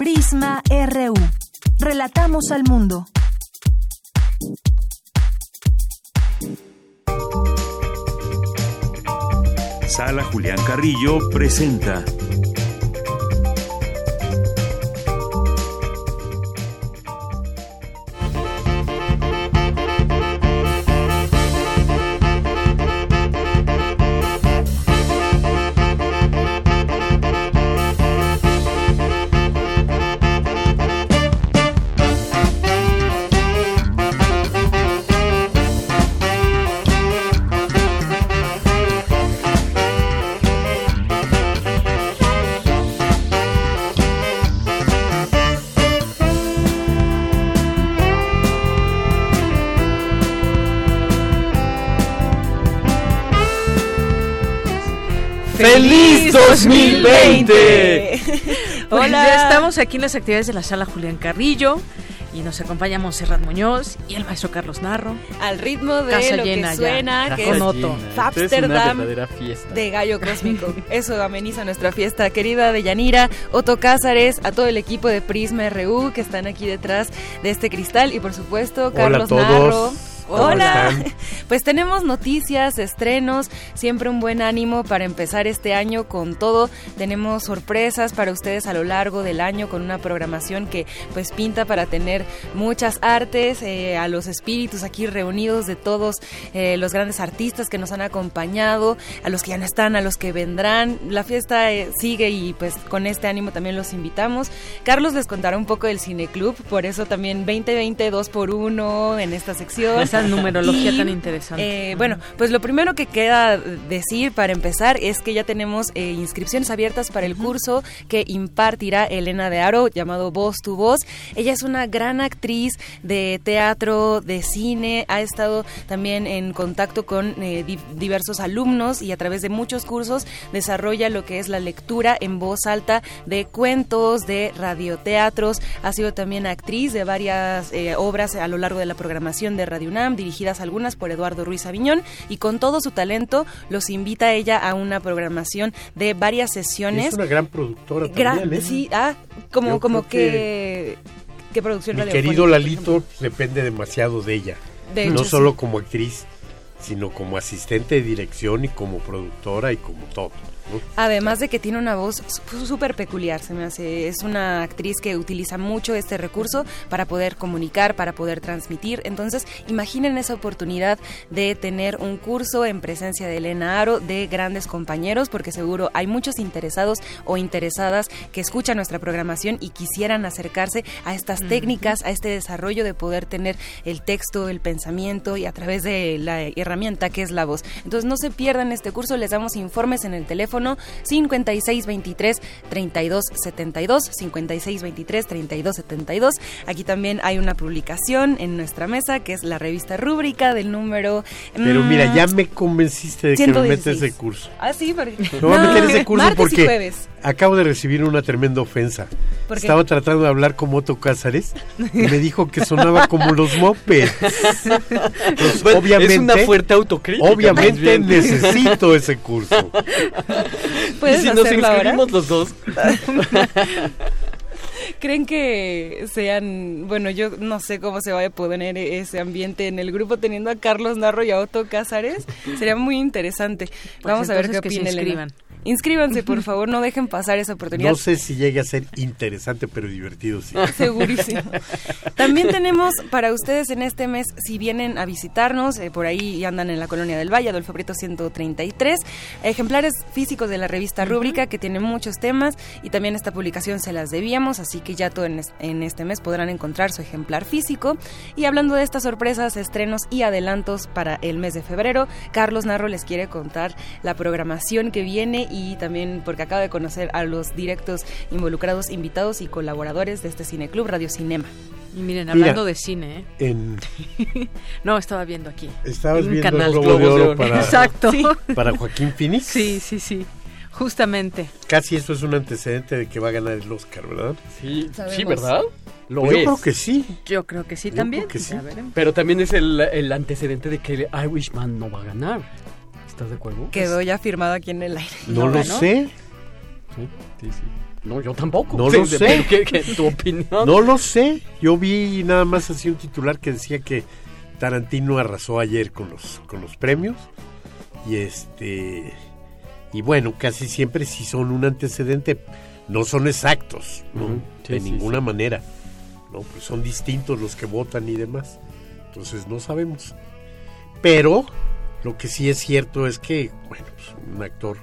Prisma RU. Relatamos al mundo. Sala Julián Carrillo presenta. ¡Feliz 2020! Pues Hola. ya estamos aquí en las actividades de la sala Julián Carrillo y nos acompaña Monserrat Muñoz y el maestro Carlos Narro. Al ritmo de Casa lo llena que ya. suena, Casa que llena. es una Amsterdam verdadera fiesta. de Gallo Cósmico. Eso ameniza nuestra fiesta. Querida Deyanira, Otto Cázares, a todo el equipo de Prisma RU que están aquí detrás de este cristal y por supuesto Carlos a todos. Narro. ¿Cómo Hola. están? Pues tenemos noticias, estrenos, siempre un buen ánimo para empezar este año con todo. Tenemos sorpresas para ustedes a lo largo del año con una programación que pues pinta para tener muchas artes, eh, a los espíritus aquí reunidos de todos eh, los grandes artistas que nos han acompañado, a los que ya no están, a los que vendrán. La fiesta eh, sigue y pues con este ánimo también los invitamos. Carlos les contará un poco del Cineclub, por eso también 2020 2 por 1 en esta sección. Numerología Y, tan interesante. eh, bueno, pues lo primero que queda decir para empezar es que ya tenemos eh, inscripciones abiertas para el curso que impartirá Elena de Aro, llamado Voz tu Voz. Ella es una gran actriz de teatro, de cine, ha estado también en contacto con eh, di- diversos alumnos y a través de muchos cursos desarrolla lo que es la lectura en voz alta de cuentos, de radioteatros. Ha sido también actriz de varias obras a lo largo de la programación de Radio UNAM, dirigidas algunas por Eduardo Ruiz Aviñón, y con todo su talento los invita a ella a una programación de varias sesiones. Es una gran productora Gra- también, ¿eh? Sí, ah, como, Yo como que... ¿Qué producción Mi querido Lalito depende demasiado de ella. De no solo sí. como actriz, sino como asistente de dirección y como productora y como todo. Además de que tiene una voz súper peculiar, se me hace. Es una actriz que utiliza mucho este recurso para poder comunicar, para poder transmitir. Entonces, imaginen esa oportunidad de tener un curso en presencia de Elena Aro, de grandes compañeros, porque seguro hay muchos interesados o interesadas que escuchan nuestra programación y quisieran acercarse a estas técnicas, a este desarrollo de poder tener el texto, el pensamiento y a través de la herramienta que es la voz. Entonces, no se pierdan este curso, les damos informes en el teléfono 5623 3272 5623 3272. Aquí también hay una publicación en nuestra mesa que es la revista rúbrica del número Pero mm, mira, ya me convenciste de que me metes 116. ese curso. Ah, sí, porque voy a meter ese curso martes y porque jueves. acabo de recibir una tremenda ofensa. Estaba tratando de hablar como Otto Cázares y me dijo que sonaba como los mopeds. Pues, Bueno, obviamente, es una fuerte autocrítica, Obviamente necesito ese curso. ¿Puedes ¿Y si nos ahora? inscribimos los dos? ¿Creen que sean, bueno, yo no sé cómo se va a poner ese ambiente en el grupo teniendo a Carlos Narro y a Otto Cázares? Sería muy interesante. Vamos a ver qué entonces que se opina Elena. inscriban. Inscríbanse, por favor, no dejen pasar esa oportunidad. No sé si llegue a ser interesante, pero divertido sí. Segurísimo. También tenemos para ustedes en este mes, si vienen a visitarnos, eh, por ahí andan en la Colonia del Valle, Adolfo Prieto 133, ejemplares físicos de la revista Rúbrica que tiene muchos temas y también esta publicación se las debíamos, así que ya todo en, es- en este mes podrán encontrar su ejemplar físico. Y hablando de estas sorpresas, estrenos y adelantos para el mes de febrero, Carlos Narro les quiere contar la programación que viene y también porque acaba de conocer a los directos involucrados, invitados y colaboradores de este cineclub Radio Cinema. Y miren, Mira, hablando de cine, ¿eh? En, No, estaba viendo aquí. Estabas viendo el canal Globo de Oro para- Exacto. Sí. para Joaquín Phoenix. Sí, sí, sí. Justamente. Casi eso es un antecedente de que va a ganar el Oscar, ¿verdad? Sí, Sabemos. sí, ¿verdad? Lo Pues Yo es. creo que sí. Yo creo que sí Yo también. creo que sí. Ya veremos. Pero también es el, el antecedente de que el Irishman no va a ganar. ¿Estás de acuerdo? Quedó ya firmado aquí en el aire. No, lo ganó? sé. Sí, sí, sí. No, yo tampoco. No Sí, lo sé. pero ¿Qué, qué, tu opinión? No lo sé. Yo vi nada más así un titular que decía que Tarantino arrasó ayer con los, con los premios. Y este. Y bueno, casi siempre si son un antecedente, no son exactos, ¿no? Sí, de sí, ninguna sí. manera. ¿no? Pues son distintos los que votan y demás. Entonces no sabemos. Pero lo que sí es cierto es que, bueno, pues, un actor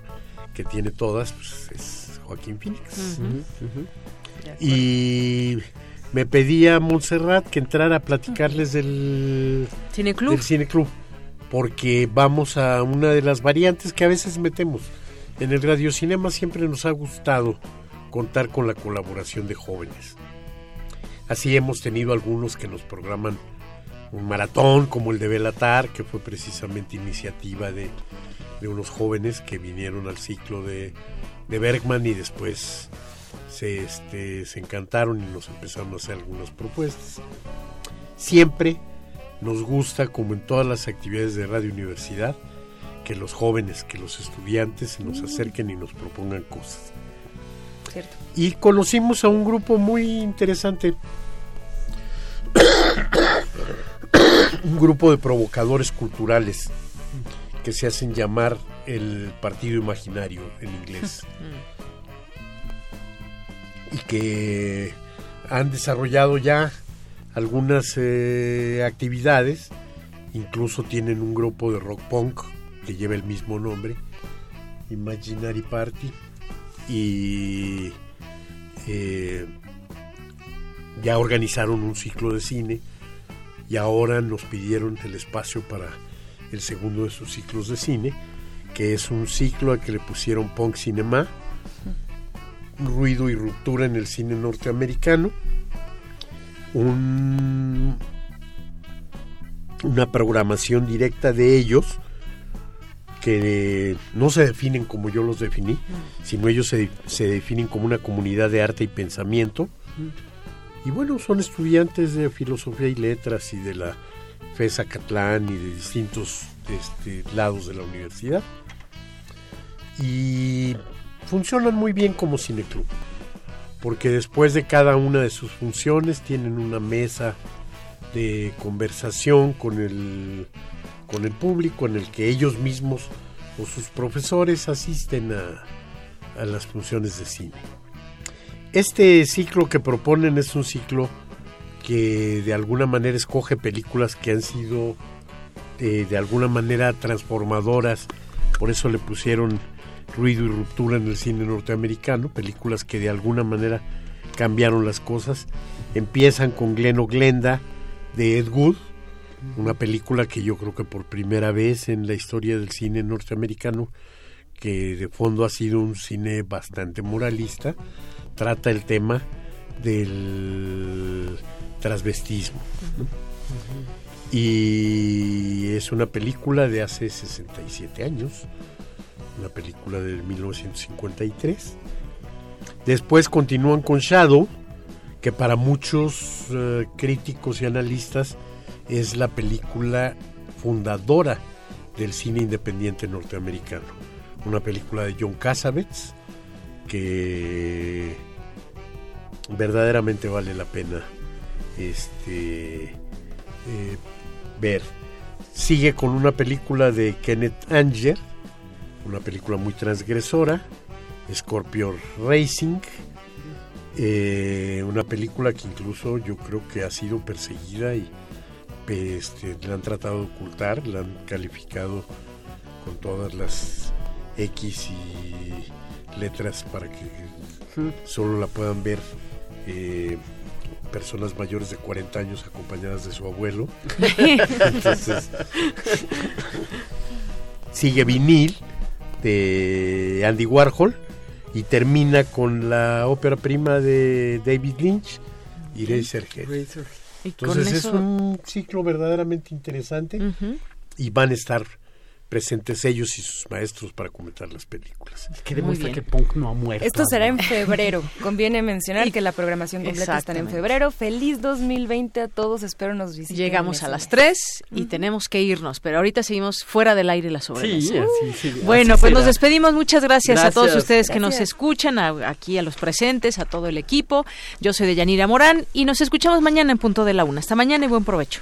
que tiene todas pues, es Joaquín Phoenix. Y me pedía Montserrat que entrara a platicarles del Cineclub. del cineclub, porque vamos a una de las variantes que a veces metemos. En el radiocinema siempre nos ha gustado contar con la colaboración de jóvenes. Así hemos tenido algunos que nos programan un maratón como el de Belatar, que fue precisamente iniciativa de unos jóvenes que vinieron al ciclo de, de Bergman y después se, este, se encantaron y nos empezaron a hacer algunas propuestas. Siempre nos gusta, como en todas las actividades de Radio Universidad, que los jóvenes, que los estudiantes se nos acerquen y nos propongan cosas. Cierto. Y conocimos a un grupo muy interesante, un grupo de provocadores culturales que se hacen llamar el Partido Imaginario en inglés. y que han desarrollado ya algunas eh, actividades, incluso tienen un grupo de rock punk que lleva el mismo nombre, Imaginary Party, y eh, ya organizaron un ciclo de cine y ahora nos pidieron el espacio para el segundo de sus ciclos de cine, que es un ciclo al que le pusieron Punk Cinema, ruido y ruptura en el cine norteamericano, un, una programación directa de ellos que no se definen como yo los definí, sino ellos se, se definen como una comunidad de arte y pensamiento. Y bueno, son estudiantes de filosofía y letras y de la FESA Catlán y de distintos este, lados de la universidad. Y funcionan muy bien como cineclub, porque después de cada una de sus funciones tienen una mesa de conversación con el, con el público en el que ellos mismos o sus profesores asisten a, las funciones de cine. Este ciclo que proponen es un ciclo que de alguna manera escoge películas que han sido eh, de alguna manera transformadoras, por eso le pusieron ruido y ruptura en el cine norteamericano, películas que de alguna manera cambiaron las cosas. Empiezan con Glenn Glenda de Ed Wood, una película que yo creo que por primera vez en la historia del cine norteamericano, que de fondo ha sido un cine bastante moralista, trata el tema del transvestismo. Y es una película de hace 67 años, una película de 1953. Después continúan con Shadow, que para muchos eh, críticos y analistas es la película fundadora del cine independiente norteamericano. Una película de John Cassavetes que verdaderamente vale la pena este, eh, ver. Sigue con una película de Kenneth Anger, una película muy transgresora, Scorpio Racing, eh, una película que incluso yo creo que ha sido perseguida y este, la han tratado de ocultar, la han calificado con todas las X y letras para que solo la puedan ver eh, personas mayores de 40 años acompañadas de su abuelo. Entonces, sigue vinil de Andy Warhol y termina con la ópera prima de David Lynch y Razorhead. Entonces es un ciclo verdaderamente interesante y van a estar presentes ellos y sus maestros para comentar las películas. Que demuestra que Punk no ha muerto. Esto será en febrero. Conviene mencionar que la programación completa está en febrero. Feliz 2020 a todos. Espero nos visiten. Llegamos a las 3 y tenemos que irnos, pero ahorita seguimos fuera del aire la sobremesa. Sí, sí, sí, bueno, pues será. nos despedimos. Muchas gracias, a todos ustedes que nos escuchan, a- aquí a los presentes, a todo el equipo. Yo soy de Yanira Morán y nos escuchamos mañana en punto de la una. Hasta mañana y buen provecho.